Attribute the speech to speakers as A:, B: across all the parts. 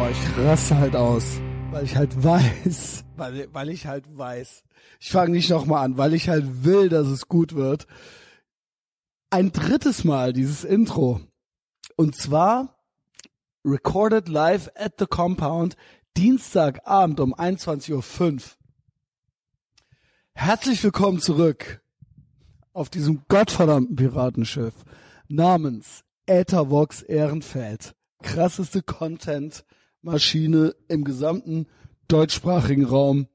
A: Boah, ich raste halt aus, weil ich halt weiß, weil, weil ich halt weiß. Ich fange nicht nochmal an, weil ich halt will, dass es gut wird. Ein drittes Mal dieses Intro. Und zwar recorded live at the compound, Dienstagabend um 21.05 Uhr. Herzlich willkommen zurück auf diesem gottverdammten Piratenschiff namens Ethervox Ehrenfeld. Krasseste Content-Maschine im gesamten deutschsprachigen Raum.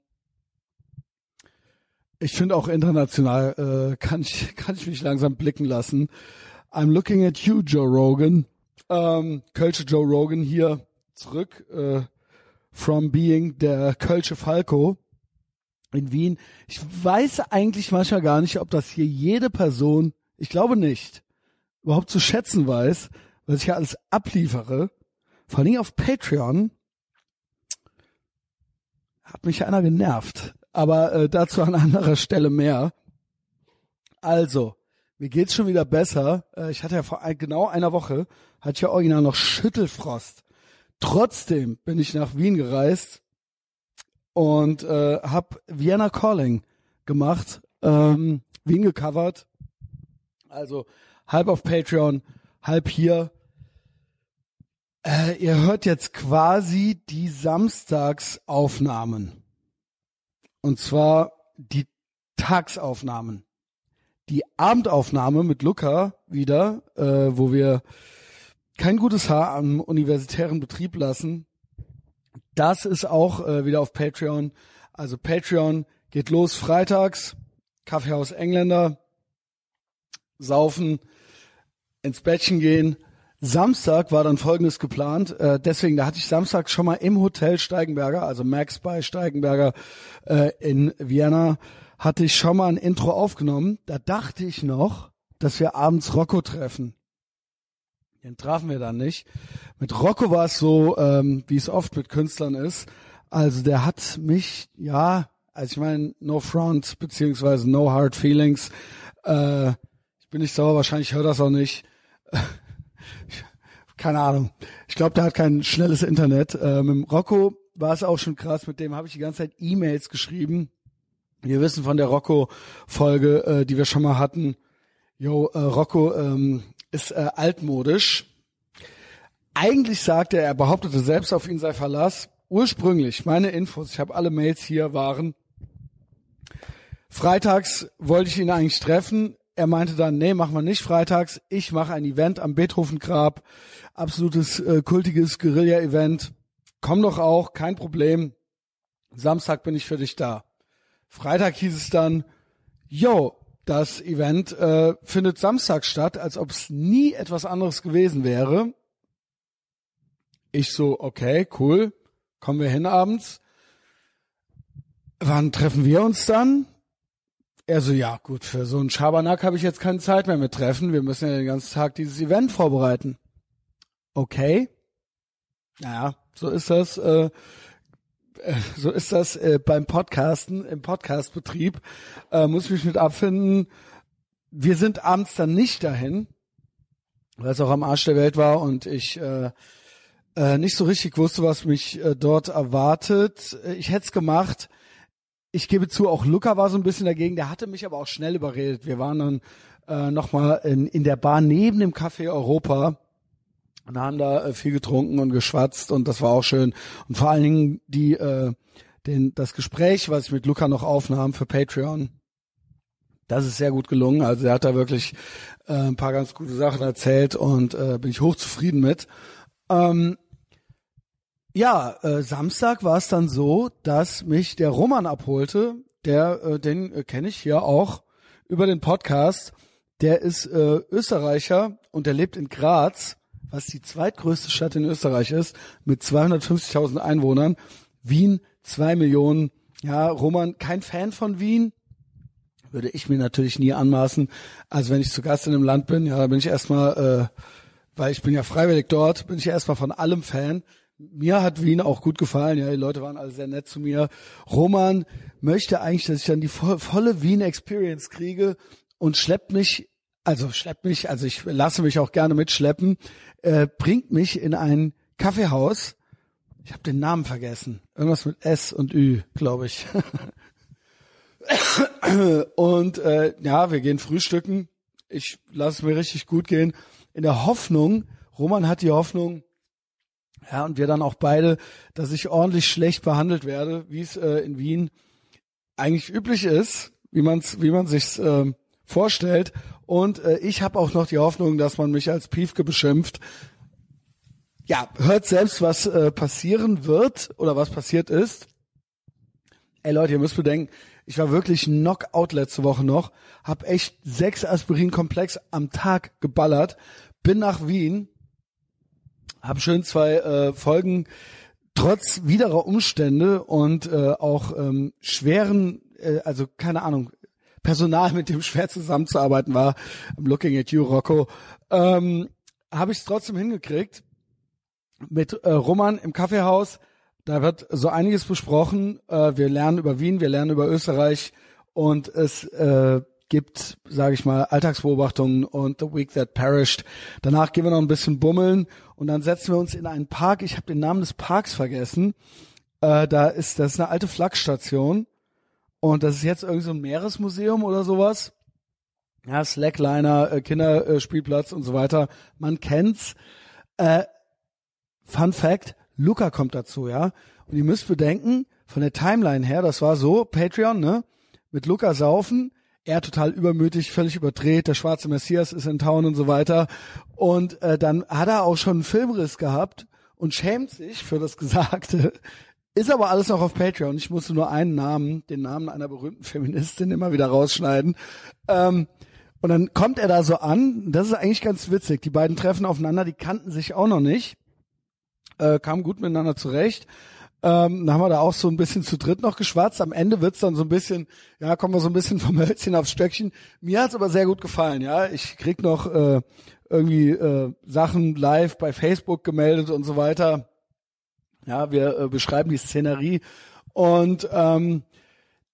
A: Ich finde auch international äh, kann ich kann ich mich langsam blicken lassen. I'm looking at you, Joe Rogan. Ähm, Kölsche Joe Rogan hier zurück äh, from being der Kölsche Falco in Wien. Ich weiß eigentlich manchmal gar nicht, ob das hier jede Person, ich glaube nicht, überhaupt zu schätzen weiß, was ich hier alles abliefere. Vor allem auf Patreon hat mich einer genervt. Aber äh, dazu an anderer Stelle mehr. Also, mir geht's schon wieder besser. Äh, ich hatte ja vor ein, genau einer Woche, hatte ich ja original noch Schüttelfrost. Trotzdem bin ich nach Wien gereist und äh, habe Vienna Calling gemacht, ähm, Wien gecovert. Also halb auf Patreon, halb hier. Äh, ihr hört jetzt quasi die Samstagsaufnahmen. Und zwar die Tagsaufnahmen. Die Abendaufnahme mit Luca wieder, äh, wo wir kein gutes Haar am universitären Betrieb lassen. Das ist auch äh, wieder auf Patreon. Also Patreon geht los freitags. Kaffeehaus Engländer. Saufen. Ins Bettchen gehen. Samstag war dann folgendes geplant. Äh, deswegen, da hatte ich Samstag schon mal im Hotel Steigenberger, also Max bei Steigenberger äh, in Vienna, hatte ich schon mal ein Intro aufgenommen. Da dachte ich noch, dass wir abends Rocco treffen. Den trafen wir dann nicht. Mit Rocco war es so, ähm, wie es oft mit Künstlern ist. Also der hat mich, ja, also ich meine, no front, beziehungsweise no hard feelings. Äh, ich bin nicht sauer, wahrscheinlich hört das auch nicht. Keine Ahnung. Ich glaube, der hat kein schnelles Internet. Äh, mit dem Rocco war es auch schon krass. Mit dem habe ich die ganze Zeit E-Mails geschrieben. Wir wissen von der Rocco-Folge, äh, die wir schon mal hatten. Yo, äh, Rocco, ähm, ist äh, altmodisch. Eigentlich sagte er, er behauptete selbst, auf ihn sei Verlass. Ursprünglich, meine Infos, ich habe alle Mails hier, waren, freitags wollte ich ihn eigentlich treffen. Er meinte dann, nee, machen wir nicht freitags. Ich mache ein Event am Beethoven-Grab. Absolutes äh, kultiges Guerilla-Event. Komm doch auch, kein Problem. Samstag bin ich für dich da. Freitag hieß es dann, yo, das Event äh, findet Samstag statt, als ob es nie etwas anderes gewesen wäre. Ich so, okay, cool, kommen wir hin abends. Wann treffen wir uns dann? Er so, ja gut, für so einen Schabernack habe ich jetzt keine Zeit mehr mit Treffen. Wir müssen ja den ganzen Tag dieses Event vorbereiten. Okay. Naja, so ist das. Äh, äh, so ist das äh, beim Podcasten, im Podcastbetrieb, äh, muss ich mich mit abfinden. Wir sind abends dann nicht dahin, weil es auch am Arsch der Welt war und ich äh, äh, nicht so richtig wusste, was mich äh, dort erwartet. Ich hätte es gemacht. Ich gebe zu, auch Luca war so ein bisschen dagegen. Der hatte mich aber auch schnell überredet. Wir waren dann äh, nochmal in, in der Bar neben dem Café Europa und haben da äh, viel getrunken und geschwatzt und das war auch schön. Und vor allen Dingen die, äh, den, das Gespräch, was ich mit Luca noch aufnahm für Patreon, das ist sehr gut gelungen. Also er hat da wirklich äh, ein paar ganz gute Sachen erzählt und äh, bin ich hochzufrieden mit. Ähm, ja, äh, Samstag war es dann so, dass mich der Roman abholte. Der, äh, den äh, kenne ich hier auch über den Podcast. Der ist äh, Österreicher und der lebt in Graz was die zweitgrößte Stadt in Österreich ist, mit 250.000 Einwohnern. Wien, zwei Millionen. Ja, Roman, kein Fan von Wien. Würde ich mir natürlich nie anmaßen. Also wenn ich zu Gast in einem Land bin, ja, bin ich erstmal, äh, weil ich bin ja freiwillig dort, bin ich erstmal von allem Fan. Mir hat Wien auch gut gefallen, ja, die Leute waren alle sehr nett zu mir. Roman möchte eigentlich, dass ich dann die volle Wien Experience kriege und schleppt mich also schleppt mich, also ich lasse mich auch gerne mitschleppen, äh, bringt mich in ein Kaffeehaus Ich habe den Namen vergessen. Irgendwas mit S und Ü, glaube ich. und äh, ja, wir gehen frühstücken. Ich lasse es mir richtig gut gehen. In der Hoffnung, Roman hat die Hoffnung, ja, und wir dann auch beide, dass ich ordentlich schlecht behandelt werde, wie es äh, in Wien eigentlich üblich ist, wie man's, wie man sich's äh, vorstellt. Und äh, ich habe auch noch die Hoffnung, dass man mich als Piefke beschimpft. Ja, hört selbst, was äh, passieren wird oder was passiert ist. Ey Leute, ihr müsst bedenken, ich war wirklich Knockout letzte Woche noch, hab echt sechs Aspirin-Komplex am Tag geballert, bin nach Wien, hab schön zwei äh, Folgen trotz widerer Umstände und äh, auch ähm, schweren, äh, also keine Ahnung, Personal, mit dem schwer zusammenzuarbeiten war, I'm looking at you, Rocco, ähm, habe ich es trotzdem hingekriegt. Mit äh, Roman im Kaffeehaus, da wird so einiges besprochen. Äh, wir lernen über Wien, wir lernen über Österreich und es äh, gibt, sage ich mal, Alltagsbeobachtungen und The Week That Perished. Danach gehen wir noch ein bisschen bummeln und dann setzen wir uns in einen Park. Ich habe den Namen des Parks vergessen. Äh, da ist das ist eine alte Flagstation und das ist jetzt irgendwie so ein Meeresmuseum oder sowas. Ja, Slackliner, äh, Kinderspielplatz und so weiter. Man kennt's. Äh, Fun Fact, Luca kommt dazu, ja. Und ihr müsst bedenken, von der Timeline her, das war so, Patreon, ne? Mit Luca saufen, er total übermütig, völlig überdreht, der schwarze Messias ist in Town und so weiter. Und äh, dann hat er auch schon einen Filmriss gehabt und schämt sich für das Gesagte. Ist aber alles noch auf Patreon. Ich musste nur einen Namen, den Namen einer berühmten Feministin immer wieder rausschneiden. Ähm, und dann kommt er da so an. Das ist eigentlich ganz witzig. Die beiden treffen aufeinander, die kannten sich auch noch nicht. Äh, kamen gut miteinander zurecht. Ähm, dann haben wir da auch so ein bisschen zu dritt noch geschwatzt. Am Ende wird's dann so ein bisschen, ja, kommen wir so ein bisschen vom Hölzchen aufs Stöckchen. Mir hat's aber sehr gut gefallen, ja. Ich krieg noch äh, irgendwie äh, Sachen live bei Facebook gemeldet und so weiter. Ja, wir äh, beschreiben die Szenerie und ähm,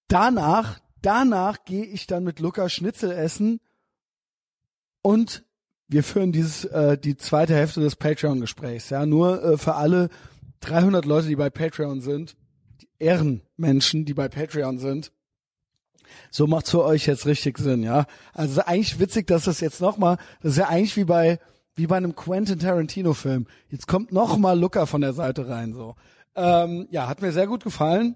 A: danach, danach gehe ich dann mit Luca Schnitzel essen und wir führen dieses äh, die zweite Hälfte des Patreon-Gesprächs. Ja, nur äh, für alle 300 Leute, die bei Patreon sind, die Ehrenmenschen, die bei Patreon sind. So macht's für euch jetzt richtig Sinn, ja. Also eigentlich witzig, dass das jetzt nochmal, das ist ja eigentlich wie bei wie bei einem Quentin Tarantino-Film. Jetzt kommt noch mal Luca von der Seite rein. So, ähm, ja, hat mir sehr gut gefallen.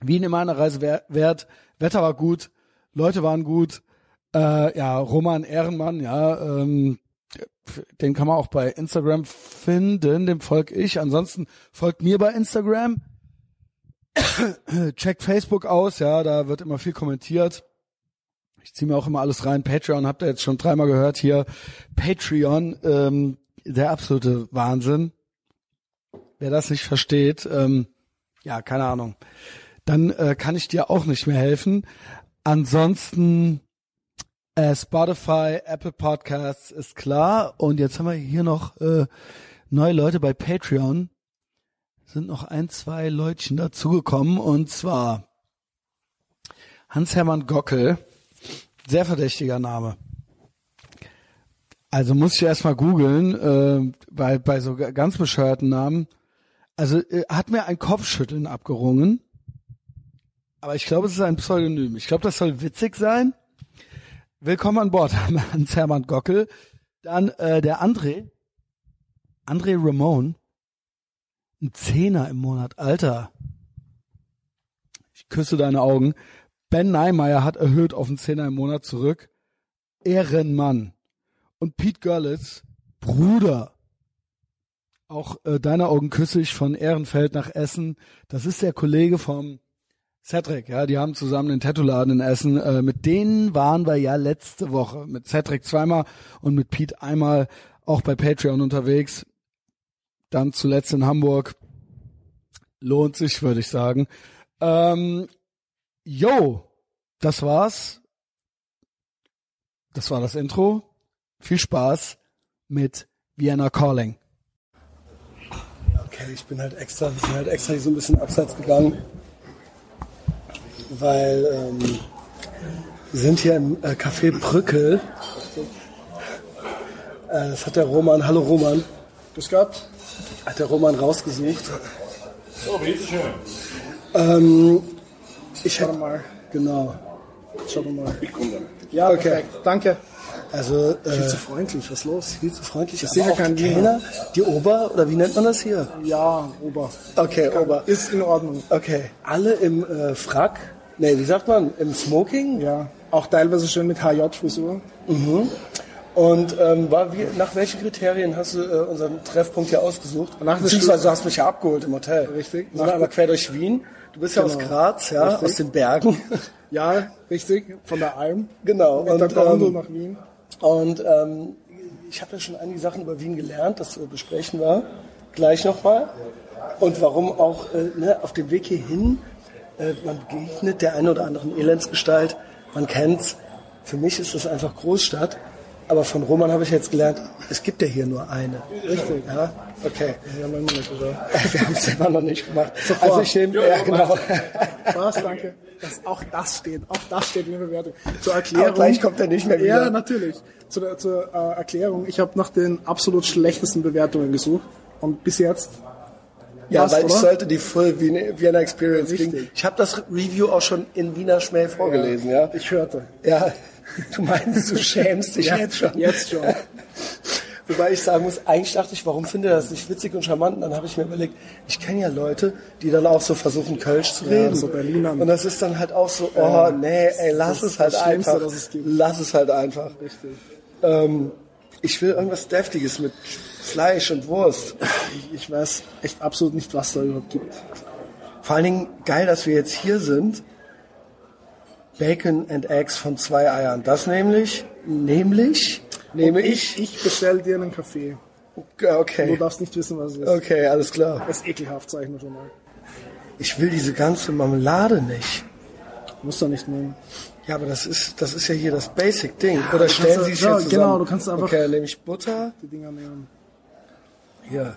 A: Wien in meiner Reise wert. Wetter war gut, Leute waren gut. Äh, ja, Roman Ehrenmann, ja, ähm, den kann man auch bei Instagram finden, dem folge ich. Ansonsten folgt mir bei Instagram. Checkt Facebook aus, ja, da wird immer viel kommentiert. Ich ziehe mir auch immer alles rein. Patreon habt ihr jetzt schon dreimal gehört hier. Patreon, ähm, der absolute Wahnsinn. Wer das nicht versteht, ähm, ja, keine Ahnung. Dann äh, kann ich dir auch nicht mehr helfen. Ansonsten äh, Spotify, Apple Podcasts ist klar. Und jetzt haben wir hier noch äh, neue Leute bei Patreon. Sind noch ein, zwei Leutchen dazugekommen. Und zwar Hans-Hermann Gockel sehr verdächtiger Name. Also muss ich erstmal googeln, äh, bei, bei so ganz bescheuerten Namen. Also äh, hat mir ein Kopfschütteln abgerungen. Aber ich glaube, es ist ein Pseudonym. Ich glaube, das soll witzig sein. Willkommen an Bord, Hans Hermann Gockel. Dann äh, der André. André Ramon. Ein Zehner im Monat. Alter. Ich küsse deine Augen. Ben Neimeyer hat erhöht auf einen Zehner im Monat zurück. Ehrenmann. Und Pete Görlitz, Bruder. Auch äh, deine Augen küsse ich von Ehrenfeld nach Essen. Das ist der Kollege vom Cedric, ja, die haben zusammen den Tattoo-Laden in Essen. Äh, mit denen waren wir ja letzte Woche. Mit Cedric zweimal und mit Pete einmal auch bei Patreon unterwegs. Dann zuletzt in Hamburg. Lohnt sich, würde ich sagen. Ähm, Yo, das war's. Das war das Intro. Viel Spaß mit Vienna Calling. Okay, ich bin halt extra, wir sind halt extra hier so ein bisschen abseits gegangen, weil ähm, wir sind hier im äh, Café Brückel. Äh, das hat der Roman, hallo Roman.
B: Grüß Gott.
A: Hat der Roman rausgesucht.
B: So, bitteschön.
C: Ähm, ich
D: Schau
C: hätte
D: mal.
C: genau.
D: Schau mal.
B: Ich komme dann.
D: Ja,
C: Okay.
D: perfekt. Danke.
C: Also
D: Viel
C: äh,
D: zu freundlich. Was ist los?
C: viel zu freundlich.
D: ist
C: aber
D: sicher
C: auch
D: kein
C: die
D: Wiener.
C: Kellner, die Ober oder wie nennt man das hier?
D: Ja, Ober.
C: Okay, Ober.
D: Ist in Ordnung.
C: Okay, alle im äh, Frack. Nee, wie sagt man? Im Smoking.
D: Ja. Auch teilweise schön mit HJ-Frisur.
C: Und ähm, war wie, nach welchen Kriterien hast du äh, unseren Treffpunkt hier ausgesucht?
D: Nach der
C: Beziehungsweise du hast mich ja abgeholt im Hotel.
D: Richtig.
C: Wir sind einmal quer durch Wien. Du bist ja aus
D: Genau.
C: Graz, ja,
D: Richtig.
C: aus den Bergen.
D: Ja, richtig. Von der Alm.
C: genau.
D: Mit der
C: Und,
D: Gondel
C: ähm,
D: nach Wien.
C: und ähm, ich habe ja schon einige Sachen über Wien gelernt, das äh, besprechen wir gleich nochmal. Und warum auch äh, ne, auf dem Weg hierhin, äh, man begegnet der einen oder anderen Elendsgestalt, man kennt's. Für mich ist das einfach Großstadt. Aber von Roman habe ich jetzt gelernt, es gibt ja hier nur eine.
D: Richtig.
C: Ja, okay.
D: Wir haben
C: es immer noch nicht gemacht.
D: Sofort.
C: Also ich nehme, ja, genau.
D: Was, danke. Das, auch das steht, auch das steht in der Bewertung. Zur Erklärung.
C: Aber gleich kommt er nicht mehr wieder.
D: Ja, natürlich. Zur, zur äh, Erklärung. Ich habe nach den absolut schlechtesten Bewertungen gesucht. Und bis jetzt.
C: Ja,
D: passt,
C: weil ich
D: oder?
C: sollte die Full Vienna Experience
D: Richtig.
C: kriegen. Ich habe das Review auch schon in Wiener Schmäh vorgelesen, ja.
D: Ich hörte.
C: Ja, du meinst, du schämst dich
D: Ja,
C: jetzt schon.
D: jetzt schon.
C: Wobei ich sagen muss, eigentlich dachte ich, warum finde ich das nicht witzig und charmant? Und dann habe ich mir überlegt, ich kenne ja Leute, die dann auch so versuchen, Kölsch zu reden.
D: so Berliner.
C: Und das ist dann halt auch so, oh nee, ey, lass es halt einfach.
D: es gibt.
C: Lass es halt einfach.
D: Richtig.
C: Ähm, ich will irgendwas Deftiges mit Fleisch und Wurst.
D: Ich, ich weiß echt absolut nicht, was da überhaupt gibt.
C: Vor allen Dingen geil, dass wir jetzt hier sind. Bacon and Eggs von zwei Eiern. Das nämlich, nämlich, nehme ich.
D: Ich, ich bestell dir einen Kaffee. Du
C: Okay,
D: darfst nicht wissen, was es ist.
C: okay, alles klar.
D: Das ist ekelhaft, sag ich mir schon mal.
C: Ich will diese ganze Marmelade nicht.
D: Musst du nicht nehmen.
C: Ja, aber das ist, das ist ja hier das Basic-Ding. Oder
D: du
C: stellen Sie es
D: ja,
C: jetzt zusammen?
D: genau, du kannst einfach-
C: Okay, nehme ich Butter.
D: Die Dinger nehmen.
C: Hier.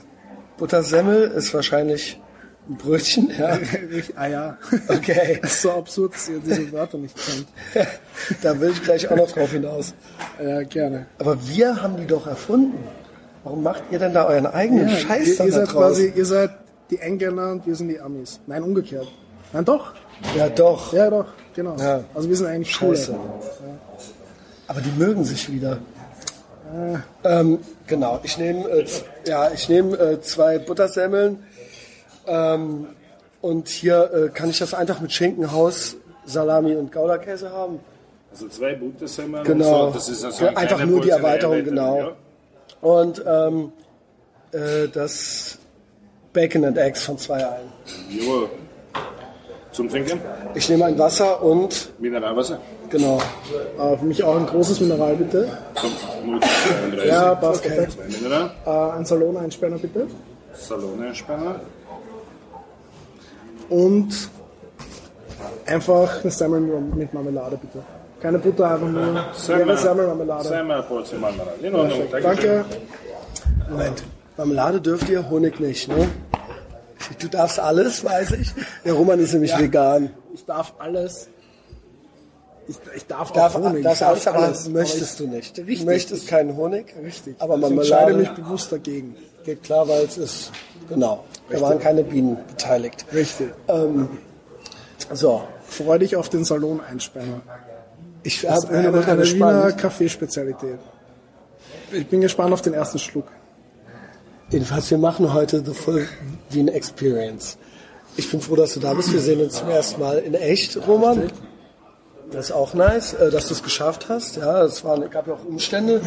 C: Buttersemmel ist wahrscheinlich ein Brötchen, ja.
D: ah ja.
C: Okay.
D: Das ist so absurd, dass ihr diese Wörter nicht kennt.
C: da will ich gleich auch noch drauf hinaus.
D: Ja, gerne.
C: Aber wir haben die doch erfunden. Warum macht ihr denn da euren eigenen Scheiß
D: ihr, ihr seid
C: draus?
D: quasi, ihr seid die Engländer und wir sind die Amis. Nein, umgekehrt. Nein, doch.
C: Ja, doch.
D: Ja, doch, genau.
C: Ja.
D: Also wir sind eigentlich
C: Scheiße.
D: Schule.
C: Aber die mögen sich wieder. Ähm, genau, ich nehme äh, ja, ich nehme äh, zwei Buttersemmeln ähm, und hier äh, kann ich das einfach mit Schinkenhaus, Salami und Gouda-Käse haben.
B: Also zwei Buttersemmeln
C: Genau.
B: so. Das ist also
C: Ja,
B: eine
C: einfach nur die Erweiterung,
B: Erweiterung,
C: genau. Und ähm, äh, das Bacon and Eggs von zwei.
B: Ja. Jawohl. Zum Trinken?
C: Ich nehme ein Wasser und
B: Mineralwasser?
C: Genau.
D: Äh, für mich auch ein großes Mineral, bitte.
B: Zum 0,32.
D: Ja, passt
C: Okay.
D: perfekt. Äh, ein Salon einsperren, bitte.
B: Salone-Spanner.
D: Und einfach eine Semmel mit Marmelade, bitte. Keine Butter, einfach nur leere Semmelmarmelade.
B: Semmel, Portion Marmelade. In Ordnung.
D: Danke.
C: Moment. Marmelade dürft ihr, Honig nicht, ne? Du darfst alles, weiß ich. Der Roman ist nämlich vegan.
D: Ich darf alles. Ich, ich darf,
C: Darf,
D: auch Honig.
C: darf
D: ich
C: alles, möchtest du nicht.
D: Richtig.
C: Du möchtest keinen Honig.
D: ich, richtig.
C: Aber
D: ich entscheide mich bewusst dagegen.
C: geht klar, weil es ist, genau. Da waren keine Bienen beteiligt.
D: Richtig.
C: Ähm, so.
D: Freu dich auf den Salon einsperren.
C: Ich
D: Das ist
C: hab- bin
D: eine,
C: immer
D: eine Wiener. Kaffeespezialität. Ich bin gespannt auf den ersten Schluck.
C: Jedenfalls, wir machen heute The Full Wien Experience. Ich bin froh, dass du da bist. Wir sehen uns zum ersten Mal in echt, Roman. Das ist auch nice, äh, dass du es geschafft hast. Ja, es waren, gab ja auch Umstände.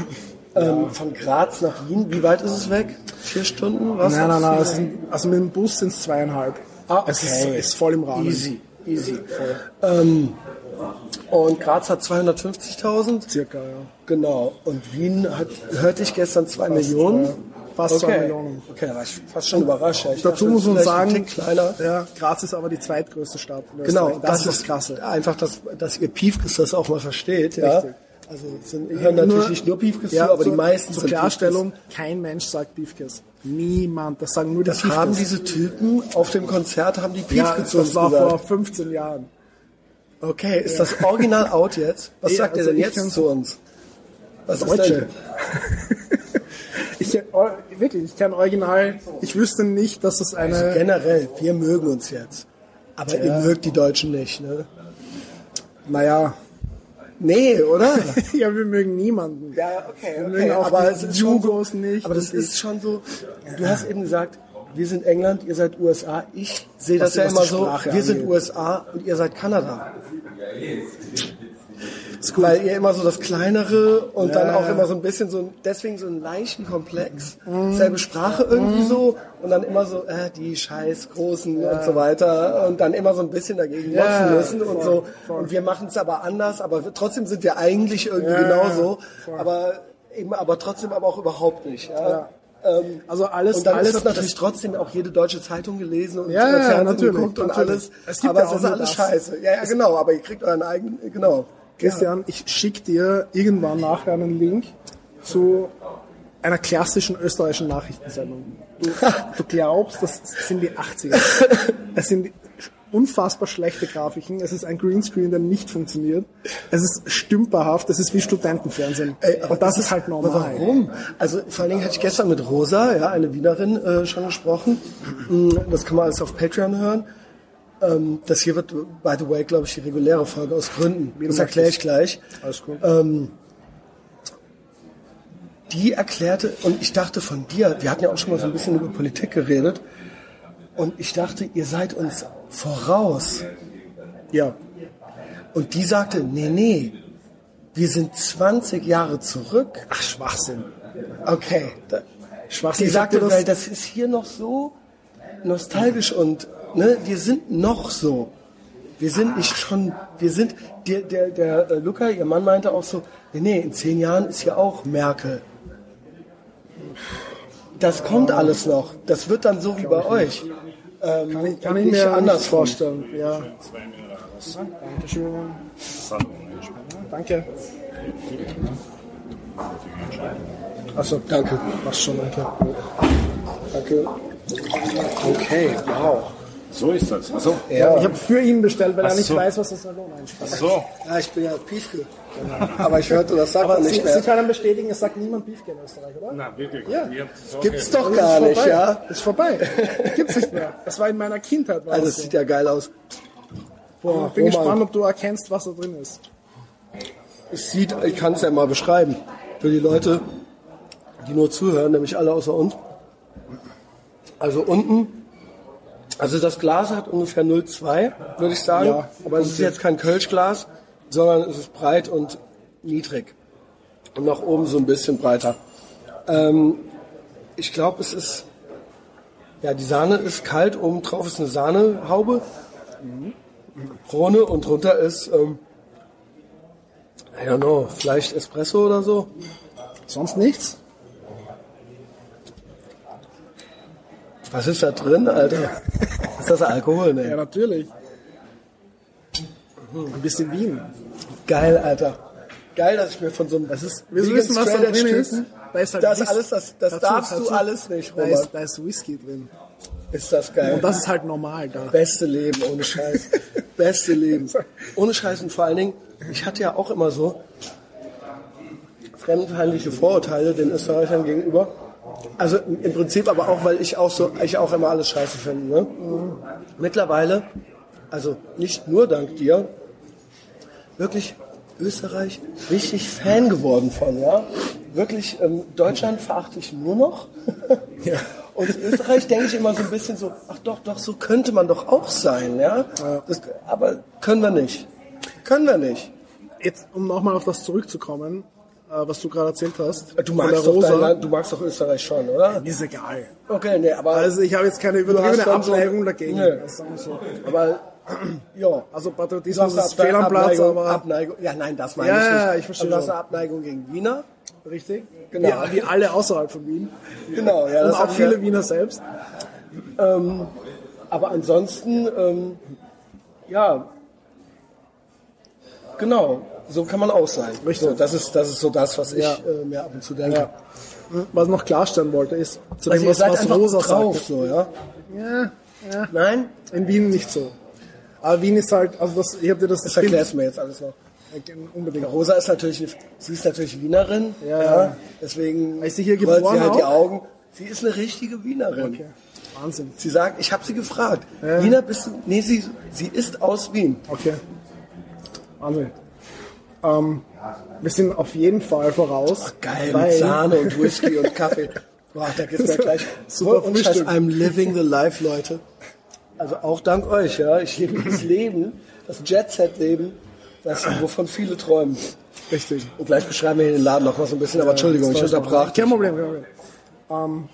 C: Ähm, von Graz nach Wien. Wie weit ist es weg? Vier Stunden? Was?
D: Nein, nein, nein. Es sind, also mit dem Bus sind es zweieinhalb.
C: Ah,
D: Es ist,
C: okay.
D: ist voll im Rahmen.
C: Easy, easy. Ähm, und Graz hat 250.000.
D: Circa, ja.
C: Genau. Und Wien hat, hörte ich gestern, zwei Millionen.
D: zwei- fast zwei Millionen.
C: Okay, da war ich fast schon überrascht. Ja. Ich
D: Dazu
C: dachte,
D: muss man sagen,
C: kleiner.
D: Ja, Graz ist aber die zweitgrößte Stadt.
C: Genau,
D: Österreich. das, ist das Krasse.
C: Einfach, dass, dass ihr Piefkes das auch mal versteht. Ja?
D: Richtig.
C: Also sind, hören natürlich nicht nur Piefkes zu, aber die
D: zur-
C: meisten
D: Zur
C: sind
D: Klarstellung, kein Mensch sagt Beefkiss. Niemand. Das sagen nur die.
C: Das haben
D: Beefkiss.
C: diese Typen auf dem Konzert, haben die
D: Ja,
C: Piefkes zu
D: das war
C: gesagt.
D: vor 15 Jahren.
C: Okay, ist das Original out jetzt? Was
D: Nee,
C: sagt
D: also
C: ihr denn jetzt zu uns? Was ist
D: Deutsche.
C: denn?
D: ich ich, wirklich, ich kenne original, ich wüsste nicht, dass es eine,
C: Generell, wir mögen uns jetzt. Aber ihr mögt die Deutschen nicht, ne?
D: naja,
C: Nee, oder?
D: ja, wir mögen niemanden.
C: Ja, okay.
D: Wir mögen auch
C: aber
D: die Jugos
C: so,
D: nicht
C: Aber das ist schon so. Du hast eben gesagt, wir sind England, ihr seid USA. Ich sehe das ja immer so. Wir sind
D: angeht.
C: USA und ihr seid Kanada. Weil ihr immer so das Kleinere und dann auch immer so ein bisschen so ein, deswegen so einen leichten Komplex. Selbe Sprache irgendwie so und dann immer so, äh, die scheiß Großen und so weiter und dann immer so ein bisschen dagegen motzen müssen und so. Und wir machen es aber anders, aber trotzdem sind wir eigentlich irgendwie genauso, aber eben, aber trotzdem aber auch überhaupt nicht. Ja. Ähm,
D: Also alles,
C: und dann
D: alles
C: wird natürlich trotzdem auch jede deutsche Zeitung gelesen und
D: Ja, ja,
C: Fernsehen
D: natürlich,
C: geguckt und
D: natürlich.
C: alles.
D: Es gibt
C: aber
D: ja
C: es ist alles
D: das.
C: scheiße. Ja, ja, genau, aber ihr kriegt euren eigenen, genau.
D: Christian, ich schicke dir irgendwann nachher einen Link zu einer klassischen österreichischen Nachrichtensendung. Du, du glaubst, das sind die 80er. Es sind unfassbar schlechte Grafiken. Es ist ein Greenscreen, der nicht funktioniert. Es ist stümperhaft. Es ist wie Studentenfernsehen.
C: Ey, aber
D: Und das ist halt normal.
C: Warum? Also vor allen Dingen hatte ich gestern mit Rosa, ja, eine Wienerin, äh, schon gesprochen. Mm, Das kann man alles auf Patreon hören. Ähm, das hier wird, by the way, glaube ich, die reguläre Folge aus Gründen. Das erkläre ich gleich.
D: Alles gut.
C: Die erklärte, und ich dachte von dir, wir hatten ja auch schon mal so ein bisschen über Politik geredet, und ich dachte, ihr seid uns voraus.
D: Ja.
C: Und die sagte, nee, nee, wir sind 20 Jahre zurück.
D: Ach, Schwachsinn.
C: Okay. Da,
D: Schwachsinn.
C: die sagte, weil das ist hier noch so nostalgisch und ne, wir sind noch so. Wir sind nicht schon, wir sind, der, der, der äh, Luca, ihr Mann meinte auch so, nee, nee, in zehn Jahren ist hier auch Merkel. Das kommt alles noch. Das wird dann so wie bei euch. Ähm,
D: Kann ich, kann ich
C: nicht
D: mir anders vorstellen. Ja. Dankeschön. Danke.
C: Achso, danke.
D: Passt schon, danke.
C: Danke. Okay, wow.
B: So ist das. Also,
C: Ja,
D: Ich habe für ihn bestellt, weil er
B: Ach
D: nicht
B: so.
D: weiß, was das Salon einspricht.
B: so.
C: ja ich bin ja Piefke. Aber ich hörte, das sagt
D: Aber
C: man
D: Sie,
C: nicht
D: Sie
C: mehr.
D: können bestätigen, es sagt niemand Beefke in Österreich, oder?
B: Na, wirklich.
D: Ja.
C: Gibt's
B: ge-
C: doch gar nicht,
D: vorbei.
C: ja?
D: Ist vorbei. Gibt's nicht mehr. Das war in meiner Kindheit. War
C: Also,
D: das
C: es
D: so.
C: sieht ja geil aus. Boah,
D: Ich bin
C: Roman,
D: gespannt, ob du erkennst, was da drin ist.
C: Es sieht, ich kann es ja mal beschreiben. Für die Leute, die nur zuhören, nämlich alle außer uns. Also unten, also das Glas hat ungefähr 0,2, würde ich sagen.
D: Ja,
C: Aber es ist jetzt kein Kölschglas, sondern es ist breit und niedrig. Und nach oben so ein bisschen breiter. Ähm, ich glaube, es ist, ja, die Sahne ist kalt, oben drauf ist eine Sahnehaube. Krone und drunter ist, ähm, I don't know, vielleicht Espresso oder so.
D: Sonst nichts?
C: Was ist da drin, Alter? Ist das Alkohol,
D: Ja,
C: ne?
D: natürlich. Ein bisschen Wien.
C: Geil, Alter. Geil, dass ich mir von so einem. Das ist,
D: Willst du wissen, was da drin ist? Da ist halt
C: Das
D: Whis-
C: alles, das, das
D: Dazu-
C: darfst du
D: dazu-
C: alles nicht,
D: Da
C: Roman.
D: ist, da ist Whisky drin.
C: Ist das geil.
D: Und das ist halt normal da.
C: Beste Leben, ohne Scheiß. Beste Leben. Ohne Scheiß und vor allen Dingen, ich hatte ja auch immer so fremdenfeindliche Vorurteile den Österreichern gegenüber. Also im Prinzip aber auch, weil ich auch so, ich auch immer alles scheiße finde. Ne? Mittlerweile, also nicht nur dank dir, wirklich Österreich richtig Fan geworden von, ja. Wirklich, ähm, Deutschland verachte ich nur noch. Und in Österreich denke ich immer so ein bisschen so, ach doch, doch, so könnte man doch auch sein, ja. Das, aber können wir nicht. Können wir nicht.
D: Jetzt, um nochmal auf das zurückzukommen, was du gerade erzählt hast.
C: Du
D: von
C: magst, doch dein. Land, du magst doch Österreich schon, oder?
D: Mir ist egal.
C: Okay, nee, aber,
D: Also ich habe jetzt keine
C: Du
D: übertriebene
C: dann so-
D: Abneigung dagegen.
C: Nee.
D: So.
C: aber, ja.
D: Also
C: Du
D: Patriotismus ist fehl am Platz,
C: Abneigung,
D: aber
C: Abneigung, ja, nein, das meine
D: Ja,
C: ich nicht.
D: ja, ich verstehe
C: Aber du hast eine Abneigung gegen Wiener.
D: richtig.
C: Genau.
D: Ja, wie alle außerhalb von Wien.
C: Genau, ja.
D: Und
C: das
D: auch viele
C: wir-
D: Wiener selbst.
C: Aber ansonsten, ähm, ja, genau, so kann man auch sein.
D: Richtig.
C: So, das, ist, das ist so das, was ich
D: Ja.
C: äh, mir ab und zu denke.
D: Ja. Was ich noch klarstellen wollte, ist, zu
C: Also
D: dem, was, was Rosa
C: drauf,
D: sagt.
C: so, ja?
D: Ja, ja.
C: Nein?
D: In Wien nicht so. Aber Wien ist halt, also das, ich habe dir das,
C: Das erklärst du mir jetzt alles noch.
D: unbedingt.
C: Rosa ist natürlich, sie ist natürlich Wienerin.
D: Ja.
C: deswegen
D: Ist sie hier geboren
C: sie halt die
D: auch?
C: Augen. Sie ist eine richtige Wienerin.
D: Okay. Wahnsinn.
C: Sie sagt, ich habe sie gefragt.
D: Ja.
C: Wiener bist du? Nee, sie, sie ist aus Wien.
D: Okay. Wahnsinn. Ähm, wir sind auf jeden Fall voraus.
C: Geil,
D: weil-
C: mit Sahne und Whisky und Kaffee. Boah, da geht's mir gleich.
D: Super Frühstück.
C: I'm living the life, Leute. Also auch dank euch, ja. Ich lebe das Leben, das Jet-Set-Leben, das, wovon viele träumen.
D: Richtig.
C: Und gleich beschreiben wir hier den Laden noch mal so ein bisschen, aber Entschuldigung, ich unterbrach.
D: Kein Problem, kein Problem. Ähm,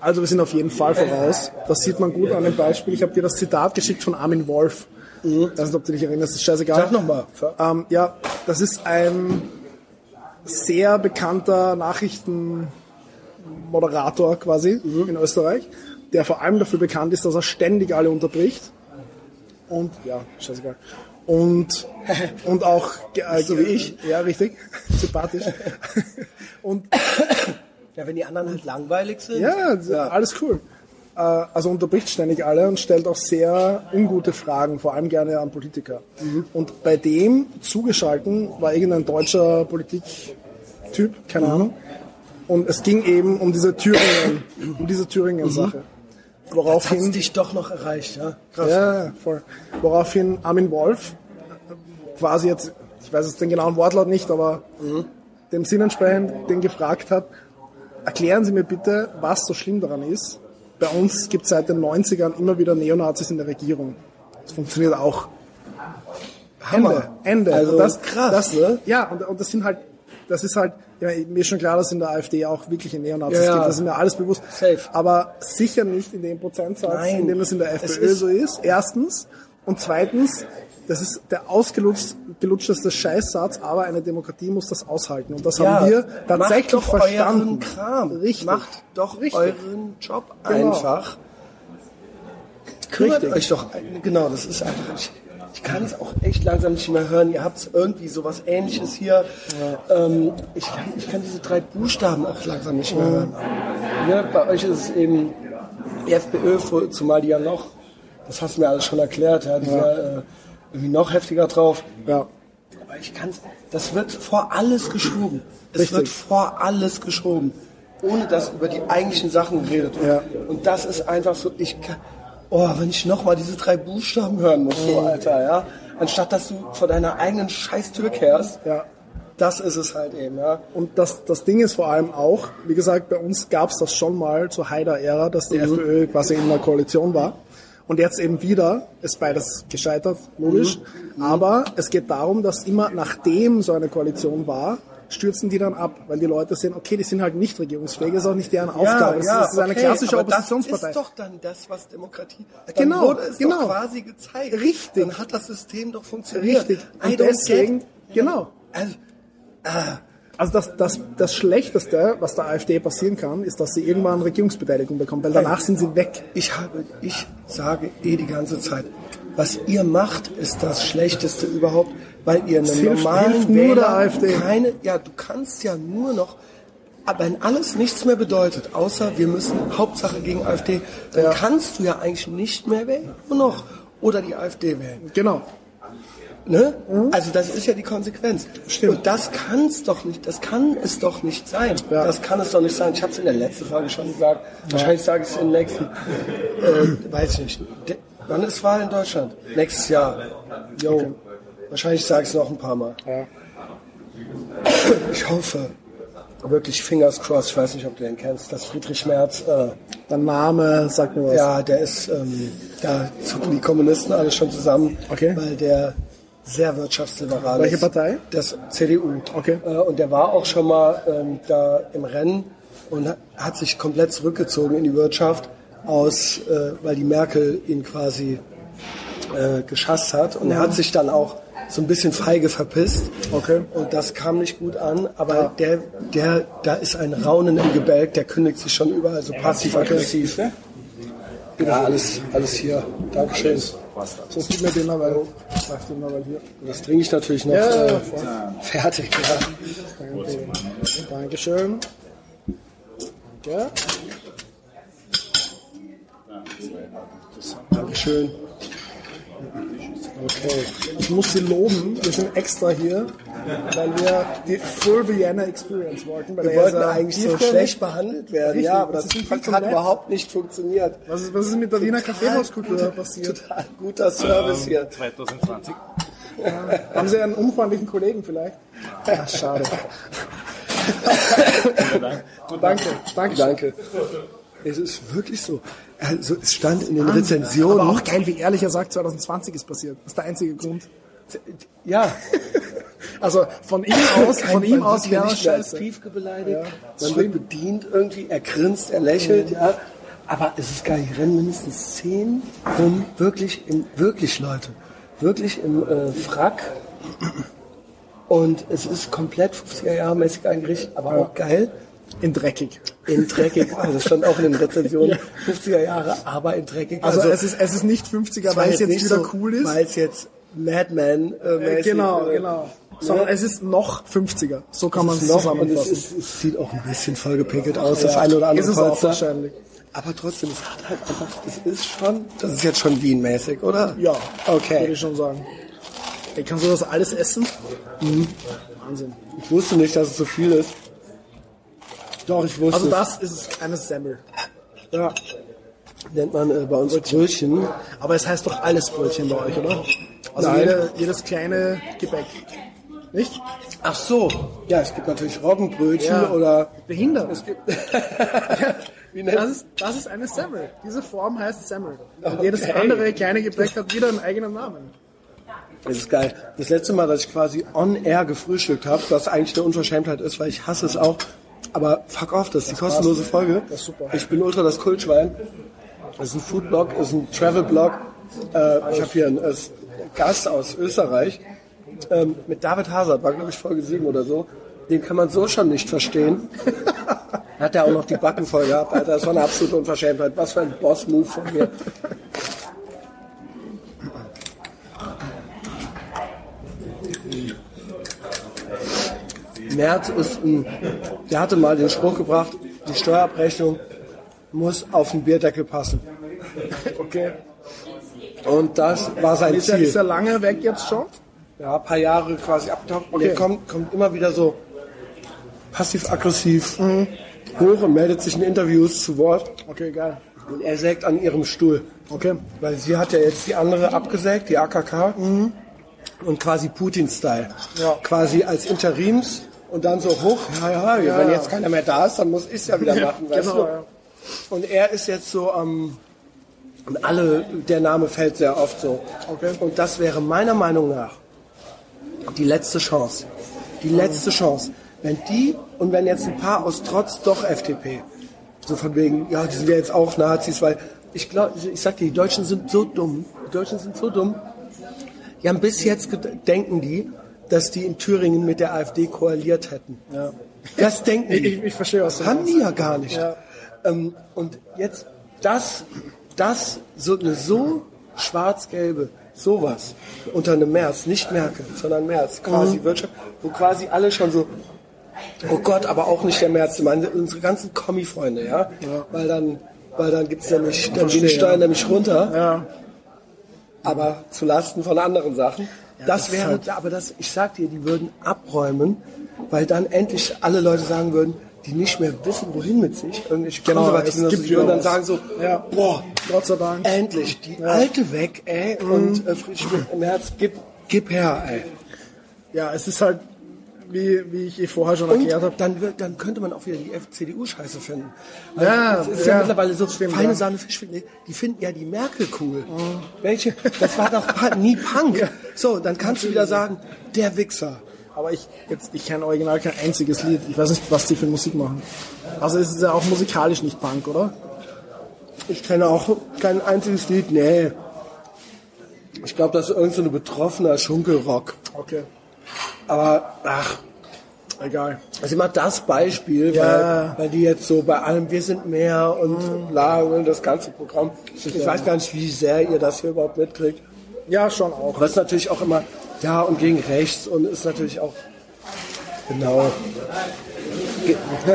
D: also wir sind auf jeden Fall voraus. Das sieht man gut an dem Beispiel. Ich habe dir das Zitat geschickt von Armin Wolf. Ich weiß nicht, ob du dich erinnerst, das ist scheißegal.
C: Sag nochmal.
D: Ähm, ja, das ist ein sehr bekannter Nachrichtenmoderator quasi in Österreich, der vor allem dafür bekannt ist, dass er ständig alle unterbricht. Und ja, scheißegal. Und, und auch äh,
C: So wie ich.
D: Ja, richtig. Sympathisch. und
C: Ja, wenn die anderen halt langweilig sind.
D: ja, alles cool. Äh, Also unterbricht ständig alle und stellt auch sehr ungute Fragen, vor allem gerne an Politiker. Und bei dem zugeschalten war irgendein deutscher Politiktyp, keine Ahnung. Und es ging eben um diese Thüringen, um diese Thüringen-Sache.
C: Hat's
D: Woraufhin,
C: dich doch noch erreicht, ja? Krass.
D: ja, voll. Woraufhin Armin Wolf äh, quasi jetzt, ich weiß jetzt den genauen Wortlaut nicht, aber dem Sinn entsprechend den gefragt hat, erklären Sie mir bitte, was so schlimm daran ist. Bei uns gibt es seit den 90ern immer wieder Neonazis in der Regierung. Das funktioniert auch. Ende, Ende.
C: Also
D: das,
C: krass,
D: das,
C: ne?
D: Ja, und, und das sind halt, das ist halt, ja, mir ist schon klar, dass in der AfD auch wirkliche Neonazis
C: Ja,
D: gibt, das ist mir alles bewusst.
C: Safe.
D: Aber sicher nicht in dem Prozentsatz,
C: Nein.
D: in dem es in der FPÖ
C: ist-
D: so ist, erstens. Und zweitens, das ist der ausgelutschteste Scheißsatz, aber eine Demokratie muss das aushalten. Und das haben wir tatsächlich
C: macht doch
D: verstanden.
C: Euren Kram.
D: Richtig.
C: Macht doch
D: Richtig.
C: euren Job
D: Genau.
C: einfach. Kümmert
D: Richtig.
C: euch doch, genau, das ist einfach, ich, ich kann es auch echt langsam nicht mehr hören. Ihr habt irgendwie sowas ähnliches hier. Ähm, ich, kann, ich kann diese drei Buchstaben auch langsam nicht mehr hören. Ja, bei euch ist es eben die FPÖ, zumal die ja noch, das hast du mir alles schon erklärt, ja, die sind ja, äh, irgendwie noch heftiger drauf.
D: Ja.
C: Aber ich kann's, das wird vor alles geschoben. Es
D: Richtig.
C: wird vor alles geschoben. Ohne dass über die eigentlichen Sachen geredet wird.
D: Ja.
C: Und das ist einfach so, ich kann, oh, wenn ich nochmal diese drei Buchstaben hören muss, so, Alter, ja. Anstatt dass du vor deiner eigenen Scheißtür kehrst,
D: Ja.
C: das ist es halt eben, ja.
D: Und das, das Ding ist vor allem auch, wie gesagt, bei uns gab es das schon mal zur Haider-Ära, dass die FPÖ quasi in einer Koalition war. Und jetzt eben wieder ist beides gescheitert, logisch. Aber es geht darum, dass immer nachdem so eine Koalition war, stürzen die dann ab, weil die Leute sehen, okay, die sind halt nicht regierungsfähig, ist auch nicht deren Aufgabe. das, ist, das ist eine
C: okay,
D: klassische
C: aber
D: Oppositionspartei.
C: Das ist doch dann das, was Demokratie. Dann
D: Genau,
C: wurde es
D: genau.
C: quasi gezeigt.
D: Richtig.
C: Dann hat das System doch funktioniert.
D: Richtig. Und deswegen, genau.
C: Also,
D: Also das, das, das Schlechteste, was der AfD passieren kann, ist, dass sie irgendwann Regierungsbeteiligung bekommt, weil danach sind sie weg.
C: Ich habe, ich sage eh die ganze Zeit, was ihr macht, ist das Schlechteste überhaupt, weil ihr einen normalen
D: hilft nur der AfD.
C: keine, ja, du kannst ja nur noch, aber wenn alles nichts mehr bedeutet, außer wir müssen Hauptsache gegen AfD, dann
D: Ja.
C: kannst du ja eigentlich nicht mehr wählen, nur noch, oder die AfD wählen.
D: Genau.
C: Ne? Also das ist ja die Konsequenz.
D: Stimmt.
C: Und das kann es doch nicht, das kann es doch nicht sein.
D: Ja.
C: Das kann es doch nicht sein. Ich habe es in der letzten Frage schon gesagt. Wahrscheinlich sage ich es in der nächsten. Äh, weiß ich nicht. De wann ist Wahl in Deutschland? Nächstes Jahr. Jo. Wahrscheinlich sage ich es noch ein paar Mal.
D: Ja.
C: Ich hoffe, wirklich Fingers crossed, ich weiß nicht, ob du den kennst, dass Friedrich Merz, äh,
D: Der Name sagt mir was.
C: ja, der ist, ähm, da zucken die Kommunisten alle schon zusammen,
D: Okay.
C: weil der sehr wirtschaftsliberal
D: Welche. Partei?
C: Das CDU.
D: Okay.
C: Äh, und der war auch schon mal ähm, da im Rennen und hat, sich komplett zurückgezogen in die Wirtschaft, aus, äh, weil die Merkel ihn quasi äh, geschasst hat. Und er hat sich dann auch so ein bisschen feige verpisst.
D: Okay.
C: Und das kam nicht gut an, aber der, der, da ist ein Raunen im Gebälk, der kündigt sich schon überall so passiv-aggressiv. Ja, alles, alles hier. Dankeschön.
D: So gib mir den mal, weil, den mal, weil hier.
C: Das trinke ich natürlich noch
D: Ja,
C: äh, fertig. Ja.
D: Danke. Dankeschön. Ja.
C: Dankeschön. Okay.
D: Ich muss Sie loben, wir sind extra hier, weil wir die Full Vienna Experience wollten.
C: Wir wollten eigentlich so schlecht behandelt werden,
D: Richtig,
C: ja, aber
D: das
C: das, hat
D: nett.
C: überhaupt nicht funktioniert.
D: Was ist, was ist mit der Wiener Kaffeehauskultur passiert?
C: Total guter Service hier.
B: 2020.
D: Haben Sie einen unfreundlichen Kollegen vielleicht? Ach, schade. danke, danke.
C: Danke. Es ist wirklich so. Also es stand in den Rezensionen.
D: Aber auch geil, wie ehrlich er sagt, 2020 ist passiert. Das ist der einzige Grund.
C: Ja,
D: Also von ihm aus, von ihm aus wäre
C: als
D: scheiße.
C: Piefke beleidigt.
D: Ja,
C: man wird bedient irgendwie, er grinst, er lächelt, ja. Aber es ist geil, hier rennen mindestens zehn rum, wirklich, im, wirklich Leute, wirklich im äh, Frack. Und es ist komplett 50er Jahre mäßig eingerichtet, aber auch geil.
D: In dreckig.
C: In dreckig, also das stand auch in den Rezensionen, 50er Jahre, aber in dreckig.
D: Also, es, ist, es ist nicht 50er, weil es jetzt
C: nicht
D: wieder
C: so,
D: cool ist.
C: Weil es jetzt Madman äh,
D: Äh,
C: mäßig,
D: genau,
C: äh,
D: genau. Sondern es ist noch 50er. So kann man es
C: es,
D: zusammenfassen.
C: ist, es sieht auch ein bisschen vollgepinkelt aus,
D: Ja,
C: das eine oder andere
D: ist es auch wahrscheinlich.
C: Aber trotzdem, es hat halt einfach, es ist schon, das ist jetzt schon Wien-mäßig, oder?
D: Ja,
C: Okay.
D: würde ich schon sagen. Ey, kannst du das alles essen?
C: Mhm.
D: Wahnsinn.
C: Ich wusste nicht, dass es so viel ist. Doch, ich wusste.
D: Also das ist eine Semmel.
C: ja, nennt man äh, bei uns Brötchen.
D: Aber es heißt doch alles Brötchen bei euch, oder? Also
C: Nein.
D: jede, jedes kleine Gebäck. Nicht?
C: Ach so. Ja, es gibt natürlich Roggenbrötchen
D: Ja.
C: oder
D: Behindert.
C: es gibt.
D: Das ist, das ist eine Semmel. Diese Form heißt Semmel. Und
C: Okay.
D: jedes andere kleine Gebäck hat wieder einen eigenen Namen.
C: Das ist geil. Das letzte Mal, dass ich quasi on air gefrühstückt habe, was eigentlich eine Unverschämtheit ist, weil ich hasse es auch. Aber fuck off, das ist die kostenlose Folge.
D: Das ist super.
C: Ich bin ultra das Kultschwein. Das ist ein Foodblog, das ist ein Travelblog. Äh, ich habe hier einen äh, Gast aus Österreich ähm, mit David Hazard, war glaube ich Folge 7 oder so. Den kann man so schon nicht verstehen. Hat er auch noch die Backen voll gehabt, Alter. Das war eine absolute Unverschämtheit. Was für ein Boss-Move von mir. Merz ist ein, der hatte mal den Spruch gebracht, die Steuerabrechnung muss auf den Bierdeckel passen.
D: Okay.
C: Und das war sein
D: Ist er, ist er
C: Ziel.
D: lange weg jetzt schon?
C: Ja, ein paar Jahre quasi abgetaucht. Und
D: Okay.
C: er kommt, kommt immer wieder so passiv-aggressiv hoch und meldet sich in Interviews zu Wort.
D: Okay, geil.
C: Und er sägt an ihrem Stuhl.
D: Okay.
C: Weil sie hat ja jetzt die andere abgesägt, die AKK. Und quasi Putin-Style.
D: Ja.
C: Quasi als Interims und dann so hoch, ja, ja, wenn
D: ja.
C: jetzt keiner mehr da ist, dann muss ich es ja wieder machen, weißt
D: genau,
C: du?
D: ja.
C: Und er ist jetzt so am, und alle, der Name fällt sehr oft so.
D: Okay.
C: Und das wäre meiner Meinung nach die letzte Chance. Die letzte Chance. Wenn die und wenn jetzt ein paar aus Trotz doch FDP, so von wegen, ja, die sind ja jetzt auch Nazis, weil ich glaube, ich sag dir, die Deutschen sind so dumm. Die Deutschen sind so dumm. Die haben bis jetzt denken die, dass die in Thüringen mit der AfD koaliert hätten.
D: Ja.
C: Das denken die.
D: Ich, ich, ich verstehe, was du
C: Haben die ja gar nicht.
D: Ja.
C: Ähm, und jetzt das, das, so eine so schwarz-gelbe, sowas unter einem März, nicht Merkel, sondern März, quasi
D: Mhm.
C: Wirtschaft, wo quasi alle schon so, oh Gott, aber auch nicht der März, meine unsere ganzen Kommi-Freunde, ja? Weil dann, weil dann gibt's nämlich, dann gehen die Steuern
D: ja.
C: nämlich runter,
D: Ja.
C: aber zu Lasten von anderen Sachen. das,
D: das ist
C: wäre,
D: halt-
C: aber das, ich sag dir, die würden abräumen, weil dann endlich alle Leute sagen würden, die nicht mehr wissen, wohin mit sich, irgendwelche
D: Genau,
C: Konservativen,
D: es
C: die
D: gibt
C: würden dann sagen so,
D: Ja.
C: boah,
D: Gott sei Dank.
C: endlich, die Alte weg, ey, und äh, Friedrich Merz, gib, gib her, ey.
D: Ja, es ist halt, wie, wie ich eh vorher schon
C: Und
D: erklärt habe.
C: dann, wird, dann könnte man auch wieder die CDU scheiße finden. Weil
D: Ja,
C: es ist ja,
D: ja,
C: mittlerweile so,
D: stimmt,
C: feine
D: ja.
C: Sahne Fischfilet, die finden ja die Merkel cool. Welche? Das war doch nie Punk. So, dann kannst du wieder sagen, der Wichser.
D: Aber ich, jetzt, ich kenne original kein einziges Lied. Ich weiß nicht, was die für Musik machen. Also es ist ja auch musikalisch nicht Punk, oder?
C: Ich kenne auch kein einziges Lied, nee. Ich glaube, das ist irgendein so ein betroffener Schunkelrock.
D: Okay.
C: Aber, ach,
D: Egal.
C: also immer das Beispiel,
D: Ja.
C: weil, weil die jetzt so bei allem Wir sind mehr und bla und das ganze Programm. Ich weiß gar nicht, wie sehr ihr das hier überhaupt mitkriegt.
D: Ja, schon auch.
C: Ist natürlich auch immer, ja, und gegen rechts und ist natürlich auch, genau. Ge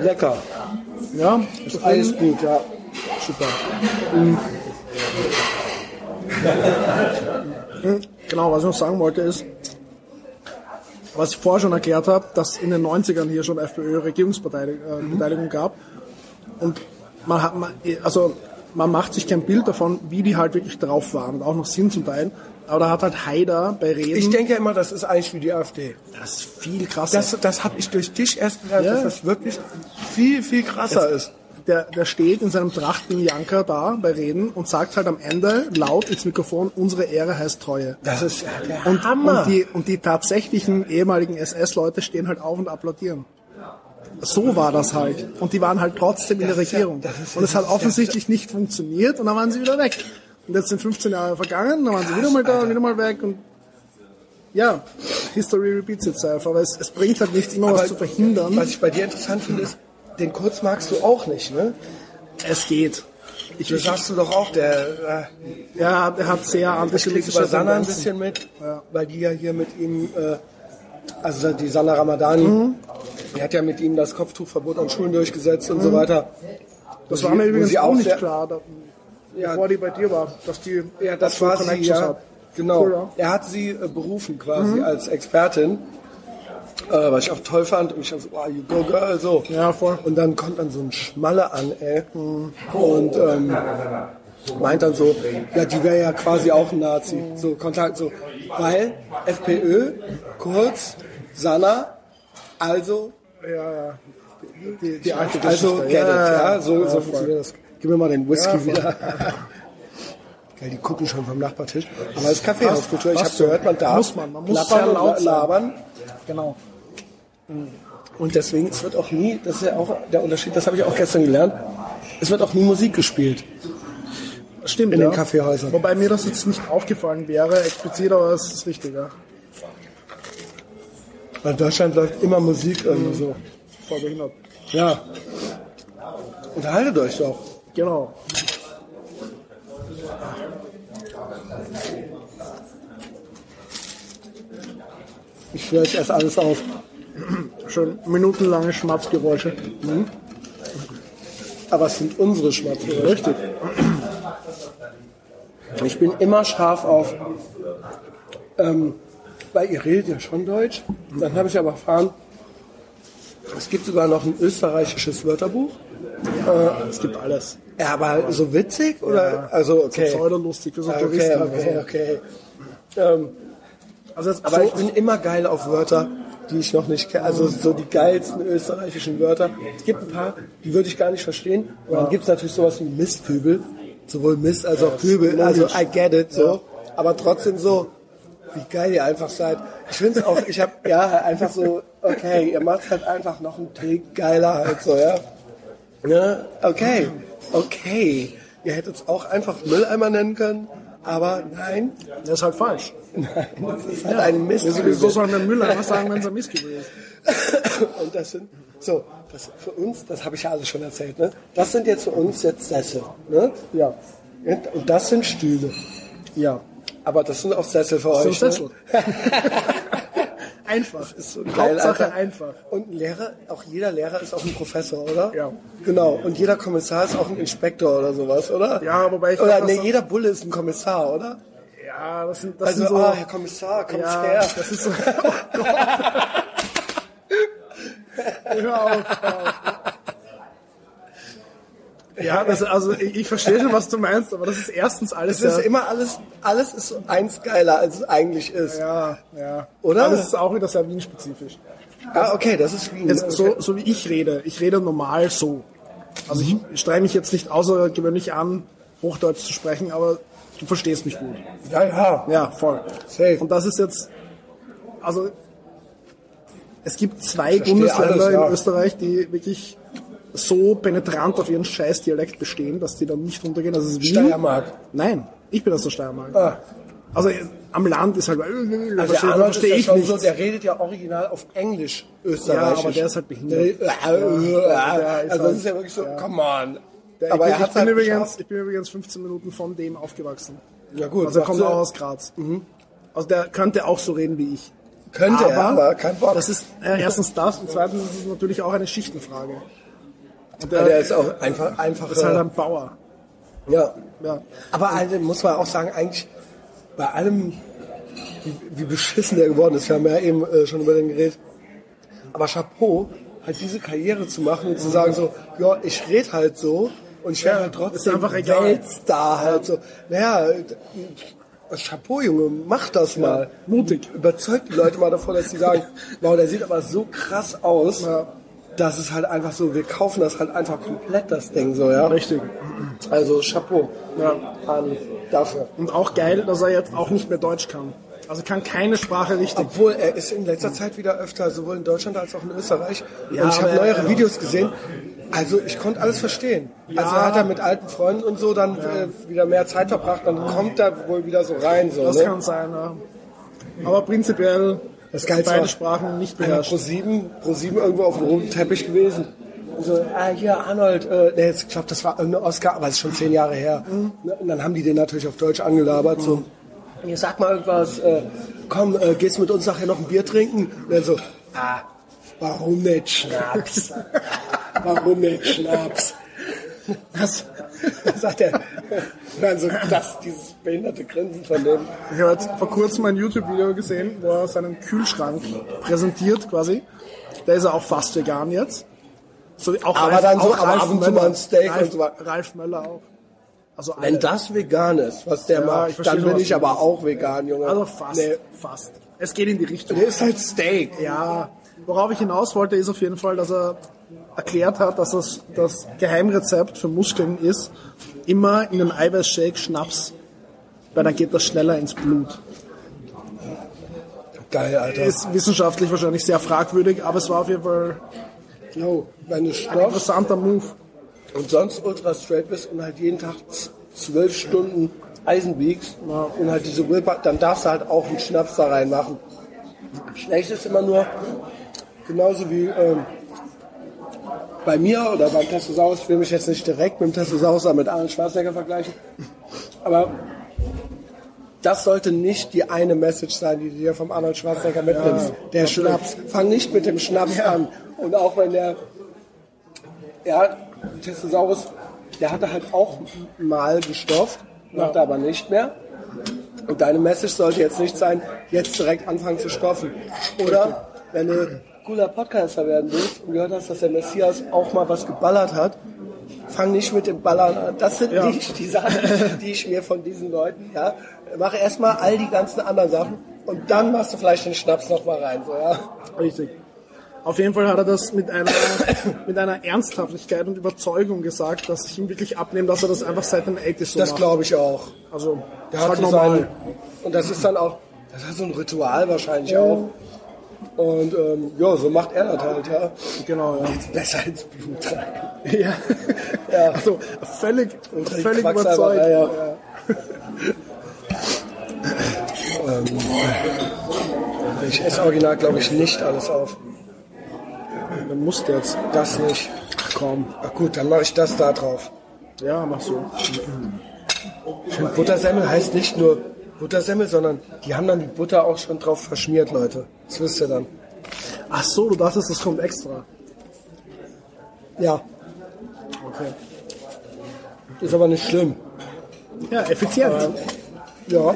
C: Lecker.
D: Ja,
C: Ist alles gut, ja.
D: Super. Mhm. Mhm, Genau, was ich noch sagen wollte ist, was ich vorher schon erklärt habe, dass in den 90ern hier schon FPÖ-Regierungsbeteiligung äh, Beteiligung gab. Und man hat, man, also man macht sich kein Bild davon, wie die halt wirklich drauf waren und auch noch sind zum Teil. Aber da hat halt Haider bei Reden,
C: Ich denke ja immer, das ist eigentlich wie die AfD.
D: das ist viel krasser.
C: Das, das habe ich durch dich erst gelernt,
D: Ja.
C: dass das wirklich viel, viel krasser ist.
D: der, der steht in seinem Trachten-Janker da bei Reden und sagt halt am Ende laut ins Mikrofon, unsere Ehre heißt Treue.
C: Das ist ja der
D: Und,
C: Hammer.
D: und, die, und die tatsächlichen ehemaligen SS-Leute stehen halt auf und applaudieren. So war das halt. Und die waren halt trotzdem in der
C: ja-
D: Regierung.
C: ja-
D: und es hat
C: ja-
D: offensichtlich nicht funktioniert und dann waren sie wieder weg. Und jetzt sind 15 Jahre vergangen, dann waren sie wieder mal da,
C: Alter.
D: wieder mal weg und ja, History repeats itself, aber es, es bringt halt nichts, immer was
C: Aber
D: zu verhindern.
C: Was ich bei dir interessant finde, ist, den Kurz magst du auch nicht, ne?
D: Es geht. Ich,
C: Das sagst du doch auch, der äh,
D: ja, er hat sehr antisemitische
C: bei Sanna ein bisschen mit, weil die ja hier mit ihm, äh, also die Sanna Ramadani,
D: Mhm.
C: Die hat ja mit ihm das Kopftuchverbot an Schulen durchgesetzt und so weiter.
D: Das war mir übrigens auch nicht klar, da,
C: Ja.
D: bevor die bei dir war, dass die
C: Ja, das war sie, ja.
D: hat.
C: Genau.
D: Cool, ja. Mhm.
C: Er hat sie äh, berufen quasi als Expertin, äh, was ich auch toll fand. Und ich dachte so, wow, you go girl, so.
D: Ja, voll.
C: Und dann kommt dann so ein Schmalle an, ey. Und ähm, meint dann so, ja, die wäre ja quasi auch ein Nazi. So, Kontakt, so. Weil FPÖ, kurz, Sanna, also,
D: Ja, ja. Die, die alte
C: also
D: Geschichte.
C: get it, ja, so,
D: ja,
C: so funktioniert das. Gib mir mal den Whisky
D: Ja,
C: wieder. Geil, die gucken schon vom Nachbartisch. Aber das ist Kaffeehauskultur. Ich habe gehört, man darf
D: Muss man, man muss
C: plappern
D: laut
C: labern.
D: Genau.
C: Und deswegen, es wird auch nie, das ist ja auch der Unterschied, das habe ich auch gestern gelernt, es wird auch nie Musik gespielt.
D: Stimmt,
C: In
D: ja.
C: den Kaffeehäusern.
D: Wobei mir das jetzt nicht aufgefallen wäre, explizit, aber es ist richtig, ja.
C: Weil in Deutschland läuft immer Musik irgendwie so.
D: Voll behindert.
C: Ja. Unterhaltet euch doch.
D: Genau.
C: Ich führe euch erst alles auf.
D: Schon minutenlange Schmatzgeräusche.
C: Aber es sind unsere Schmatzgeräusche. Richtig. Ich bin immer scharf auf, ähm, weil ihr redet ja schon Deutsch. Dann habe ich aber erfahren, es gibt sogar noch ein österreichisches Wörterbuch.
D: Es gibt alles.
C: Ja, aber so witzig oder? also okay.
D: Pseudolustig für so
C: okay,
D: Touristen.
C: okay,
D: Also.
C: okay. Ähm,
D: Also jetzt
C: aber
D: so,
C: ich bin immer geil auf Wörter, die ich noch nicht kenne. Also so die geilsten österreichischen Wörter. Es gibt ein paar, die würde ich gar nicht verstehen. Und dann gibt es natürlich sowas wie Mistkübel. Sowohl Mist als auch Kübel. Also I get it so. Aber trotzdem so, wie geil ihr einfach seid. Ich finde es auch, ich habe ja einfach so, okay, ihr macht halt einfach noch einen Tick geiler halt so, ja. Ne? Okay, okay. Ihr hättet es auch einfach Mülleimer nennen können, aber nein,
D: das ist halt falsch.
C: nein, das ist halt ein Mist.
D: Wieso, soll man Müller was sagen, wenn es ein Mistkübel ist?
C: Und das sind, so, das für uns, das habe ich ja alles schon erzählt, ne? Das sind jetzt für uns jetzt Sessel, ne?
D: Ja.
C: Und das sind Stühle.
D: Ja.
C: Aber das sind auch Sessel für
D: So
C: euch.
D: Sessel.
C: Ne?
D: Einfach.
C: Ist so geil,
D: Hauptsache
C: Alter.
D: einfach.
C: Und ein Lehrer, auch jeder Lehrer ist auch ein Professor, oder?
D: Ja.
C: Genau. Und jeder Kommissar ist auch ein Inspektor oder sowas, oder?
D: Ja, wobei ich
C: Oder nee, jeder Bulle ist ein Kommissar, oder?
D: Ja, das sind, das
C: Also,
D: sind so.
C: ah, Herr Kommissar, kommt
D: ja,
C: her.
D: das ist so. Oh Gott. Hör auf, hör auf. Ja, das, also ich, verstehe schon, was du meinst, aber das ist erstens alles
C: Es ist
D: ja,
C: immer alles, alles ist eins geiler, als es eigentlich ist.
D: ja, ja.
C: Oder?
D: Aber das ist auch wieder sehr Wien-spezifisch.
C: Ah, okay, das ist Wien.
D: Jetzt,
C: okay.
D: so, so wie ich rede, ich rede normal so. Also ich strenge mich jetzt nicht außergewöhnlich an, Hochdeutsch zu sprechen, aber du verstehst mich gut.
C: Ja, ja.
D: Ja, voll.
C: Safe.
D: Und das ist jetzt, also es gibt zwei Bundesländer
C: alles, ja.
D: in Österreich, die wirklich so penetrant auf ihren Scheißdialekt bestehen, dass die dann nicht runtergehen. Das ist Wien.
C: Steiermark.
D: Nein, ich bin aus der Steiermark.
C: Ah.
D: Also äh, am Land ist halt, äh,
C: Also
D: verstehe,
C: der Arnold
D: verstehe
C: ist
D: ich
C: ja
D: nicht.
C: so, der redet ja original auf Englisch, österreichisch.
D: Ja, aber der ist halt behindert.
C: Der,
D: Ja, der ist
C: also das ist ja wirklich so,
D: ja.
C: come on.
D: Der,
C: aber
D: ich, bin, ich, bin
C: halt
D: übrigens, ich bin übrigens 15 Minuten von dem aufgewachsen.
C: Ja gut,
D: Also er kommt auch aus Graz. Also der könnte auch so reden wie ich.
C: Könnte er, aber kein Bock.
D: Das ist äh, erstens das und zweitens ist es natürlich auch eine Schichtenfrage. Und der,
C: der ist auch einfach, einfach
D: ist halt ein Bauer.
C: Ja.
D: Ja.
C: Aber also, muss man auch sagen, eigentlich bei allem, wie, wie beschissen der geworden ist, wir haben ja eben äh, schon über den geredet, aber Chapeau, halt diese Karriere zu machen und zu sagen so, ja, ich rede halt so und ich werde halt trotzdem
D: einfach egal.
C: Weltstar halt so. Naja, Chapeau, Junge, mach das mal.
D: mutig.
C: Überzeugt die Leute mal davon, dass sie sagen, wow, der sieht aber so krass aus,
D: Ja.
C: Dass es halt einfach so, wir kaufen das halt einfach komplett, das Ding so, ja.
D: Richtig.
C: Also Chapeau
D: Ja.
C: an dafür.
D: Und auch geil, dass er jetzt auch nicht mehr Deutsch kann. Also kann keine Sprache richtig.
C: Obwohl er ist in letzter Zeit wieder öfter, sowohl in Deutschland als auch in Österreich.
D: Ja,
C: und ich habe
D: er-
C: neuere Videos gesehen. Also ich konnte alles verstehen.
D: Ja.
C: Also hat er mit alten Freunden und so dann äh, wieder mehr Zeit verbracht, dann kommt er wohl wieder so rein. So,
D: Das
C: ne?
D: kann sein, ja. Aber prinzipiell
C: Das Geilste
D: beide
C: war-
D: Sprachen nicht beherrscht.
C: pro sieben, pro sieben irgendwo auf dem roten Teppich gewesen. Und so, ah, hier, Arnold, äh, nee, jetzt, ich glaube, das war irgendein Oscar, aber es ist schon zehn Jahre her. Ne, Und dann haben die den natürlich auf Deutsch angelabert, so, hier, sag mal irgendwas, äh, komm, äh, gehst mit uns nachher noch ein Bier trinken? Und dann so, ah, warum nicht Schnaps? warum nicht Schnaps? Das, sagt er. Dann so, das, dieses behinderte Grinsen von dem.
D: Ich habe jetzt vor kurzem ein YouTube-Video gesehen, wo er seinen Kühlschrank präsentiert quasi. Da ist er auch fast vegan jetzt. So, auch
C: Aber dann so,
D: auch
C: aber ab und zu mal ein Steak
D: Ralf,
C: und so weiter.
D: Ralf Möller auch. Also
C: Wenn das vegan ist, was der
D: Ja,
C: macht, dann bin ich aber auch vegan, Junge.
D: Also fast.
C: Nee,
D: Fast. Es geht in die Richtung.
C: der ist halt Steak.
D: Ja, worauf ich hinaus wollte, ist auf jeden Fall, dass er erklärt hat, dass das, das Geheimrezept für Muskeln ist, immer in den Eiweißshake Schnaps, weil dann geht das schneller ins Blut.
C: Geil, Alter.
D: Ist wissenschaftlich wahrscheinlich sehr fragwürdig, aber es war auf jeden Fall
C: Jo, wenn du
D: ein interessanter Move.
C: und sonst ultra straight bist und halt jeden Tag zwölf Stunden Eisen wiegst und halt diese Willpower, dann darfst du halt auch einen Schnaps da reinmachen. Schlecht ist immer nur, genauso wie ähm, bei mir oder beim Testosaurus, ich will mich jetzt nicht direkt mit dem Testosaurus, sondern mit Arnold Schwarzenegger vergleichen, aber das sollte nicht die eine Message sein, die du dir vom Arnold Schwarzenegger mitnimmst. der Schnaps. Fang nicht mit dem Schnaps an. Und auch wenn der, ja, Testosaurus, der hatte halt auch mal gestofft, macht er aber nicht mehr. Und deine Message sollte jetzt nicht sein, jetzt direkt anfangen zu stoffen. Oder wenn du cooler Podcaster werden willst und gehört hast, dass der Messias auch mal was geballert hat, fang nicht mit dem Ballern an. Das sind
D: Ja.
C: nicht die Sachen, die ich mir von diesen Leuten, ja. Mach erstmal all die ganzen anderen Sachen und dann machst du vielleicht den Schnaps noch mal rein, so, ja.
D: Richtig. Auf jeden Fall hat er das mit einer, mit einer Ernsthaftigkeit und Überzeugung gesagt, dass ich ihm wirklich abnehme, dass er das einfach seit den 80s so
C: Das glaube ich auch.
D: Also,
C: Der
D: das
C: hat so
D: normal.
C: sein, und das ist dann auch, das hat so ein Ritual wahrscheinlich auch. Und ähm, ja, so macht er das halt, ja.
D: Genau, ja.
C: Besser ins Blut rein.
D: Ja.
C: Ja.
D: Also völlig, völlig überzeugt.
C: ja. Ich esse original, glaube ich, nicht alles auf.
D: Dann musst du jetzt.
C: Das nicht.
D: Komm.
C: Ach gut, dann mache ich das da drauf.
D: Ja, mach so.
C: Und Buttersemmel heißt nicht nur Buttersemmel, sondern die haben dann die Butter auch schon drauf verschmiert, Leute. Das wisst ihr dann.
D: Ach so, du dachtest, das kommt extra.
C: Ja,
D: Okay.
C: ist aber nicht schlimm.
D: Ja, effizient.
C: Ja.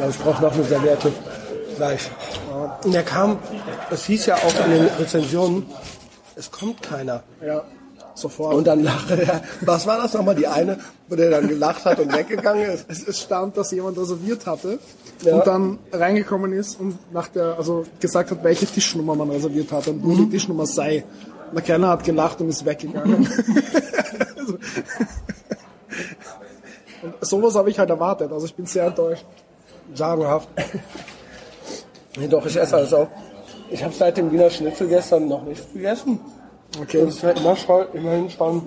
C: Ja, ich brauche noch eine Serviette. Gleich. Und er kam, es hieß ja auch in den Rezensionen, es kommt keiner.
D: Ja, sofort.
C: Und dann lachte er. Was war das nochmal? Die eine, wo der dann gelacht hat und weggegangen ist?
D: es, es stand, dass jemand reserviert hatte
C: Ja.
D: und dann reingekommen ist und nach der, also gesagt hat, welche Tischnummer man reserviert hat und wo die Tischnummer sei. Und der Kellner hat gelacht und ist weggegangen. Also- und sowas habe ich halt erwartet. Also ich bin sehr enttäuscht.
C: Sagenhaft. Nee, doch, ich esse alles auch. Ich habe seit dem Wiener Schnitzel gestern noch nicht gegessen.
D: Okay.
C: Und es war immer schon, immerhin schon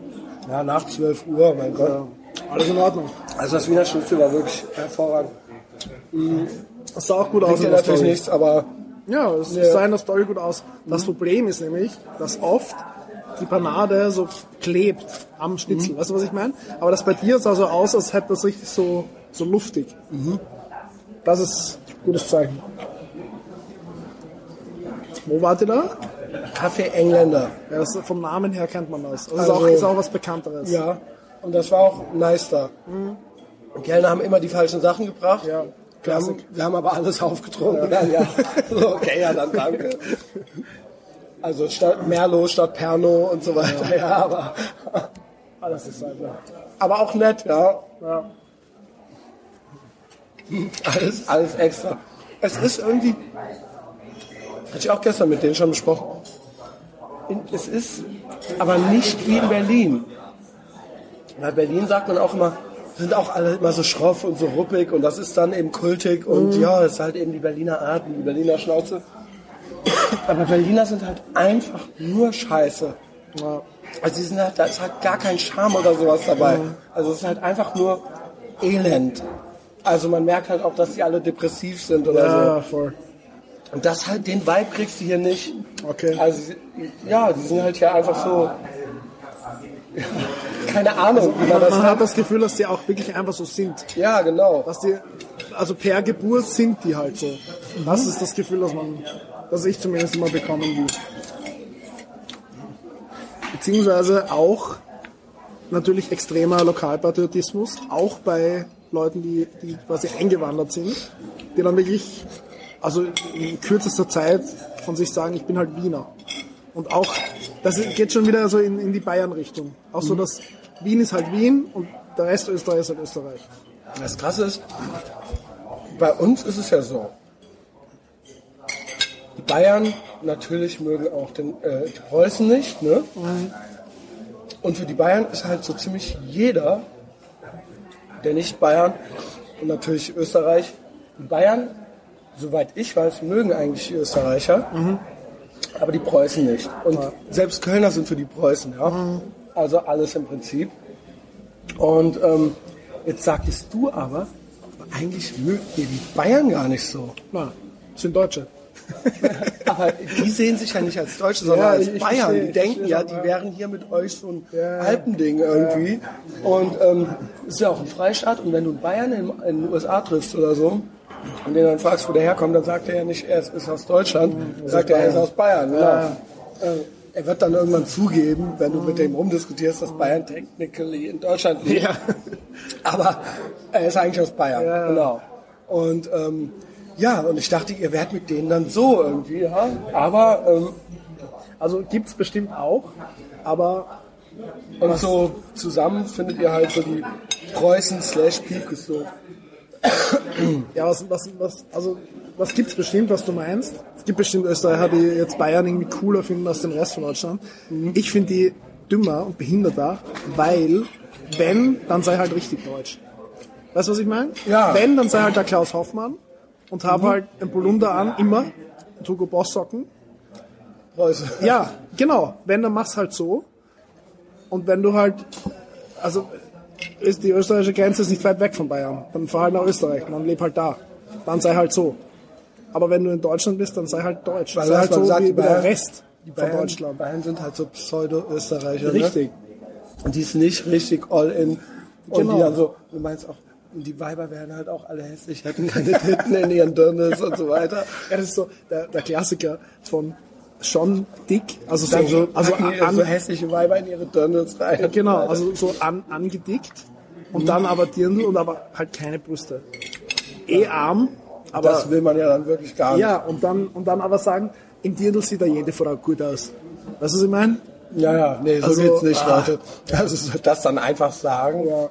C: ja, nach 12 Uhr, mein Gott.
D: Alles in Ordnung.
C: Also das Wiener Schnitzel war wirklich hervorragend.
D: Das sah auch gut aus in
C: dir
D: der
C: natürlich nichts, aber
D: Ja, es
C: Ja.
D: sah in der Story gut aus. Das Problem ist nämlich, dass oft die Panade so klebt am Schnitzel. Weißt du, was ich meine? Aber das bei dir sah so aus, als hätte das richtig so, so luftig. Das ist ein gutes Zeichen. Wo wart ihr da?
C: Kaffee Engländer.
D: Ja, das, vom Namen her kennt man das. Also, ist, auch, ist auch was Bekannteres.
C: Ja, und das war auch nice da. Die Kellner haben immer die falschen Sachen gebracht.
D: Ja,
C: wir, haben, wir haben aber alles aufgetrunken. Ja. ja. So, okay, ja, dann danke. Also statt Merlot statt Perno und so weiter. Ja, aber
D: Alles ist halt, ja.
C: aber auch nett, ja.
D: ja.
C: Alles, alles extra. Es ist irgendwie, hatte ich auch gestern mit denen schon besprochen. Es ist aber nicht wie in Berlin. Bei Berlin sagt man auch immer, sind auch alle immer so schroff und so ruppig und das ist dann eben kultig und ja, das ist halt eben die Berliner Art, die Berliner Schnauze. Aber Berliner sind halt einfach nur scheiße.
D: ja.
C: Also die sind halt, da ist halt gar kein Charme oder sowas dabei. Also es ist halt einfach nur Elend. Also man merkt halt auch, dass die alle depressiv sind oder
D: Ja, voll.
C: Und das halt, den Vibe kriegst du hier nicht.
D: Okay.
C: Also ja, die sind halt hier einfach so, keine Ahnung, wie man das
D: Man hat das Gefühl, dass die auch wirklich einfach so sind.
C: Ja, genau.
D: Dass die, also per Geburt sind die halt so. Das ist das Gefühl, dass man, dass ich zumindest immer bekommen will. Beziehungsweise auch natürlich extremer Lokalpatriotismus, auch bei Leuten, die, die quasi eingewandert sind, die dann wirklich, also in kürzester Zeit von sich sagen, ich bin halt Wiener. Und auch, das geht schon wieder so in, in die Bayern-Richtung. Auch so, dass Wien ist halt Wien und der Rest Österreich ist halt Österreich.
C: Das Krasse ist, bei uns ist es ja so. Die Bayern natürlich mögen auch den, äh, die Preußen nicht, ne? Und für die Bayern ist halt so ziemlich jeder, der nicht Bayern und natürlich Österreich, Bayern, soweit ich weiß, mögen eigentlich die Österreicher, aber die Preußen nicht. Und selbst Kölner sind für die Preußen, ja. Also alles im Prinzip. Und ähm, jetzt sagtest du aber, eigentlich mögt ihr die Bayern gar nicht so.
D: Na, sind Deutsche.
C: Aber die sehen sich ja nicht als Deutsche, sondern
D: Ja,
C: als Bayern.
D: verstehe,
C: die denken
D: verstehe
C: ja, die
D: ja.
C: wären hier mit euch so ein
D: Ja.
C: Alpending irgendwie. Und ähm, ist ja auch ein Freistaat. Und wenn du Bayern in, in den USA triffst oder so, und den dann fragst, wo der herkommt, dann sagt er ja nicht, er ist, aus Deutschland, dann sagt er, er ist aus Bayern. Genau.
D: Ja.
C: Äh, er wird dann irgendwann zugeben, wenn du mit dem rumdiskutierst, dass Bayern technically in Deutschland liegt.
D: Ja.
C: Aber er ist eigentlich aus Bayern.
D: Ja.
C: Genau. Und ähm, ja, und ich dachte, ihr wärt mit denen dann so irgendwie, ja. Aber ähm,
D: Also gibt's bestimmt auch, aber
C: und so zusammen findet ihr halt so die Preußen slash Piefgesdorf.
D: Ja, was, was, was, also was gibt's bestimmt, was du meinst? Es gibt bestimmt Österreicher, die jetzt Bayern irgendwie cooler finden als den Rest von Deutschland. Ich finde die dümmer und behinderter, weil wenn, dann sei halt richtig deutsch. Weißt du, was ich meine?
C: Ja.
D: Wenn, dann sei halt der Klaus Hoffmann und hab halt ein Polunder an, immer, und Hugo Boss Socken.
C: Preußen.
D: Ja, genau. Wenn, dann mach's halt so. Und wenn du halt, also ist die österreichische Grenze ist nicht weit weg von Bayern, dann fahr halt nach Österreich, dann leb halt da. Dann sei halt so. Aber wenn du in Deutschland bist, dann sei halt deutsch.
C: Weil
D: sei halt
C: man
D: so
C: sagt,
D: wie, wie der
C: Bayern-
D: Rest
C: Die
D: von
C: Bayern,
D: Deutschland.
C: Bayern sind halt so Pseudo-Österreicher.
D: Richtig.
C: Ne? Und die ist nicht richtig all in. Und
D: Genau.
C: die dann so, du meinst auch, die Weiber wären halt auch alle hässlich, hätten keine Titten in ihren Dirndls und so weiter.
D: Ja, das ist so der, der Klassiker von schon dick, also so,
C: Dann so,
D: also
C: die
D: an,
C: so hässliche Weiber in ihre Dirndls rein.
D: genau, also so an, angedickt und dann aber Dirndl und aber halt keine Brüste. Eh arm, aber
C: das will man ja dann wirklich gar nicht.
D: Ja, und dann, und dann aber sagen, im Dirndl sieht da jede Frau gut aus. Weißt du, was ich meine?
C: Ja, ja, nee, so
D: Also,
C: geht's nicht,
D: ah.
C: Leute. Also das dann einfach sagen.
D: Ja.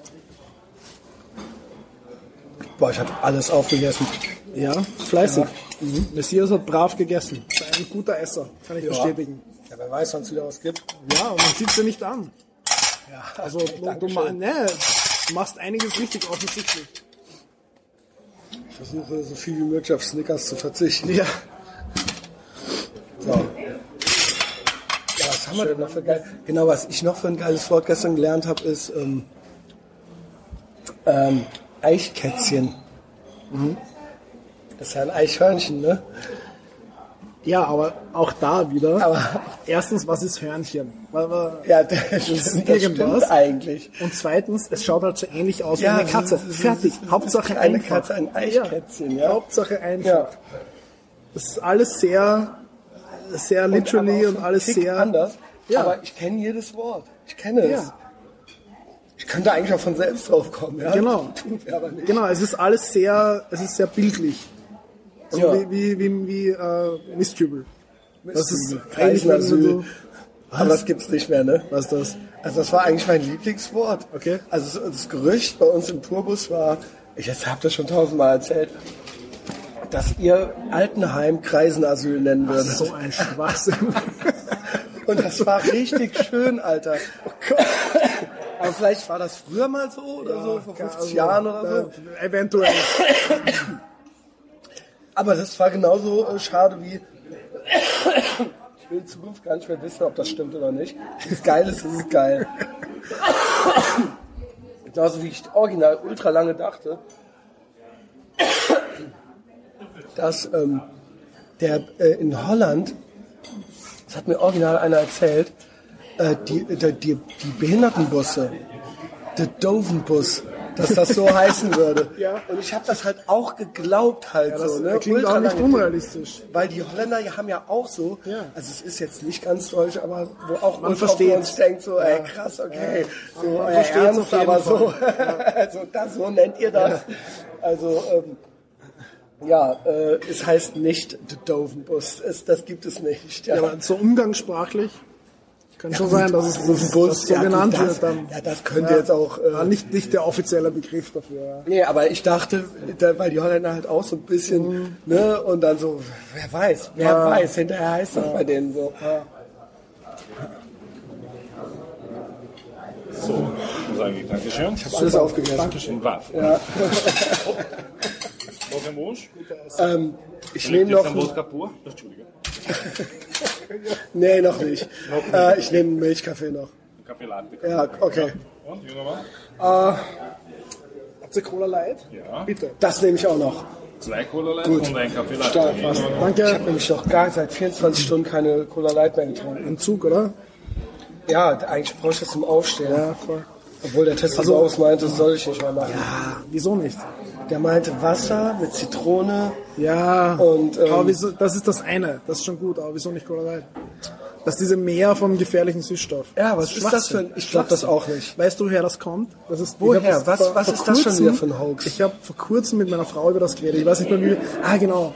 C: Boah, ich habe alles aufgegessen.
D: Ja, fleißig. Mhm. Messias hat brav gegessen. Ist ein guter Esser, kann ich bestätigen.
C: Ja, wer weiß, wann es wieder was gibt.
D: Ja, und man sieht's ja nicht an.
C: Ja,
D: Also, du, ne, du machst einiges richtig offensichtlich.
C: Ich versuche so viel wie möglich auf Snickers zu verzichten.
D: Ja.
C: So. Ja, was haben wir denn noch für geil? Genau, was ich noch für ein geiles Wort gestern gelernt habe, ist ähm, ähm, Eichkätzchen. Mhm. Das ist ja ein Eichhörnchen, ne?
D: Ja, aber auch da wieder.
C: Aber-
D: erstens, was ist Hörnchen? Weil, weil,
C: Ja, das, das, das
D: irgendwas.
C: stimmt eigentlich.
D: und zweitens, es schaut halt so ähnlich aus
C: Ja,
D: wie eine Katze.
C: ist- es ist-
D: Fertig.
C: ist
D: Hauptsache
C: eine
D: einfach.
C: Katze, ein Eichkätzchen, ja.
D: Hauptsache einfach.
C: Ja.
D: Das ist alles sehr sehr literally und,
C: so ein
D: alles sehr
C: anders.
D: Ja.
C: Aber ich kenne jedes Wort. Ich kenne es.
D: Ja.
C: Ich könnte eigentlich auch von selbst drauf kommen. Ja?
D: Genau. Genau, es ist alles sehr, es ist sehr bildlich. So
C: Ja.
D: wie, wie, wie, wie äh, Mistkübel. Das ist eigentlich
C: Kreisenasyl.
D: so,
C: Aber das gibt's nicht mehr, ne?
D: was ist das?
C: Also das war eigentlich mein Lieblingswort.
D: Okay.
C: Also das, das Gerücht bei uns im Tourbus war, ich habe das schon tausendmal erzählt, dass ihr Altenheim Kreisenasyl nennen würdet.
D: So ein Schwachsinn.
C: Und das war richtig schön, Alter. Aber vielleicht war das früher mal so oder so, vor 50
D: Also,
C: Jahren oder so.
D: Eventuell.
C: Aber das war genauso äh, schade wie. Ich will in Zukunft gar nicht mehr wissen, ob das stimmt oder nicht. Wenn es geil ist, ist geil. Genauso wie ich original ultra lange dachte, dass ähm, der äh, in Holland, das hat mir original einer erzählt, äh, die, die, die, die Behindertenbusse, der Dovenbus, dass das so heißen würde.
D: Ja.
C: Und ich habe das halt auch geglaubt halt
D: Ja, das
C: so. Ne?
D: klingt auch
C: Ultra
D: nicht
C: lange.
D: unrealistisch.
C: Weil die Holländer haben ja auch so,
D: Ja.
C: also es ist jetzt nicht ganz deutsch, aber wo auch
D: Man
C: für uns denkt so, ey krass, okay, so
D: Man versteht's
C: ernst, aber so,
D: Fall.
C: also das, so nennt ihr das. Also ähm, ja, äh, es heißt nicht der Dovenbus, es, das gibt es nicht. Ja,
D: Ja, aber so umgangssprachlich kann schon sein, dass es das, das so
C: ja,
D: genannt
C: das,
D: wird dann.
C: Ja, das könnte jetzt auch. Äh,
D: Ja, nicht, nicht der offizielle Begriff dafür. Ja.
C: Nee, aber ich dachte, da, weil die Holländer halt auch so ein bisschen, ne, und dann so, wer weiß, wer
D: Ja.
C: weiß, hinterher heißt das bei denen so.
B: So, dann sage ich Dankeschön. Ich habe
C: Alles aufgegessen.
B: Dankeschön. Was?
C: Ja.
B: Noch ein Wunsch?
C: Ähm, ich nehme noch,
B: ein? Entschuldige.
C: nee, noch nicht. Äh, ich nehme einen Milchkaffee noch.
B: Kaffee Latte.
C: Ja, okay.
B: Und, junger Mann?
D: Habt ihr Cola Light?
B: Ja.
D: Bitte.
C: Das nehme ich auch noch.
B: Zwei Cola Light
C: Gut.
B: und ein Kaffee Latte.
C: Stark, was?
B: Mann.
C: Ich
D: Danke.
C: habe nämlich noch gar seit 24 Stunden keine Cola Light mehr getrunken.
D: Entzug, oder?
C: Ja, eigentlich brauche ich das zum Aufstehen.
D: Ja, voll.
C: Obwohl der Testosaurus meinte, das soll ich nicht mehr machen.
D: Ah, wieso nicht?
C: Der meinte Wasser mit Zitrone.
D: Ja,
C: Und, ähm,
D: aber wieso, das ist das eine. Das ist schon gut, aber wieso nicht Cola Light? Das ist diese Mehr vom gefährlichen Süßstoff.
C: Ja, was ist das für ein- ich glaub das auch nicht.
D: Weißt du, woher das kommt? Das ist,
C: Woher?
D: das
C: Was-
D: vor-
C: was
D: vor
C: ist das schon wieder für ein Hoax?
D: Ich habe vor kurzem mit meiner Frau über das geredet. Ich weiß nicht mehr wie. Ah, genau.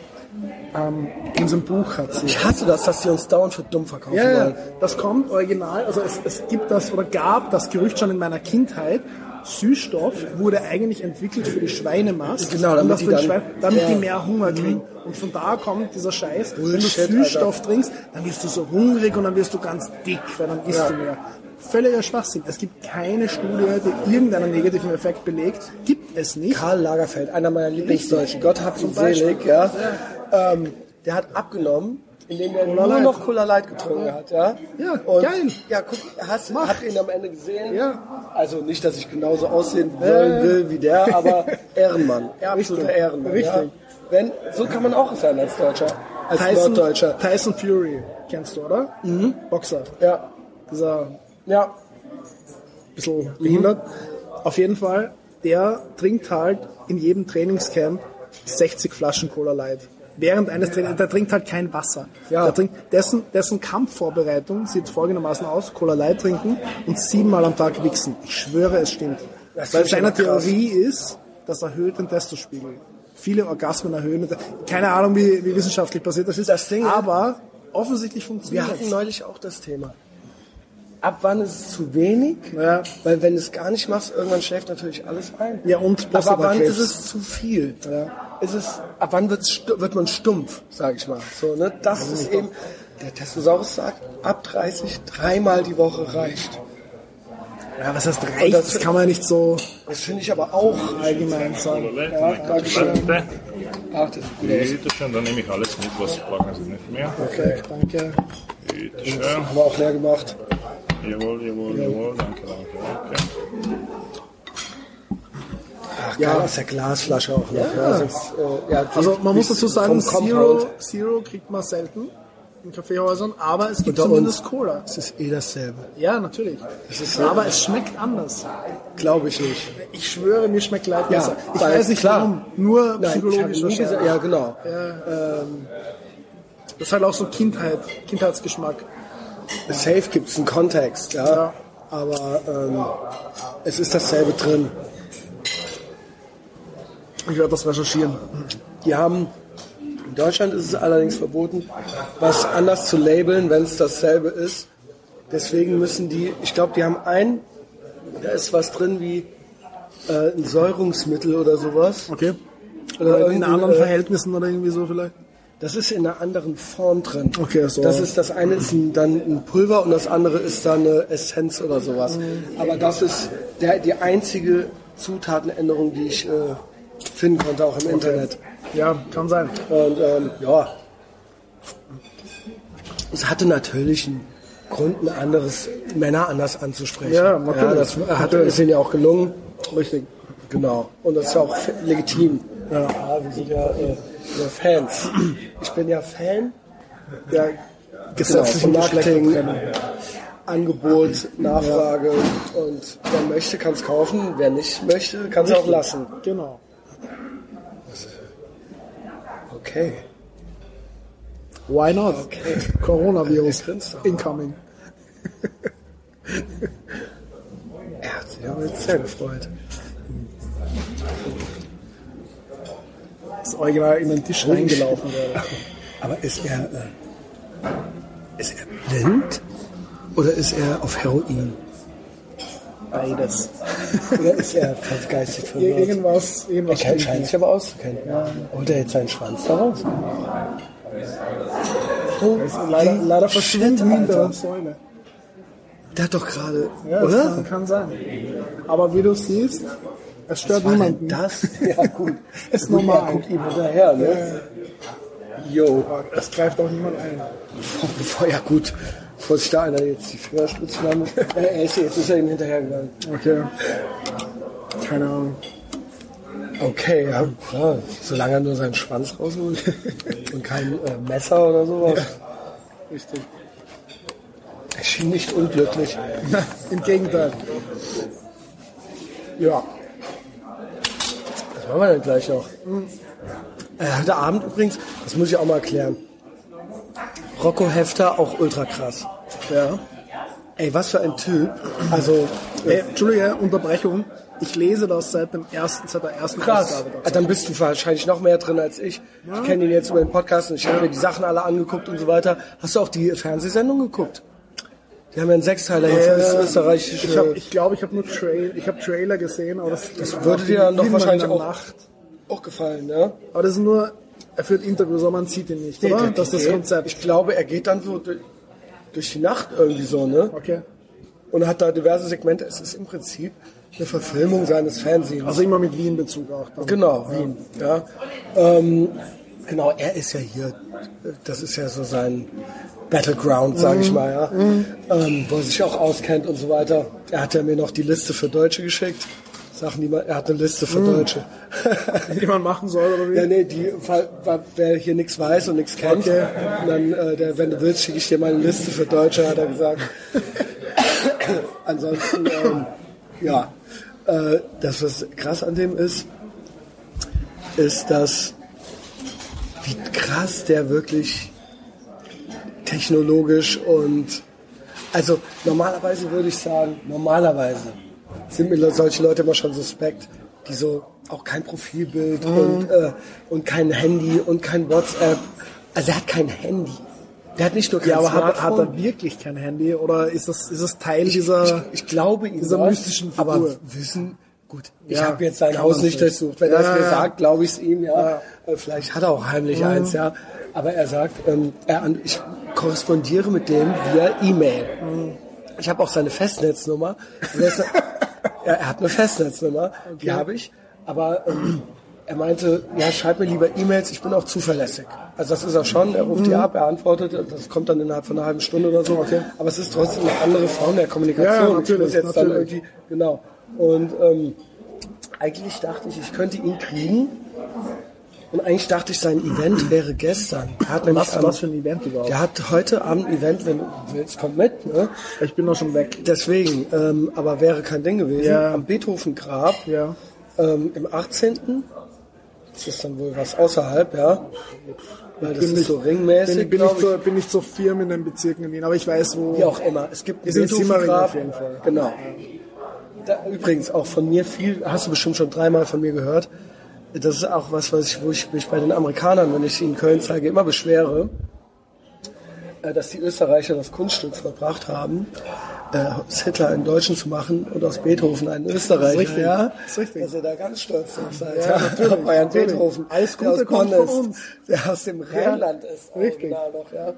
D: Ähm, in so einem Buch hat sie.
C: Ich hasse das, dass die uns dauernd für dumm verkaufen
D: Ja, ja,
C: wollen.
D: das kommt original. Also es, es gibt das oder gab das Gerücht schon in meiner Kindheit. Süßstoff wurde eigentlich entwickelt für die Schweinemast.
C: Genau, damit die dann-
D: Schwein, damit
C: ja.
D: die mehr Hunger kriegen. Und von da kommt dieser Scheiß. Wenn du
C: Bullshit,
D: Süßstoff
C: Alter.
D: trinkst, dann wirst du so hungrig und dann wirst du ganz dick, weil dann isst du mehr. Völliger Schwachsinn. Es gibt keine Studie, die irgendeinen negativen Effekt belegt. Gibt es nicht.
C: Karl Lagerfeld, einer meiner Lieblingsdeutschen, Gott hab ihn selig, ja. Ähm, der hat abgenommen, indem er nur
D: Light.
C: noch Cola Light getrunken hat, ja.
D: Ja,
C: Und,
D: geil.
C: Ja, guck, hast, habt ihr ihn am Ende gesehen?
D: Ja.
C: Also nicht, dass ich genauso aussehen wollen will wie der, aber Ehrenmann, absoluter
D: Richtig.
C: Ehrenmann. Ja.
D: Richtig.
C: Wenn, so kann man auch sein als Deutscher, als
D: Tyson,
C: Norddeutscher.
D: Tyson Fury, kennst du, oder? Mhm. Boxer.
C: Ja,
D: Dieser
C: ja.
D: bisschen behindert. Auf jeden Fall, der trinkt halt in jedem Trainingscamp 60 Flaschen Cola Light. Während eines Trainings, der trinkt halt kein Wasser.
C: Ja.
D: Der trinkt, dessen, dessen Kampfvorbereitung sieht folgendermaßen aus, Cola Light trinken und siebenmal am Tag wichsen. Ich schwöre, es stimmt.
C: Das
D: Weil seine. Theorie ist, das erhöht den Testospiegel. Viele Orgasmen erhöhen. Keine Ahnung, wie, wie wissenschaftlich passiert das ist.
C: Das Ding
D: aber offensichtlich
C: Wir
D: funktioniert
C: hatten
D: es.
C: neulich auch das Thema. Ab wann ist es zu wenig?
D: Ja.
C: Weil wenn du es gar nicht machst, irgendwann schläft natürlich alles ein.
D: Ja, und
C: Aber ab wann ist es zu viel? Ist es, ab wann wird's, wird man stumpf, sag ich mal. So, ne? Das ist eben, der Testosaurus sagt, ab 30 dreimal die Woche reicht.
D: Ja, was heißt reicht?
C: das-
D: Das kann man nicht so
C: Das finde ich aber auch
D: allgemein sagen.
C: Dankeschön.
B: Latte.
C: Ach, das ist gut
B: schön, dann nehme ich alles mit, was brauchen Sie nicht mehr.
D: Okay, danke.
B: Bitte schön.
C: Haben wir auch leer gemacht.
B: Jawohl, jawohl, jawohl. Danke, danke, danke.
C: Ach, ja. aus der Glasflasche auch noch. Ja. sonst, äh, ja,
D: Also man muss dazu sagen, Zero. Zero kriegt man selten in Kaffeehäusern, aber es gibt
C: Unter
D: zumindest
C: uns.
D: Cola.
C: Es ist eh dasselbe.
D: Ja, natürlich.
C: ist so.
D: aber es schmeckt anders.
C: Glaube ich nicht.
D: Ich schwöre, mir schmeckt Light
C: Ja,
D: besser. Ich
C: weil-
D: weiß nicht
C: klar.
D: warum, nur
C: Nein, ich
D: psychologisch wahrscheinlich.
C: gesagt, ja genau. Ähm,
D: Das ist halt auch so Kindheit, Kindheitsgeschmack.
C: Safe gibt es einen Kontext, ja.
D: Ja.
C: Aber ähm, es ist dasselbe drin.
D: Ich werde das recherchieren.
C: Die haben, in Deutschland ist es allerdings verboten, was anders zu labeln, wenn es dasselbe ist. Deswegen müssen die, ich glaube, die haben ein, da ist was drin wie äh, ein Säurungsmittel oder sowas.
D: Okay.
C: Oder
D: Oder in anderen
C: äh,
D: Verhältnissen oder irgendwie so vielleicht.
C: Das ist in einer anderen Form drin.
D: Okay, so.
C: Das ist das eine ist ein, dann ein Pulver und das andere ist dann eine Essenz oder sowas. Aber das ist der, die einzige Zutatenänderung, die ich äh, finden konnte, auch im Internet.
D: Ja, kann sein.
C: Und ähm, ja, es hatte natürlich einen Grund, ein anderes Männer anders anzusprechen.
D: Ja, natürlich.
C: das hat, ist ihnen ja auch gelungen.
D: Richtig.
C: Genau. Und das ist ja auch legitim. Ja, wir sind ja äh, wir Fans. Ich bin ja Fan der
D: Genau,
C: gesetzlichen
D: von
C: Marketing. Angebot, Nachfrage. Und wer möchte, kann es kaufen. Wer nicht möchte, kann es auch lassen.
D: Genau.
C: Okay.
D: Why not?
C: Okay.
D: Coronavirus. Incoming.
C: Er hat sich aber jetzt sehr gefreut.
D: Das Original in den Tisch reingelaufen wäre.
C: Aber ist er, äh, ist er blind? Oder ist er auf Heroin?
D: Beides.
C: Oder ist er geistig verwirrt?
D: Irgendwas,
C: Er
D: irgendwas stimmt
C: scheint sich aber auszukennen. Holt er jetzt seinen Schwanz daraus? Oh,
D: Ist leider, leider hinter
C: Alter.
D: der Säule.
C: Der hat doch gerade,
D: Ja, das
C: oder?
D: kann, kann sein. Aber wie du siehst, es stört
C: Was
D: niemanden.
C: das? Ja, gut.
D: Ist
C: Gut,
D: normal.
C: Er guckt ihm hinterher, ne? Jo.
D: Es greift auch niemand ein.
C: Bevor, ja gut. Bevor sich da einer jetzt die Finger spitzen haben. Äh, er ist, jetzt ist er ihm hinterhergegangen.
D: Okay. Keine Ahnung.
C: Okay, ja, klar. Solange er nur seinen Schwanz rausholt und kein äh, Messer oder sowas.
D: Richtig.
C: Er schien nicht unglücklich.
D: Im Gegenteil. Ja.
C: Machen wir denn gleich noch? Äh, heute Abend übrigens, das muss ich auch mal erklären. Rocco Hefter, auch ultra krass.
D: Ja.
C: Ey, was für ein Typ. Also,
D: Äh, Entschuldige, Unterbrechung. Ich lese das seit dem ersten, seit der ersten
C: krass.
D: Ausgabe.
C: Ah, Dann bist du wahrscheinlich noch mehr drin als ich. Ich kenne ihn jetzt über den Podcast und ich habe mir die Sachen alle angeguckt und so weiter. Hast du auch die Fernsehsendung geguckt? Die haben ja einen Sechsteiler hier für österreichische...
D: Ich glaube, ich, glaub, ich habe nur Trail, ich hab Trailer gesehen, aber das, das
C: würde dir dann doch wahrscheinlich auch-
D: Nacht.
C: auch gefallen, ne?
D: Aber das ist nur, er führt Interviews, aber man sieht ihn nicht,
C: Nee,
D: oder?
C: der-
D: das ist das Konzept.
C: Ich glaube, er geht dann so durch, durch die Nacht irgendwie so, ne?
D: Okay.
C: Und hat da diverse Segmente. Es ist im Prinzip eine Verfilmung seines Fernsehens.
D: Also immer mit Wien-Bezug auch. Dann.
C: genau, Wien. Ja. Ähm, genau, er ist ja hier. Das ist ja so sein Battleground, sage ich mal, ja. Ähm, wo er sich auch auskennt und so weiter. Er hat ja mir noch die Liste für Deutsche geschickt. Sachen, die man, er hat eine Liste für Deutsche.
D: Die man machen soll, oder wie?
C: Ja, nee, die, weil- weil- wer hier nichts weiß und nichts kennt,
D: Okay.
C: dann, äh, der, wenn du willst, schicke ich dir meine Liste für Deutsche, hat er gesagt. Ansonsten, ähm, ja, äh, das, was krass an dem ist, ist, dass, wie krass der wirklich technologisch und, also normalerweise würde ich sagen, normalerweise sind mir solche Leute immer schon suspekt, die so auch kein Profilbild
D: Mhm.
C: und, äh, und kein Handy und kein WhatsApp. Also er hat kein Handy. Der hat nicht nur kein
D: Ja, aber hat, hat er wirklich kein Handy oder ist das, ist das Teil dieser...
C: ich, ich glaube
D: dieser mystischen Figur.
C: Aber wissen, gut, ich
D: Ja,
C: habe jetzt sein Haus nicht durchsucht. Wenn
D: Ja,
C: er es mir
D: ja.
C: sagt, glaube ich es ihm, ja. Äh, Vielleicht hat er auch heimlich eins, ja. Aber er sagt, ähm, er, ich korrespondiere mit dem via E-Mail. Ich habe auch seine Festnetznummer. Er, ja, hat eine Festnetznummer, die habe ich. Aber ähm, er meinte, ja, schreib mir lieber E-Mails, ich bin auch zuverlässig. Also das ist er schon, er ruft die ab, er antwortet, das kommt dann innerhalb von einer halben Stunde oder so. Okay. Aber es ist trotzdem eine andere Form der Kommunikation.
D: Ja, ja,
C: Und ich muss
D: natürlich,
C: jetzt dann
D: natürlich.
C: irgendwie, genau. Und ähm, eigentlich dachte ich, ich könnte ihn kriegen. Und eigentlich dachte ich, sein Event wäre gestern. Er hat nämlich
D: Was,
C: am-
D: was für ein Event überhaupt?
C: der hat heute Abend ein Event, wenn du willst, komm mit. Ne?
D: Ich bin doch schon weg.
C: Deswegen, ähm, aber wäre kein Ding gewesen.
D: Ja.
C: Am Beethoven-Grab
D: Ja.
C: ähm, im 18. Das ist dann wohl was außerhalb, ja. Weil das
D: bin
C: ist
D: nicht,
C: so ringmäßig,
D: bin, bin, nicht so, bin nicht so firm in den Bezirken in Wien, aber ich weiß, wo.
C: Wie auch immer. Es gibt
D: Wir sind
C: Beethoven
D: Simmering
C: Da, übrigens auch von mir viel, hast du bestimmt schon dreimal von mir gehört. Das ist auch was, was ich, wo ich mich bei den Amerikanern, wenn ich sie in Köln zeige, immer beschwere, äh, dass die Österreicher das Kunststück vollbracht haben, aus Hitler einen Deutschen zu machen und aus Beethoven einen Österreicher.
D: richtig.
C: Ja,
D: Das ist richtig.
C: Dass ihr da ganz stolz drauf seid.
D: Ja, natürlich,
C: Auf euren
D: natürlich.
C: Beethoven.
D: Alles
C: der aus
D: Gute
C: Bonn ist,
D: uns.
C: Der aus dem Rheinland ist.
D: Richtig.
C: original Noch, ja.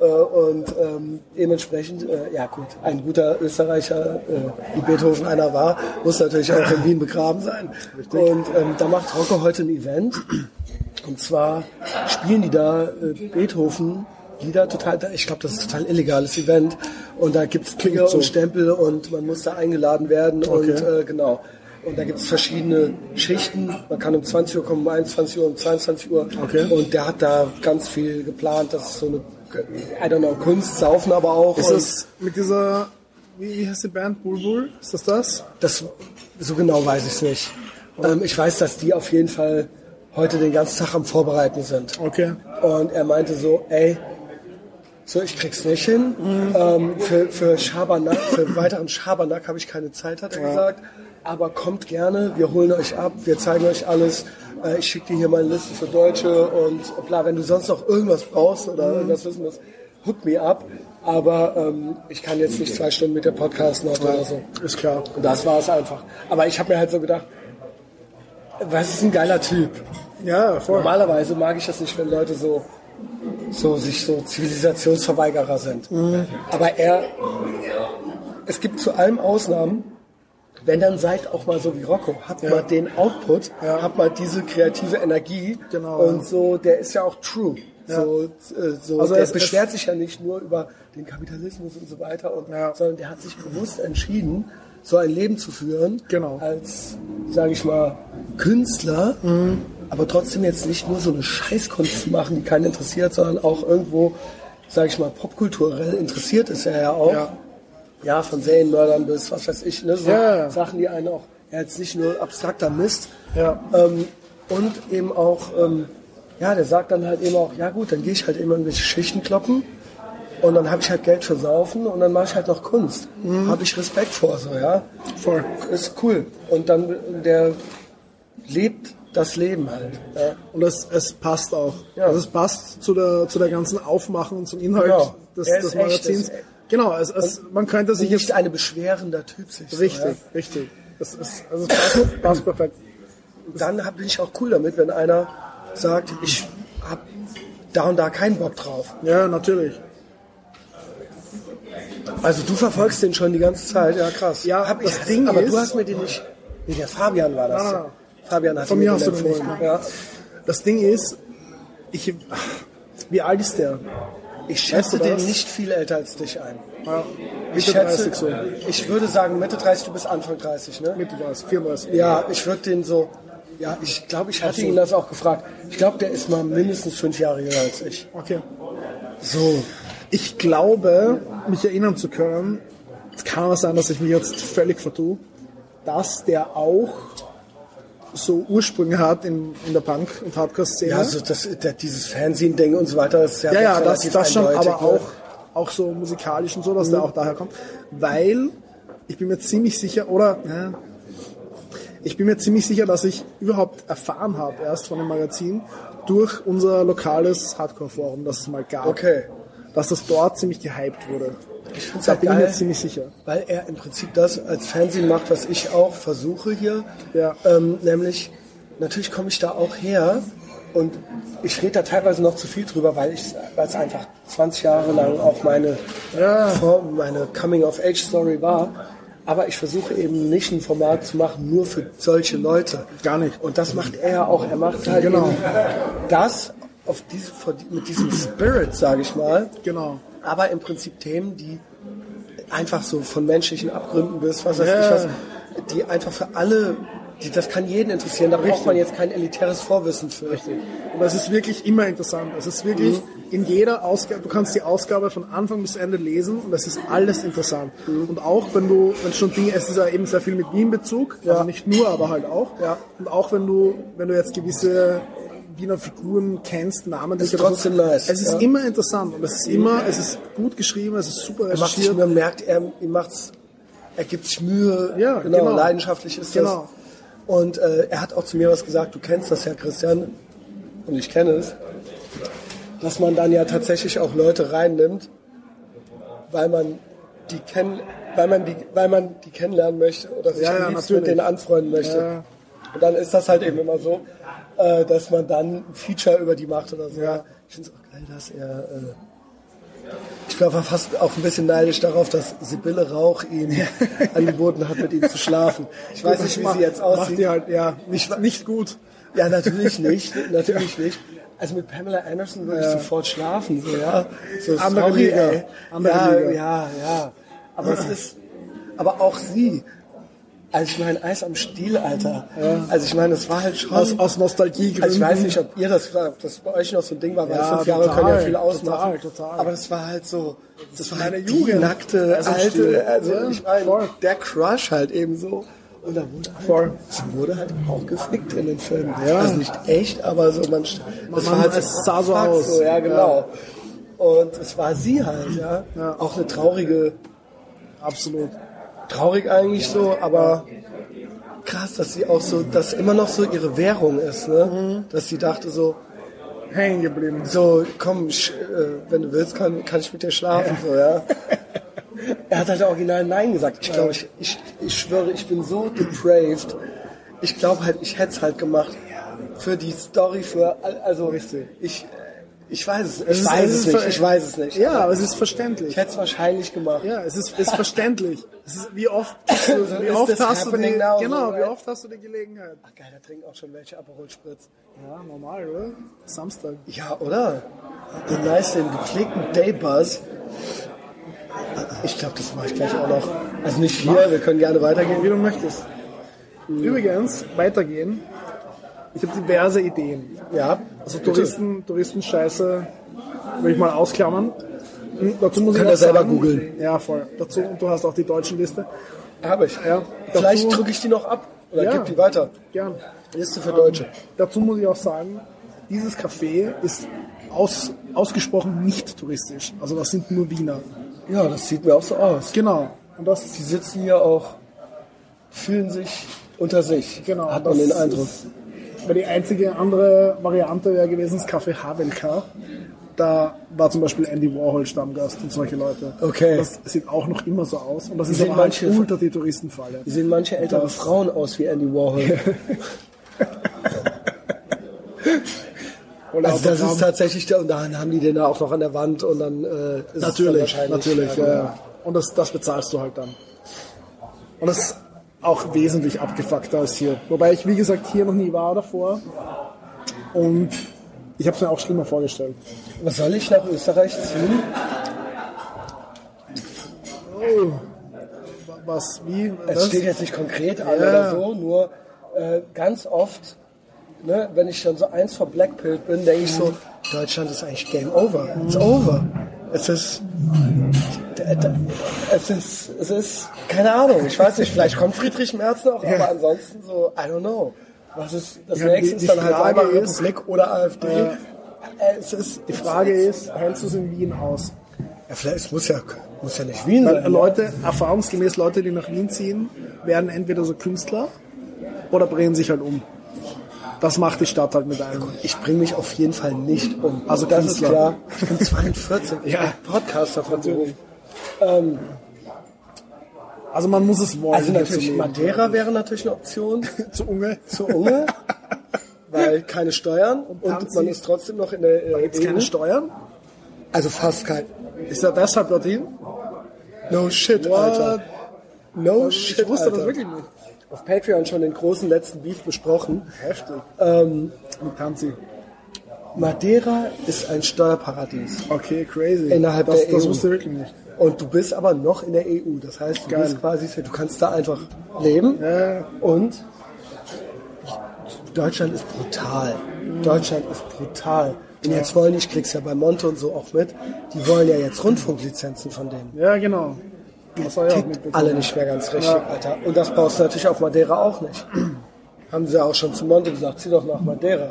C: Äh, Und ähm, dementsprechend, äh, ja gut, ein guter Österreicher, äh, wie Beethoven einer war, muss natürlich auch in Wien begraben sein. Und ähm, da macht Rocco heute ein Event. Und zwar spielen die da äh, Beethoven Lieder total, ich glaube, das ist ein total illegales Event. Und da gibt's Klinger
D: so.
C: und Stempel und man muss da eingeladen werden und äh, genau. Und da gibt's verschiedene Schichten. Man kann um 20 Uhr kommen, um 21 Uhr, um 22 Uhr.
D: Okay.
C: Und der hat da ganz viel geplant. Das ist so eine, I don't know, Kunst, Saufen aber auch.
D: Ist das mit dieser, wie, wie heißt die Band? Bulbul? Ist das das?
C: das, so genau weiß ich es nicht. Ähm, ich weiß, dass die auf jeden Fall heute den ganzen Tag am Vorbereiten sind.
D: Okay.
C: Und er meinte so, ey, so ich krieg's nicht hin. Ähm, für, für Schabernack, für weiteren Schabernack habe ich keine Zeit, hat er gesagt. Aber kommt gerne, wir holen euch ab, wir zeigen euch alles. Äh, ich schicke dir hier meine Liste für Deutsche und bla, wenn du sonst noch irgendwas brauchst oder irgendwas wissen musst, hook me up. Aber ähm, ich kann jetzt nicht zwei Stunden mit der podcasten heute oder so.
D: Ist klar.
C: Und das war es einfach. Aber ich habe mir halt so gedacht, was ist ein geiler Typ.
D: Ja, voll.
C: Normalerweise mag ich das nicht, wenn Leute so, so sich so Zivilisationsverweigerer sind. Aber er, es gibt zu allem Ausnahmen. Wenn dann seid auch mal so wie Rocco, habt mal den Output, habt mal diese kreative Energie
D: Genau,
C: und
D: ja.
C: so, der ist ja auch true. So, äh, so,
D: Also
C: der
D: es-
C: beschwert sich ja nicht nur über den Kapitalismus und so weiter, und,
D: Ja.
C: sondern der hat sich bewusst entschieden, so ein Leben zu führen,
D: Genau.
C: als, sage ich mal, Künstler, aber trotzdem jetzt nicht nur so eine Scheißkunst zu machen, die keinen interessiert, sondern auch irgendwo, sage ich mal, popkulturell interessiert ist er ja auch.
D: Ja.
C: Ja, von Serienmördern bis was weiß ich, ne, so
D: Ja.
C: Sachen, die einen auch, ja, jetzt nicht nur abstrakter Mist.
D: Ja.
C: Ähm, und eben auch, ähm, ja, der sagt dann halt eben auch, ja gut, dann gehe ich halt eben irgendwelche Schichten kloppen und dann habe ich halt Geld für Saufen und dann mache ich halt noch Kunst.
D: Mhm.
C: Habe ich Respekt vor, so, ja.
D: Voll.
C: Ist cool. Und dann, der lebt das Leben halt. Ja.
D: Und es, es passt auch.
C: Ja.
D: Also es passt zu der, zu der ganzen Aufmachung und zum Inhalt
C: Genau.
D: des, des Magazins.
C: echt.
D: Genau, es, es, man könnte sich
C: Nicht
D: jetzt
C: ein beschwerender Typ sich. so,
D: richtig,
C: ja.
D: richtig. Es, ist, also es passt, passt perfekt.
C: Dann hab- bin ich auch cool damit, wenn einer sagt, ich hab da und da keinen Bock drauf.
D: Ja, natürlich.
C: Also du verfolgst den schon die ganze Zeit, ja krass.
D: Ja,
C: hab ich,
D: das Ding
C: aber
D: ist-
C: du hast mir den nicht. Nee, der Fabian war das.
D: Nein.
C: Fabian hat
D: Von
C: mir
D: hast du den
C: empfohlen.
D: nicht,
C: Ja.
D: Das Ding ist, ich, wie alt ist der?
C: Ich schätze den nicht viel älter als dich ein.
D: Ja,
C: Ich
D: Mitte
C: schätze,
D: 30 so.
C: ich würde sagen Mitte 30, du bist Anfang 30, ne?
D: Mitte 30, 34.
C: Ja, ich würde den so, ja, ich glaube, ich hatte ihn das auch gefragt. Ich glaube, der ist mal mindestens fünf Jahre jünger als ich.
D: Okay.
C: So.
D: Ich glaube, mich erinnern zu können, es kann aber sein, dass ich mich jetzt völlig vertue, dass der auch so Ursprünge hat in, in der Punk- und Hardcore-Szene.
C: Ja, also das, der, dieses Fernsehen-Ding und so weiter, das ist ja,
D: ja, ja, das, das schon, aber
C: ne?
D: auch, auch so musikalisch und so, dass der auch daher kommt. Weil ich bin mir ziemlich sicher, oder ja, ich bin mir ziemlich sicher, dass ich überhaupt erfahren habe erst von dem Magazin durch unser lokales Hardcore-Forum, das es mal gab.
C: Okay.
D: Dass das dort ziemlich gehypt wurde.
C: Ich find's
D: Da
C: halt
D: bin ich
C: geil,
D: mir ziemlich sicher.
C: weil er im Prinzip das als Fernsehen macht, was ich auch versuche hier.
D: Ja.
C: Ähm, nämlich, natürlich komme ich da auch her und ich rede da teilweise noch zu viel drüber, weil ich, es einfach 20 Jahre lang auch meine,
D: Ja.
C: Form, meine Coming-of-Age-Story war. Aber ich versuche eben nicht ein Format zu machen, nur für solche Leute.
D: Gar nicht.
C: Und das macht er ja auch. Er macht halt
D: Genau.
C: das auf diese, mit diesem Spirit, sage ich mal,
D: Genau.
C: Aber im Prinzip Themen, die einfach so von menschlichen Abgründen bis was weiß
D: Ja.
C: ich was, die einfach für alle, die, das kann jeden interessieren. Da braucht man jetzt kein elitäres Vorwissen für.
D: Und das ist wirklich immer interessant. Es ist wirklich
C: Mhm.
D: in jeder Ausgabe, du kannst die Ausgabe von Anfang bis Ende lesen und es ist alles interessant.
C: Mhm.
D: Und auch wenn du, wenn schon Dinge, es ist ja eben sehr viel mit Wien-Bezug,
C: Ja.
D: also nicht nur, aber halt auch.
C: Ja.
D: Und auch wenn du, wenn du jetzt gewisse Wiener Figuren kennst, namentlich.
C: Ist
D: oder
C: trotzdem nice,
D: Es ist
C: ja.
D: immer interessant und es ist immer, es ist gut geschrieben, es ist super
C: Er
D: recherchiert.
C: man merkt, er, ihm macht's, er gibt sich Mühe,
D: Ja,
C: genau,
D: genau.
C: leidenschaftlich ist
D: Genau.
C: das. Und äh, er hat auch zu mir was gesagt, du kennst das ja, Christian, und ich kenne es, dass man dann ja tatsächlich auch Leute reinnimmt, weil man die kennen, weil man die, weil man die kennenlernen möchte oder sich
D: Ja, ja,
C: mit denen anfreunden möchte.
D: Ja.
C: Und dann ist das halt eben immer so, äh, dass man dann ein Feature über die macht oder so.
D: Ja.
C: Ich finde es auch geil, dass er. Äh, ich war fast auch ein bisschen neidisch darauf, dass Sibylle Rauch ihm angeboten hat, mit ihm zu schlafen. Ich weiß nicht, wie
D: Macht-
C: sie jetzt
D: Macht
C: aussieht.
D: die halt, ja, nicht, nicht gut.
C: Ja, natürlich nicht, natürlich nicht. Also mit Pamela Anderson würde ich
D: Ja.
C: sofort schlafen, so, ja. So,
D: Andere
C: sorry,
D: Liga. Andere
C: ja,
D: Liga.
C: ja, ja. Aber es ist, aber auch sie. Also ich meine, Eis am Stiel, Alter. Also ich meine, es war halt schon...
D: Aus, aus Nostalgie.
C: also ich weiß nicht, ob ihr das, ob das bei euch noch so ein Ding war, weil
D: Ja,
C: fünf Jahre
D: total,
C: können ja viel ausmachen.
D: total, total.
C: Aber das war halt so, das war
D: meine
C: halt
D: Jugend.
C: die nackte,
D: am
C: alte, also
D: Ja,
C: ich meine, der Crush halt eben so. Und da wurde halt,
D: Voll.
C: wurde halt auch gefickt in den Filmen.
D: Ja.
C: Also nicht echt, aber so man, das
D: Man-
C: war halt
D: es sah so aus.
C: So, ja, genau. Und es war sie halt, ja.
D: Ja.
C: Auch eine traurige,
D: Absolut.
C: Traurig eigentlich so, aber krass, dass sie auch so, dass immer noch so ihre Währung ist, ne?
D: Mhm.
C: Dass sie dachte so,
D: Hängen geblieben.
C: so, komm, sch, äh, wenn du willst, kann, kann ich mit dir schlafen, so, ja. Er hat halt original Nein gesagt. Ich glaube, ich, ich, ich schwöre, ich bin so depraved. Ich glaube halt, ich hätte es halt gemacht. Für die Story, für, also,
D: Richtig.
C: ich, ich weiß es,
D: Es
C: ich
D: ist-
C: weiß
D: es
C: es
D: ist
C: nicht, ich weiß es nicht.
D: Ja, aber es ist verständlich.
C: Ich hätte es wahrscheinlich gemacht.
D: Ja, es ist, ist verständlich. Es ist, wie oft, wie oft hast du die,
C: now?
D: genau,
C: So,
D: wie
C: right?
D: oft hast du die Gelegenheit?
C: Ach geil, da trinken auch schon welche Aperol Spritz.
D: Ja, normal, oder? Samstag.
C: Ja, oder? Den nice, den gepflegten Daybuzz. Ich glaube, das mache ich gleich auch noch. Also nicht hier, wir können gerne weitergehen.
D: Wie du möchtest. Übrigens, weitergehen. Ich habe diverse Ideen.
C: Ja,
D: Also. Touristen, Touristenscheiße will ich mal ausklammern. Hm, Dazu muss
C: Kann
D: ich
C: er selber
D: sagen,
C: googeln.
D: Ja, voll. Dazu, und du hast auch die deutschen Liste.
C: Habe ich.
D: Ja.
C: Vielleicht drücke ich die noch ab oder
D: Ja.
C: gib die weiter.
D: Gern.
C: Liste für Deutsche.
D: Dazu muss ich auch sagen, dieses Café ist aus, ausgesprochen nicht touristisch. Also das sind nur Wiener.
C: Ja, das sieht mir auch so aus.
D: Genau. Und das
C: Die sitzen hier auch, fühlen sich unter sich.
D: Genau,
C: Hat man den Eindruck.
D: ist- Weil die einzige andere Variante wäre gewesen, das Café Havelka. Da war zum Beispiel Andy Warhol Stammgast und solche Leute.
C: Okay.
D: Das sieht auch noch immer so aus. Und das ist aber halt
C: manche-
D: ultra die Touristenfalle.
C: Wie sehen manche ältere Frauen aus wie Andy Warhol? Also das ist tatsächlich der, und dann haben die den da auch noch an der Wand und dann äh, ist es dann
D: Natürlich, natürlich.
C: ja,
D: Ja, ja. Und das, das bezahlst du halt dann. Und das ist auch wesentlich abgefuckter als hier. Wobei ich, wie gesagt, hier noch nie war davor. Und ich habe es mir auch schlimmer vorgestellt.
C: Was soll ich nach Österreich ziehen?
D: Oh. Was, wie?
C: Es steht jetzt nicht konkret an
D: Ja.
C: oder so, nur äh, ganz oft, ne, wenn ich schon so eins vor Blackpill bin, denke ich so, Deutschland ist eigentlich Game Over. It's over. Es ist, es ist, es ist, keine Ahnung, ich weiß nicht, vielleicht kommt Friedrich Merz noch, aber ansonsten so, I don't know. Was ist das
D: Ja,
C: nächste?
D: die-
C: Ist
D: die
C: dann halt
D: Frage
C: einmal
D: ist-
C: Republik oder AfD.
D: Ja.
C: Äh, Es ist,
D: Die Frage ist, hältst du es in Wien aus?
C: ja, vielleicht es muss ja, muss ja nicht Wien
D: Weil
C: sein.
D: Leute, erfahrungsgemäß Leute, die nach Wien ziehen, werden entweder so Künstler oder drehen sich halt um. Das macht die Stadt halt mit einem.
C: Ich bringe mich auf jeden Fall nicht um.
D: Also
C: das ist klar. Ich bin 42. Ich
D: Ja.
C: bin Podcaster von Beruf.
D: Also man muss es wollen.
C: Also natürlich. Madeira wäre natürlich eine Option.
D: Zu Unge.
C: Zu Unge. weil keine Steuern und,
D: Tanzi.
C: man ist trotzdem noch in der äh,
D: Gibt es keine
C: EU.
D: Steuern?
C: Also fast kein.
D: Ist er deshalb dorthin?
C: No shit,
D: What?
C: Alter. No
D: Ich
C: shit,
D: wusste
C: Alter.
D: das wirklich nicht.
C: Auf Patreon schon den großen letzten Beef besprochen.
D: Heftig.
C: Ähm,
D: Mit Tanzi.
C: Madeira ist ein Steuerparadies.
D: Okay, crazy.
C: Innerhalb
D: das,
C: der
D: das
C: EU.
D: wusste ich wirklich nicht.
C: Und du bist aber noch in der EU. Das heißt, du
D: Geil.
C: bist quasi, du kannst da einfach leben.
D: Ja.
C: Und Deutschland ist brutal. Deutschland ist brutal. Und jetzt wollen die, ich krieg's ja bei Monte und so auch mit, die wollen ja jetzt Rundfunklizenzen von denen.
D: Ja, genau. Ja mitbekommen.
C: alle nicht mehr ganz richtig, Alter. Und das baust du natürlich auf Madeira auch nicht. Haben sie ja auch schon zu Monte gesagt, zieh doch nach Madeira.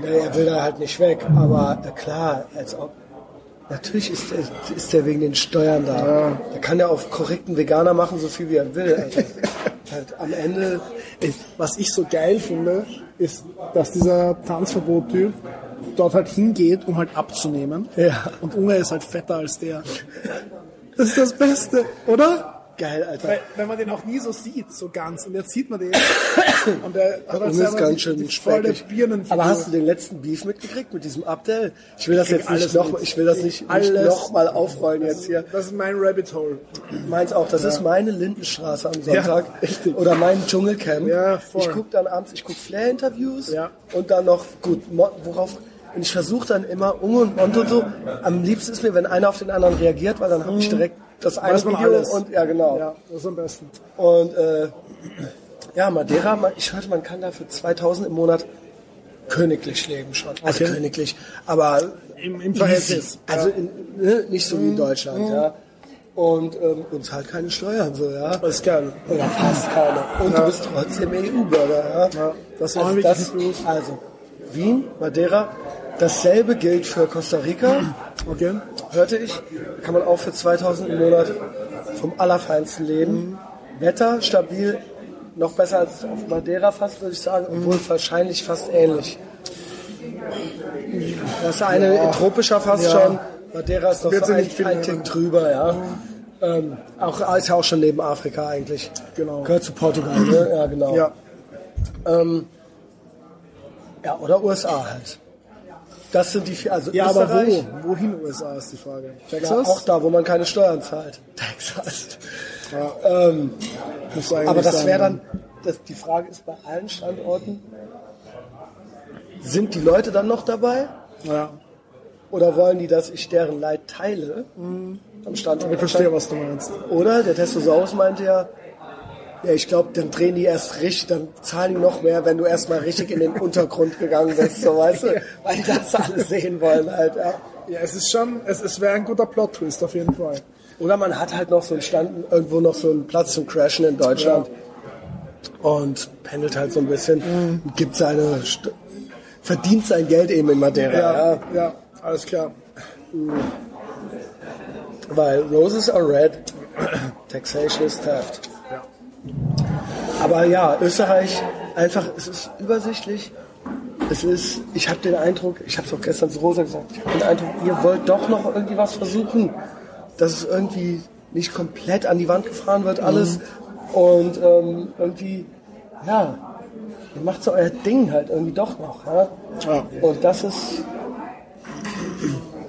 C: Nee, er will da halt nicht weg. Aber äh, klar, als ob. Natürlich ist er, ist er wegen den Steuern da. Der kann ja auf korrekten Veganer machen, so viel wie er will. Alter. halt am Ende.
D: Was ich so geil finde, ist, dass dieser Tanzverbot-Typ dort halt hingeht, um halt abzunehmen.
C: Ja.
D: Und Unge ist halt fetter als der. Das ist das Beste, oder?
C: Geil, Alter.
D: Weil, wenn man den auch nie so sieht, so ganz. Und jetzt sieht man den. Und der hat
C: Unge ist ganz
D: die-
C: schön
D: die volle
C: speckig.
D: Birnenfigur.
C: Aber hast du den letzten Beef mitgekriegt mit diesem Abdel? Ich will das
D: krieg
C: jetzt nicht
D: alles
C: noch,
D: mit.
C: ich will das
D: Ich
C: nicht, nicht
D: alles.
C: noch mal aufrollen jetzt hier.
D: Das ist mein Rabbit Hole.
C: Meins auch. Das ist meine Lindenstraße am Sonntag.
D: richtig.
C: Oder mein Dschungelcamp.
D: Ja, voll.
C: Ich gucke dann abends, ich gucke Flair-Interviews
D: Ja.
C: und dann noch, gut, worauf, und ich versuche dann immer, Unge und Monto so, am liebsten ist mir, wenn einer auf den anderen reagiert, weil dann habe ich direkt das eine
D: Mhm. Weiß man
C: Video
D: alles.
C: und, ja genau.
D: Ja, das ist am besten.
C: Und, äh, ja, Madeira, ich hörte, man kann da für 2000 im Monat königlich leben schon. Also
D: Okay.
C: königlich, aber
D: Im- im Verhältnis.
C: Also in, ne, nicht so wie
D: Mhm.
C: in Deutschland, ja. Und ähm, uns halt keine Steuern so, ja.
D: Das ist geil.
C: Oder fast keine. Und du bist trotzdem EU-Bürger, ja.
D: Ja, das
C: also, das, also, Wien, Madeira, dasselbe gilt für Costa Rica,
D: Okay.
C: hörte ich. Da kann man auch für 2000 im Monat vom Allerfeinsten leben. Wetter stabil, noch besser als auf Madeira fast, würde ich sagen, obwohl wahrscheinlich fast ähnlich. Das eine tropischer fast
D: Ja.
C: schon. Madeira ist noch
D: Wird
C: so ein,
D: nicht viel
C: ein Tick
D: nehmen.
C: drüber, ja. Ähm, auch, ist ja auch schon neben Afrika eigentlich.
D: Genau.
C: Gehört zu Portugal, ne? Ja, genau.
D: Ja.
C: Ähm, ja, oder USA halt. Das sind die vier, also
D: Ja, aber
C: Österreich,
D: wo? Wohin USA ist die Frage.
C: ja,
D: Texas?
C: auch da, wo man keine Steuern zahlt. Texas. Ähm,
D: Muss eigentlich
C: aber das wäre dann, das, die Frage ist bei allen Standorten, sind die Leute dann noch dabei?
D: Ja,
C: Oder wollen die, dass ich deren Leid teile am Standort?
D: ich verstehe, was du meinst.
C: Oder? Der Testosaurus meinte ja, ja, ich glaube, dann drehen die erst richtig, dann zahlen die noch mehr, wenn du erstmal richtig in den Untergrund gegangen bist, so weißt du? Weil die das alle sehen wollen halt, ja.
D: Ja, es ist schon, es, es wäre ein guter Plot-Twist auf jeden Fall.
C: Oder man hat halt noch so einen Stand, irgendwo noch so einen Platz zum Crashen in Deutschland und pendelt halt so ein bisschen, und gibt seine, St verdient sein Geld eben in Madeira, ja.
D: Ja, ja, alles klar.
C: Weil Roses are red, taxation is theft. Aber ja, Österreich einfach, es ist übersichtlich. Es ist, ich habe den Eindruck, ich habe es auch gestern zu Rosa gesagt, ich habe den Eindruck, ihr wollt doch noch irgendwie was versuchen, dass es irgendwie nicht komplett an die Wand gefahren wird alles und ähm, irgendwie, ja, ihr macht so euer Ding halt irgendwie doch noch. Ja?
D: Ja.
C: Und das ist,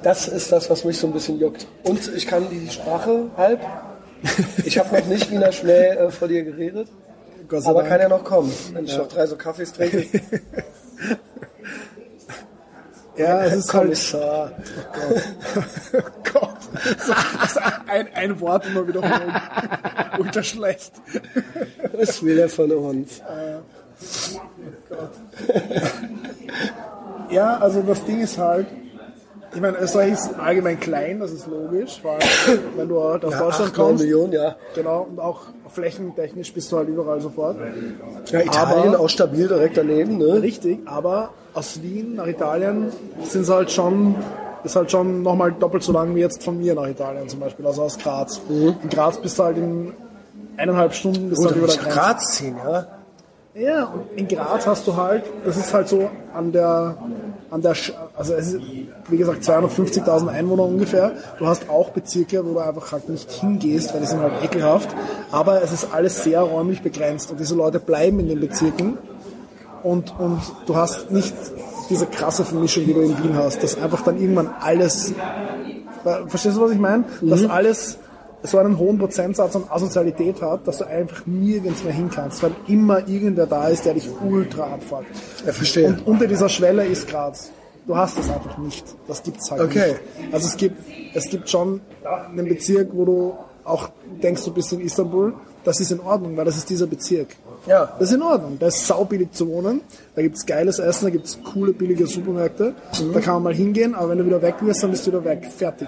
C: das ist das, was mich so ein bisschen juckt. Und ich kann die Sprache halb. Ich habe noch nicht Wiener Schmäh äh, vor dir geredet,
D: Gott
C: aber
D: Dank.
C: kann ja noch kommen, wenn ich noch drei so Kaffees trinke.
D: Ja, es ist halt,
C: Kommissar.
D: oh Gott. Das ist ein, ein Wort immer wiederholen. Ultra schlecht.
C: Was will er von uns?
D: Ja, also das Ding ist halt, ich meine, Österreich ist allgemein klein, das ist logisch, weil wenn du halt aus
C: Ja,
D: Deutschland
C: 8, 9
D: kommst,
C: Millionen, ja.
D: genau, und auch flächentechnisch bist du halt überall sofort.
C: Ja, Italien
D: Aber-
C: auch stabil direkt daneben, ne?
D: Richtig, aber aus Wien nach Italien sind sie halt schon, ist halt schon nochmal doppelt so lang wie jetzt von mir nach Italien zum Beispiel, also aus Graz. In Graz bist du halt in eineinhalb Stunden bist du
C: Gut,
D: halt über
C: ich
D: der Grenze.
C: Graz ziehen, ja.
D: Ja, und in Graz hast du halt, das ist halt so an der, an der, also es ist, wie gesagt, 250.000 Einwohner ungefähr. Du hast auch Bezirke, wo du einfach halt nicht hingehst, weil die sind halt ekelhaft. Aber es ist alles sehr räumlich begrenzt und diese Leute bleiben in den Bezirken und, und du hast nicht diese krasse Vermischung, die du in Wien hast, dass einfach dann irgendwann alles, verstehst du, was ich meine? Dass alles so einen hohen Prozentsatz an Asozialität hat, dass du einfach nirgends mehr hin kannst, weil immer irgendwer da ist, der dich ultra abfuckt.
C: Ja, verstehe.
D: Und unter dieser Schwelle ist Graz. Du hast das einfach nicht. Das gibt's halt
C: Okay.
D: nicht. Also es gibt, es gibt schon einen Bezirk, wo du auch denkst, du bist in Istanbul. Das ist in Ordnung, weil das ist dieser Bezirk.
C: Ja.
D: Das ist in Ordnung. Da ist saubillig zu wohnen. Da gibt's geiles Essen, da gibt's coole, billige Supermärkte. Da kann man mal hingehen, aber wenn du wieder weg wirst, dann bist du wieder weg. Fertig.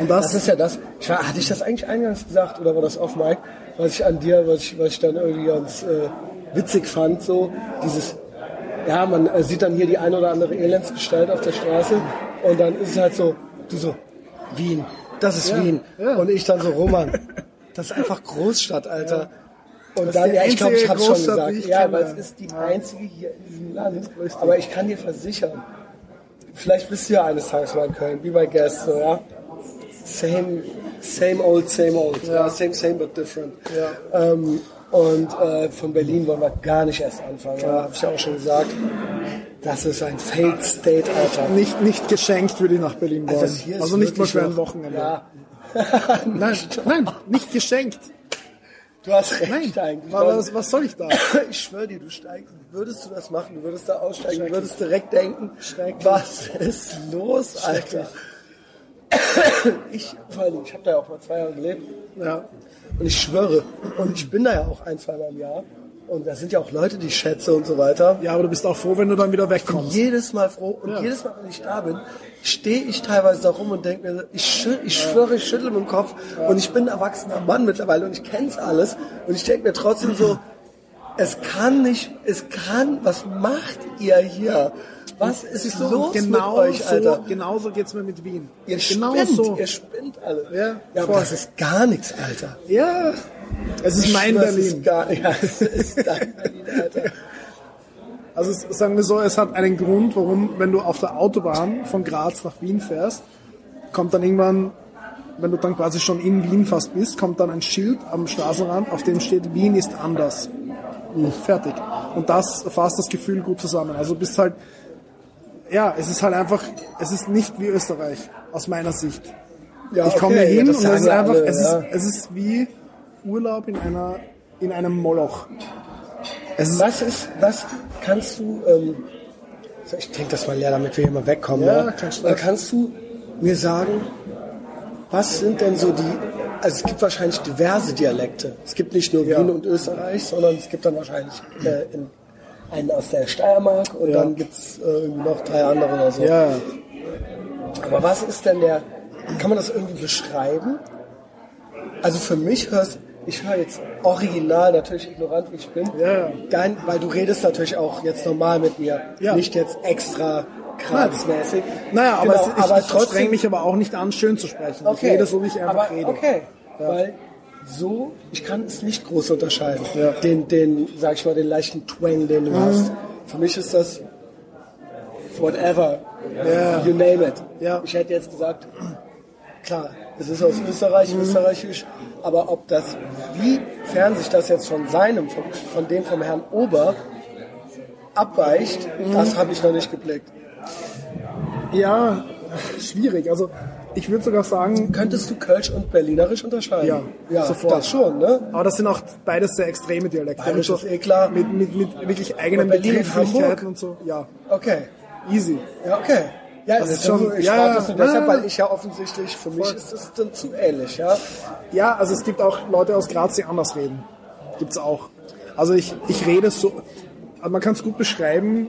D: Und das,
C: Das ist ja das. Ich war, hatte ich das eigentlich eingangs gesagt oder war das off Mike? Was ich an dir, was ich, was ich dann irgendwie ganz äh, witzig fand, so dieses ja, man äh, sieht dann hier die ein oder andere Elendsgestalt auf der Straße und dann ist es halt so, du so, Wien, das ist Wien.
D: ja.
C: Und ich dann so, Roman, das ist einfach Großstadt, Alter. Und
D: ist
C: dann, ja, ich glaube, ich habe schon gesagt, ja, weil es ist die
D: Ja.
C: einzige hier in diesem Land. Aber ich kann dir versichern, vielleicht bist du ja eines Tages mal in Köln, wie bei Guest, so, ja. Same, same old, same old. Ja. same, same, but different.
D: Ja.
C: Ähm, und äh, von Berlin wollen wir gar nicht erst anfangen. Ja, habe ich ja auch schon gesagt. Das ist ein Failed State, Alter.
D: Nicht, nicht geschenkt würde ich nach Berlin wollen.
C: Also hier ist
D: Also nicht mal für ein Wochenende.
C: Ja.
D: Nein, nein, nicht geschenkt.
C: Du hast recht
D: Nein,
C: eigentlich.
D: was, was soll ich da?
C: Ich schwöre dir, du steigst, würdest du das machen, du würdest da aussteigen, du würdest direkt denken, was ist los, Alter? Ich, vor allem, ich habe da ja auch mal zwei Jahre gelebt
D: Ja.
C: und ich schwöre, und ich bin da ja auch ein, zwei Mal im Jahr und da sind ja auch Leute, die ich schätze und so weiter.
D: ja, aber du bist auch froh, wenn du dann wieder
C: Ich bin
D: wegkommst.
C: jedes Mal froh und
D: Ja.
C: jedes Mal, wenn ich da bin, stehe ich teilweise da rum und denke mir, so, ich, schü ich schwöre, ich schüttle mit dem Kopf und ich bin ein erwachsener Mann mittlerweile und ich kenn's alles und ich denke mir trotzdem so, es kann nicht, es kann, was macht ihr hier? Was ist
D: du,
C: los
D: genau
C: mit euch, Alter?
D: so, genauso geht's mir mit Wien.
C: Ihr
D: genau
C: spinnt,
D: so.
C: ihr spinnt alle.
D: Ja,
C: ja aber das ist gar nichts, Alter.
D: Ja, es ist mein
C: Das
D: Berlin.
C: Ist gar, ja, es ist dein Berlin, Alter.
D: Also es, sagen wir so, es hat einen Grund, warum, wenn du auf der Autobahn von Graz nach Wien fährst, kommt dann irgendwann, wenn du dann quasi schon in Wien fast bist, kommt dann ein Schild am Straßenrand, auf dem steht, Wien ist anders. Fertig. Und das fasst das Gefühl gut zusammen. Also bist halt, ja, es ist halt einfach, es ist nicht wie Österreich, aus meiner Sicht.
C: Ja,
D: ich komme
C: okay,
D: hier hin
C: das
D: und es ist
C: ja
D: einfach,
C: alle,
D: es,
C: ja.
D: ist, es ist wie Urlaub in einer, in einem Moloch. Es ist,
C: Was ist, was kannst du, ähm, ich denke das mal leer, damit wir hier mal wegkommen.
D: Ja,
C: Ja. Äh, Kannst du mir sagen, was sind denn so die, also es gibt wahrscheinlich diverse Dialekte. Es gibt nicht nur
D: Ja.
C: Wien und Österreich, sondern es gibt dann wahrscheinlich äh, in, einen aus der Steiermark und
D: Ja.
C: dann gibt es äh, irgendwie noch drei andere oder so.
D: ja,
C: Aber was ist denn der, kann man das irgendwie beschreiben? Also für mich hörst, ich höre jetzt original, natürlich ignorant wie ich bin,
D: Ja.
C: dein, weil du redest natürlich auch jetzt normal mit mir,
D: Ja.
C: nicht jetzt extra kratzmäßig.
D: Naja, aber,
C: Genau,
D: es, ich,
C: aber
D: ich streng mich aber auch nicht an, schön zu sprechen. Ich rede so, wie ich einfach
C: aber,
D: rede.
C: Okay, weil so, ich kann es nicht groß unterscheiden.
D: Ja.
C: Den, den, sag ich mal, den leichten Twang, den du hast. Für mich ist das whatever,
D: Ja.
C: you name it.
D: Ja.
C: Ich hätte jetzt gesagt, klar, es ist aus Österreich, österreichisch, aber ob das, wie fern sich das jetzt von seinem, von, von dem vom Herrn Ober abweicht, das habe ich noch nicht geblickt.
D: Ja, schwierig. Also ich würde sogar sagen,
C: Könntest du Kölsch und Berlinerisch unterscheiden?
D: Ja,
C: ja
D: sofort.
C: das schon, ne?
D: aber das sind auch beides sehr extreme Dialekte.
C: Bayerisch
D: Mit
C: ist eh klar.
D: Mit, mit, mit wirklich eigenen Begrifflichkeiten und so. Ja,
C: Okay,
D: easy.
C: ja, okay. Ja,
D: Das
C: das
D: ist schon-
C: ich
D: ja,
C: das nur deshalb, weil ich ja offensichtlich, für mich ist es dann zu ähnlich, ja?
D: Ja, also es gibt auch Leute aus Graz, die anders reden. Gibt's auch. Also ich, ich rede so, also man kann es gut beschreiben.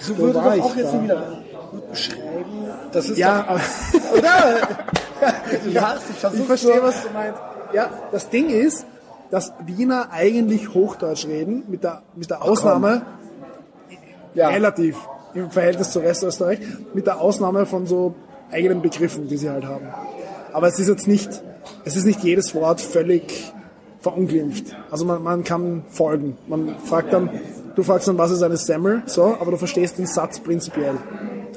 C: So
D: Wo
C: würde doch
D: ich
C: auch jetzt
D: da?
C: wieder gut beschreiben. Das ist
D: Ja,
C: doch, oder? du lachst, ich
D: ich verstehe, was du meinst. Ja, das Ding ist, dass Wiener eigentlich Hochdeutsch reden, mit der, mit der Ausnahme,
C: Ja.
D: relativ im Verhältnis zu Restösterreich, mit der Ausnahme von so eigenen Begriffen, die sie halt haben. Aber es ist jetzt nicht, es ist nicht jedes Wort völlig verunglimpft. Also man, man kann folgen. Man fragt dann, du fragst dann, was ist eine Semmel, so, aber du verstehst den Satz prinzipiell.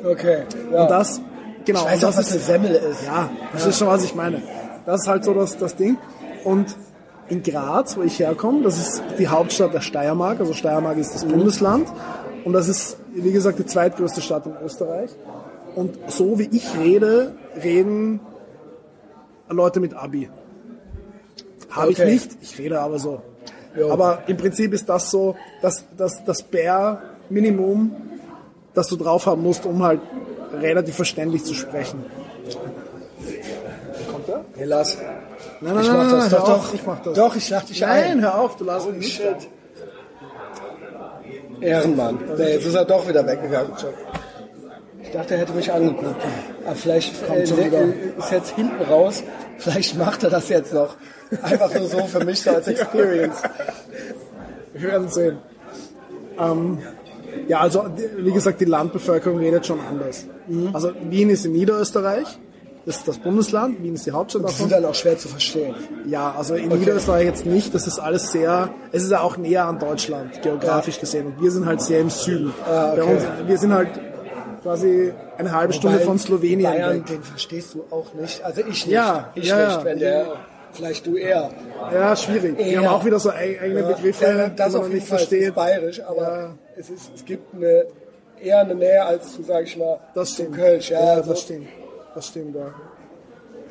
C: Okay, ja.
D: Und das, genau,
C: ich weiß auch,
D: das
C: was eine
D: ist,
C: Semmel ist.
D: ja, das ist schon, was ich meine. Das ist halt so das, das Ding. Und in Graz, wo ich herkomme, das ist die Hauptstadt der Steiermark. Also Steiermark ist das Bundesland. Und das ist, wie gesagt, die zweitgrößte Stadt in Österreich. Und so wie ich rede, reden Leute mit Abi. Habe
C: Okay.
D: ich nicht, ich rede aber so.
C: Jo.
D: Aber im Prinzip ist das so das, das, das Bare-Minimum, das du drauf haben musst, um halt relativ verständlich zu sprechen. Kommt er?
C: Hey, lass.
D: Nein,
C: Ich mach das,
D: hör
C: doch, doch.
D: Ich mach das.
C: Doch, ich lach dich
D: Nein,
C: ein.
D: hör auf, du lass mich nicht.
C: shit. Ehrenmann. Nee, jetzt ist er doch wieder weggegangen. Ich dachte, er hätte mich angeguckt. Aber vielleicht
D: Kommt
C: äh,
D: wieder.
C: äh, ist jetzt hinten raus. Vielleicht macht er das jetzt noch. Einfach nur so für mich so als Experience.
D: Wir werden sehen. Ähm, Ja, also die- wie gesagt, die Landbevölkerung redet schon anders.
C: Mhm.
D: Also Wien ist in Niederösterreich, das ist das Bundesland, Wien ist die Hauptstadt
C: Die
D: davon.
C: sind dann auch schwer zu verstehen.
D: Ja, also in Niederösterreich jetzt nicht, das ist alles sehr, es ist ja auch näher an Deutschland, geografisch gesehen. Und wir sind halt sehr im Süden.
C: Ah, okay.
D: Uns, wir sind halt quasi eine halbe Stunde
C: Wobei
D: von Slowenien
C: Bayern,
D: weg.
C: den verstehst du auch nicht. Also ich nicht.
D: Ja,
C: ich
D: ja,
C: nicht,
D: ja.
C: wenn der, vielleicht du eher.
D: Ja, schwierig. Die
C: Ja.
D: haben auch wieder so eig- eigene Begriffe,
C: Ja,
D: die
C: das
D: man noch
C: jeden
D: nicht versteht.
C: bayerisch, aber
D: Ja.
C: Es, ist, es gibt eine, eher eine Nähe als zu, sag ich mal,
D: Das
C: zu. Kölsch. Ja,
D: ja
C: also,
D: das stimmt. Das stimmt, ja.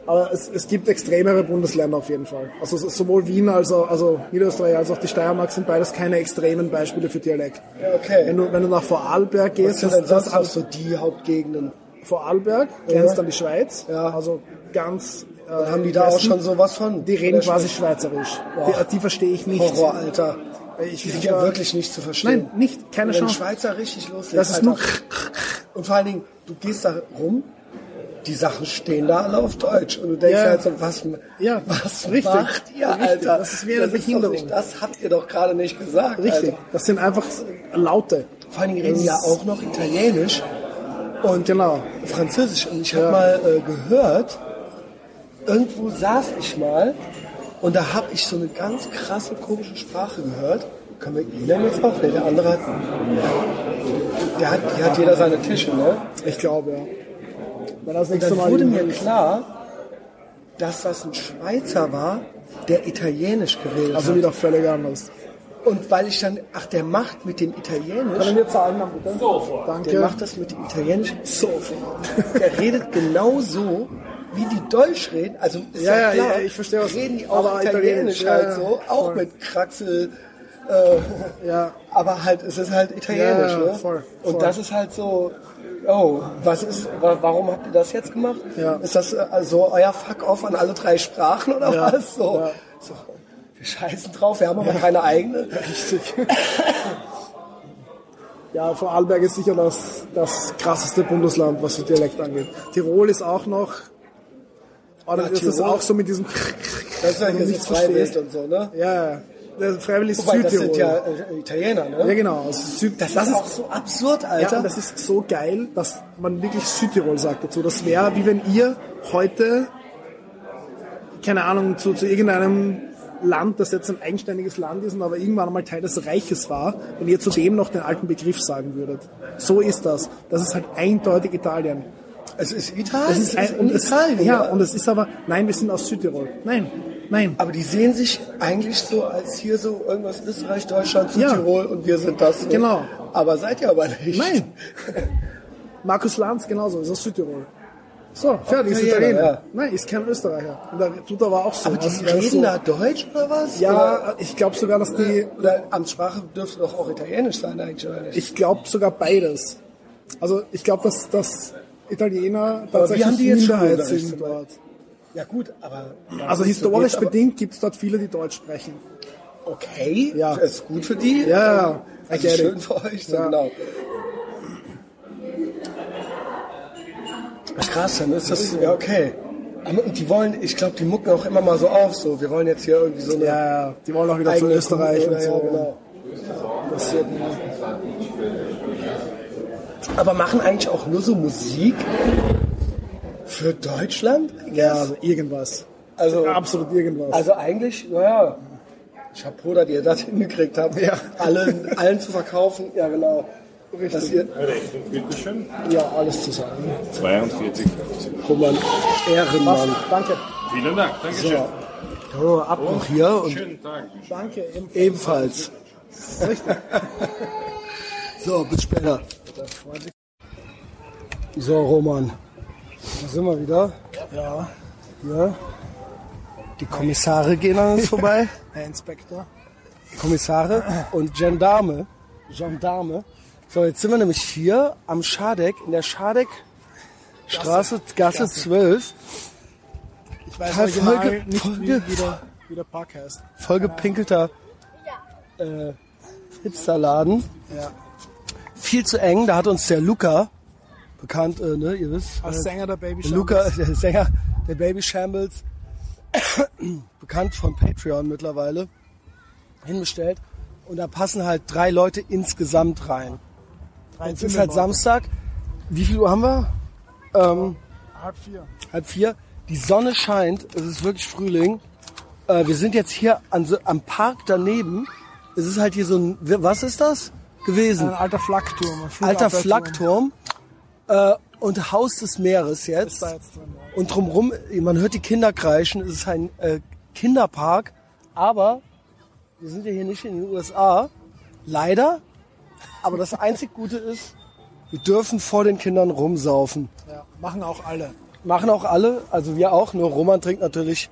D: Aber es, es gibt extremere Bundesländer auf jeden Fall. Also so- sowohl Wien als auch, also Niederösterreich als auch die Steiermark sind beides keine extremen Beispiele für Dialekt.
C: Ja, okay.
D: Wenn du, wenn du nach Vorarlberg gehst,
C: sind
D: das, das
C: auch so die Hauptgegenden?
D: Vorarlberg, grenzt an die Schweiz,
C: Ja.
D: also ganz. Äh,
C: Dann haben die da auch schon sowas von?
D: Die reden quasi Schweizerisch. Die, die verstehe ich nicht.
C: Horror, Alter.
D: Ich,
C: Die sind ja wirklich nicht zu verstehen.
D: Nein, nicht, keine
C: Wenn
D: Chance.
C: Schweizer richtig loslegt.
D: Das ist
C: Alter.
D: nur.
C: Und vor allen Dingen, du gehst da rum, die Sachen stehen da alle auf Deutsch. Und du denkst
D: Ja.
C: halt so, was,
D: Ja,
C: was
D: richtig.
C: macht ihr,
D: Richtig.
C: Alter?
D: Das ist wie eine
C: doch
D: Behinderung.
C: Nicht, das habt ihr doch gerade nicht gesagt.
D: Richtig.
C: Alter.
D: Das sind einfach Laute.
C: Vor allen Dingen reden
D: Das
C: ja auch noch Italienisch und
D: Genau.
C: Französisch. Und ich habe
D: Ja.
C: mal äh, gehört, irgendwo saß ich mal und da habe ich so eine ganz krasse, komische Sprache gehört. Können wir Ihnen jetzt auch? Nee, der andere hat, der hat, die hat jeder seine Tische, ne?
D: Ich glaube, ja. Das
C: Und dann
D: Mal
C: wurde mir klar, dass das ein Schweizer war, der Italienisch geredet
D: Also
C: hat.
D: wieder völlig anders.
C: Und weil ich dann, ach, der macht mit dem Italienisch,
D: Können wir zahlen, bitte?
C: der
D: Danke.
C: macht das mit dem Italienisch sofort. Der redet genau so, wie die Deutsch reden. Also ist
D: Ja,
C: ja, klar,
D: ja, ich verstehe, was-
C: reden die auch
D: aber
C: Italienisch
D: Italienisch,
C: halt
D: ja,
C: so, auch
D: voll.
C: mit Kraxel.
D: Ja,
C: Aber halt, es ist halt Italienisch, ne?
D: voll,
C: Und
D: voll.
C: das ist halt so, oh, was ist, wa- warum habt ihr das jetzt gemacht?
D: Ja.
C: Ist das äh, also euer Fuck-off an alle drei Sprachen oder
D: Ja,
C: was? So,
D: ja.
C: so, wir scheißen drauf, wir haben aber keine eigene.
D: richtig. Ja, Vorarlberg ist sicher das, das krasseste Bundesland, was so Dialekt angeht. Tirol ist auch noch, oder
C: Ja,
D: ist es auch so mit diesem,
C: Das ist ja so Freiwild und so, ne?
D: Ja, der Freiwillig ist
C: Wobei, das
D: Südtirol.
C: sind ja äh, Italiener, ne?
D: ja, genau. Süd,
C: Das, ist auch so absurd,
D: Ja,
C: Alter.
D: und das ist so geil, dass man wirklich Südtirol sagt dazu. Das wäre, wie wenn ihr heute, keine Ahnung, zu, zu irgendeinem Land, das jetzt ein eigenständiges Land ist und aber irgendwann einmal Teil des Reiches war, wenn ihr zu dem noch den alten Begriff sagen würdet. So ist das. Das ist halt eindeutig Italien.
C: Es ist Italien.
D: Es ist ein, und es,
C: Italien.
D: ja, und es ist aber, nein, wir sind aus Südtirol. Nein, nein.
C: aber die sehen sich eigentlich so als hier so irgendwas Österreich, Deutschland,
D: Ja.
C: Südtirol und wir sind das. So.
D: Genau.
C: Aber seid ihr aber nicht.
D: Nein. Markus Lanz genauso, ist aus Südtirol. So, fertig, ist
C: Italiener, ja.
D: Nein, ist kein Österreicher. Und da tut aber auch so.
C: Aber die
D: Also,
C: reden
D: so,
C: da Deutsch oder was? Oder,
D: Ja, ich glaube sogar, dass die,
C: oder Amtssprache dürfte doch auch Italienisch sein eigentlich, oder nicht?
D: ich glaube sogar beides. Also ich glaube, dass, dass Italiener tatsächlich
C: haben die
D: Minderheit sind dort.
C: ja gut, aber...
D: Also
C: so
D: historisch
C: aber-
D: bedingt gibt es dort viele, die Deutsch sprechen.
C: Okay,
D: Ja.
C: das ist gut für die.
D: Ja, ja, I
C: Also
D: get it.
C: schön für euch, so
D: Ja.
C: genau. Krass, dann ist das, ja okay. Aber und die wollen, ich glaube, die mucken auch immer mal so auf, so, wir wollen jetzt hier irgendwie so eine
D: Ja, ja, die wollen auch wieder zu Österreich
C: Kuh-
D: und so.
C: Ja, genau.
D: Das wird,
C: Aber machen eigentlich auch nur so Musik für Deutschland?
D: Ja, also irgendwas.
C: Also-
D: absolut irgendwas.
C: Also eigentlich, naja, Chapeau, dass ihr das hingekriegt habt,
D: Ja.
C: allen, allen zu verkaufen. Ja, genau. Dass ihr, ja, alles zusammen.
B: 42,50.
C: Guck mal, Ehrenmann.
D: Danke.
B: Vielen Dank, Dankeschön.
C: Oh, Abbruch hier und
B: Schönen Tag.
D: Danke. ebenfalls.
C: ebenfalls.
D: Richtig.
C: So, bis später. So, Roman. Da sind wir wieder.
D: Ja,
C: Hier. Die Kommissare gehen an uns vorbei.
D: Herr Inspektor.
C: Kommissare und Gendarme. Gendarme. So, jetzt sind wir nämlich hier am Schadeck, in der Schadeck Straße, Gasse 12.
D: Ich weiß original
C: vollge-
D: nicht,
C: vollge-
D: wie, wie, der, wie der Park heißt.
C: Vollgepinkelter äh, Hipsterladen.
D: Ja.
C: Viel zu eng, da hat uns der Luca, bekannt, äh, ne, ihr wisst.
D: Als
C: äh,
D: Sänger der Baby
C: Der Luca, der Sänger der Baby Shambles, bekannt von Patreon mittlerweile, hinbestellt. Und da passen halt drei Leute insgesamt rein. Es ist halt Samstag. Wie viel Uhr haben wir? Ähm,
D: Halb vier.
C: halb vier. Die Sonne scheint. Es ist wirklich Frühling. Äh, wir sind jetzt hier an am Park daneben. Es ist halt hier so ein, was ist das gewesen?
D: Ein alter Flakturm. ein
C: Alter Flakturm äh, und Haus des Meeres
D: Ist
C: jetzt.
D: da jetzt drin. Ja.
C: Und drumrum, man hört die Kinder kreischen. Es ist ein äh, Kinderpark. Aber wir sind ja hier nicht in den USA. Leider. Aber das einzig Gute ist, wir dürfen vor den Kindern rumsaufen.
D: Ja. Machen auch alle.
C: Machen auch alle, also wir auch. Nur Roman trinkt natürlich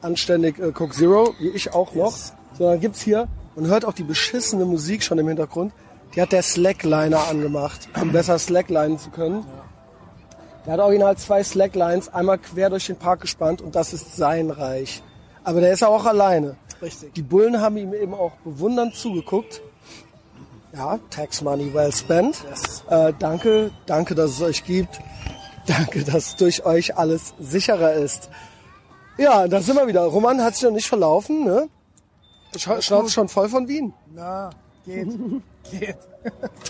C: anständig äh, Coke Zero, wie ich auch noch. So, dann gibt's hier, man hört auch die beschissene Musik schon im Hintergrund. Die hat der Slackliner angemacht, um besser Slacklinen zu können. Der hat original zwei Slacklines, einmal quer durch den Park gespannt und das ist sein Reich. Aber der ist auch alleine.
D: Richtig.
C: Die Bullen haben ihm eben auch bewundernd zugeguckt. Ja, Tax Money well spent.
D: Yes.
C: Äh, danke, danke, dass es euch gibt. Danke, dass durch euch alles sicherer ist. Ja, da sind wir wieder. Roman hat sich noch nicht verlaufen, ne? Scha Schnauze schon voll von Wien.
D: Na, geht. geht.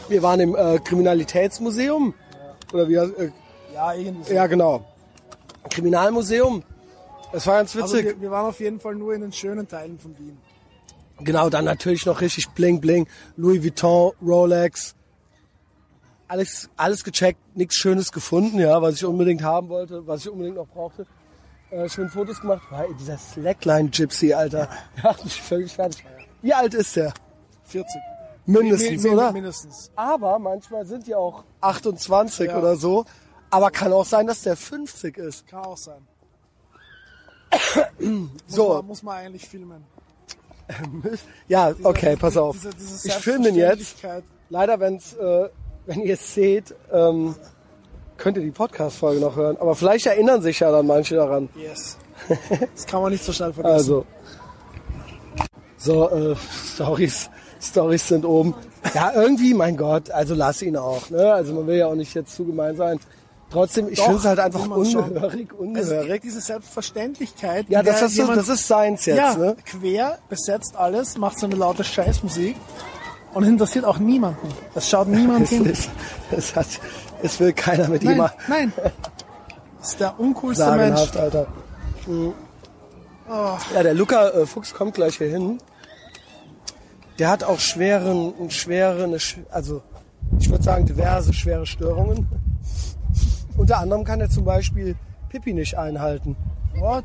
C: Wir waren im äh, Kriminalitätsmuseum. Oder wie das, äh,
D: Ja, irgendwie so.
C: ja, genau. Kriminalmuseum. Es war ganz
D: Also
C: witzig.
D: wir, wir waren auf jeden Fall nur in den schönen Teilen von Wien.
C: Genau, dann natürlich noch richtig bling bling. Louis Vuitton, Rolex. Alles, alles gecheckt, nichts Schönes gefunden, ja, was ich unbedingt haben wollte, was ich unbedingt noch brauchte. Äh, schön Fotos gemacht. Wow, dieser Slackline Gypsy, Alter. Der macht mich völlig fertig. Wie alt ist der?
D: 40.
C: Mindestens,
D: Mi- mi-
C: oder?
D: Mindestens.
C: Aber manchmal sind die auch 28
D: Ja.
C: oder so. Aber kann auch sein, dass der 50 ist.
D: Kann auch sein. Muss,
C: So.
D: man, muss man eigentlich filmen.
C: Ja, okay, pass auf.
D: Diese, diese
C: Ich filme den jetzt. Leider, wenn's, äh, wenn ihr es seht, ähm, könnt ihr die Podcast-Folge noch hören. Aber vielleicht erinnern sich ja dann manche daran.
D: Yes. Das kann man nicht so schnell vergessen.
C: Also, so, äh, Stories, Stories sind oben. Ja, irgendwie, mein Gott, also lass ihn auch. Ne? Also man will ja auch nicht jetzt zu gemein sein. Trotzdem, ich finde es halt einfach ungehörig,
D: es
C: ungehörig.
D: gibt diese Selbstverständlichkeit.
C: Ja, das ist, so, das ist seins jetzt.
D: ja,
C: Ne?
D: quer, besetzt alles, macht so eine laute Scheißmusik und interessiert auch niemanden. Es schaut niemand
C: Es,
D: hin.
C: ist, es, hat, es will keiner mit ihm
D: Nein,
C: machen.
D: nein. Das ist der uncoolste Mensch.
C: Alter. Mhm. Ja, der Luca äh, Fuchs kommt gleich hier hin. Der hat auch schweren, schwere, eine sch- also ich würde sagen diverse schwere Störungen. Unter anderem kann er zum Beispiel Pipi nicht einhalten.
D: What?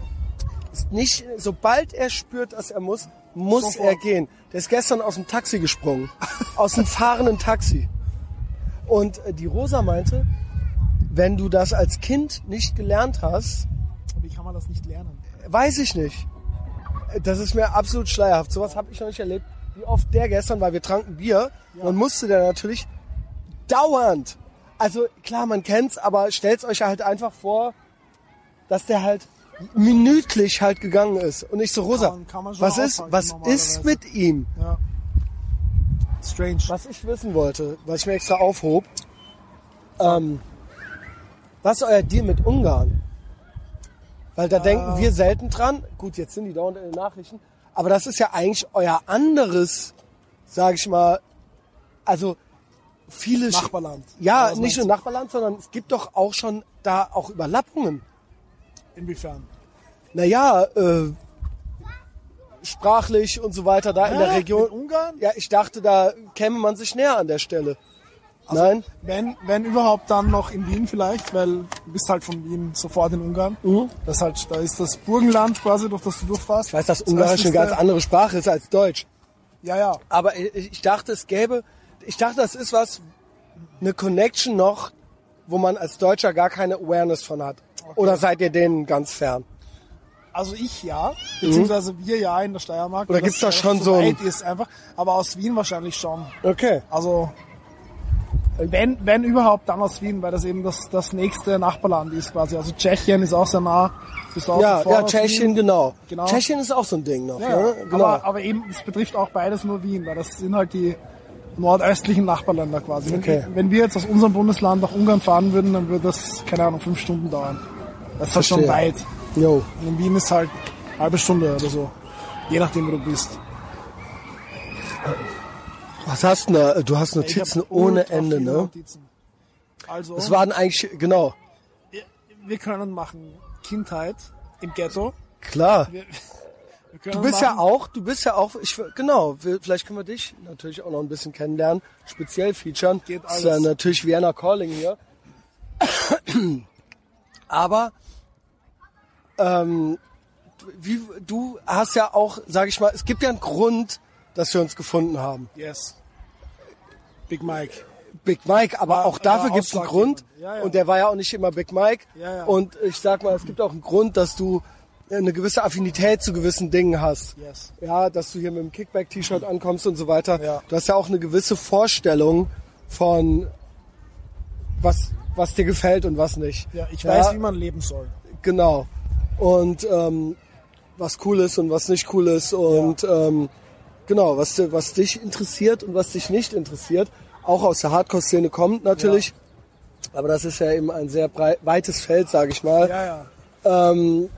C: Ist nicht, sobald er spürt, dass er muss, muss
D: Sofort.
C: er gehen. Der ist gestern aus dem Taxi gesprungen. aus dem fahrenden Taxi. Und äh, die Rosa meinte, wenn du das als Kind nicht gelernt hast,
D: Wie kann man das nicht lernen?
C: Weiß ich nicht. Das ist mir absolut schleierhaft. Sowas habe ich noch nicht erlebt. Wie oft der gestern, weil wir tranken Bier. Man musste der natürlich dauernd. Also klar, man kennt's, aber stellt's euch halt einfach vor, dass der halt minütlich halt gegangen ist. Und ich so, Rosa,
D: kann schon
C: was ist, was ist mit ihm?
D: Ja. Strange.
C: Was ich wissen wollte, was ich mir extra aufhob, ähm, was ist euer Deal mit Ungarn? Weil da denken wir selten dran. Gut, jetzt sind die dauernd in den Nachrichten. Aber das ist ja eigentlich euer anderes, sag ich mal, also viele...
D: Nachbarland.
C: Ja, nicht
D: meinst
C: nur? Nachbarland, sondern es gibt doch auch schon da auch Überlappungen.
D: Inwiefern?
C: Naja, äh, sprachlich und so weiter da in der
D: Ja,
C: Region.
D: mit Ungarn?
C: Ja, ich dachte, da käme man sich näher an der Stelle. Nein?
D: Wenn, wenn überhaupt dann noch in Wien vielleicht, weil du bist halt von Wien sofort in Ungarn.
C: Mhm.
D: Das halt, da ist das Burgenland quasi, durch das du durchfährst.
C: Ich weiß, dass Ungarisch eine ganz andere Sprache ist als Deutsch.
D: Ja, ja.
C: Aber ich dachte, es gäbe, ich dachte, das ist was, eine Connection noch, wo man als Deutscher gar keine Awareness von hat. Oder seid ihr denen ganz fern?
D: Also ich ja, beziehungsweise wir ja in der Steiermark.
C: Mhm. Oder gibt's
D: das
C: da schon so ein-
D: ist einfach. Aber aus Wien wahrscheinlich schon.
C: Okay.
D: Also wenn, wenn überhaupt, dann aus Wien, weil das eben das, das nächste Nachbarland ist quasi. Also Tschechien ist auch sehr nah. Bist du auch
C: Ja, ja, Tschechien, genau.
D: Genau.
C: Tschechien ist auch so ein Ding noch.
D: Ja,
C: ne? Genau.
D: aber, aber eben, es betrifft auch beides nur Wien, weil das sind halt die nordöstlichen Nachbarländer quasi. Wenn,
C: Okay.
D: wenn wir jetzt aus unserem Bundesland nach Ungarn fahren würden, dann würde das, keine Ahnung, fünf Stunden dauern. Das ist halt schon weit.
C: Jo.
D: Und in Wien ist halt halbe Stunde oder so. Je nachdem, wo du bist.
C: Was hast du? Du hast Notizen ohne Ende, ne?
D: Notizen. Also,
C: Es waren eigentlich, genau,
D: wir können machen Kindheit im Ghetto.
C: klar.
D: Wir, wir
C: Du bist ja
D: machen,
C: auch, du bist ja auch, ich, genau, wir- vielleicht können wir dich natürlich auch noch ein bisschen kennenlernen, speziell featuren.
D: Geht
C: Das ist ja
D: alles.
C: natürlich Vienna Calling hier. Aber, ähm, wie, du hast ja auch, sag ich mal, es gibt ja einen Grund, dass wir uns gefunden haben.
D: Yes. Big Mike.
C: Big Mike, aber
D: War-
C: auch dafür gibt es einen Grund.
D: Ja, ja.
C: Und der war ja auch nicht immer Big Mike.
D: Ja.
C: Und ich sag mal, es gibt auch einen Grund, dass du eine gewisse Affinität zu gewissen Dingen hast.
D: Yes.
C: Ja, dass du hier mit dem Kickback-T-Shirt ankommst und so weiter.
D: Ja.
C: Du hast ja auch eine gewisse Vorstellung von was, was dir gefällt und was nicht.
D: Ja, ich weiß, wie man leben soll.
C: Genau. Und ähm, was cool ist und was nicht cool ist und ähm, genau, was, was dich interessiert und was dich nicht interessiert. Auch aus der Hardcore-Szene kommt natürlich. Aber das ist ja eben ein sehr brei weites Feld, sage ich mal.
D: Ja, ja.
C: Ähm,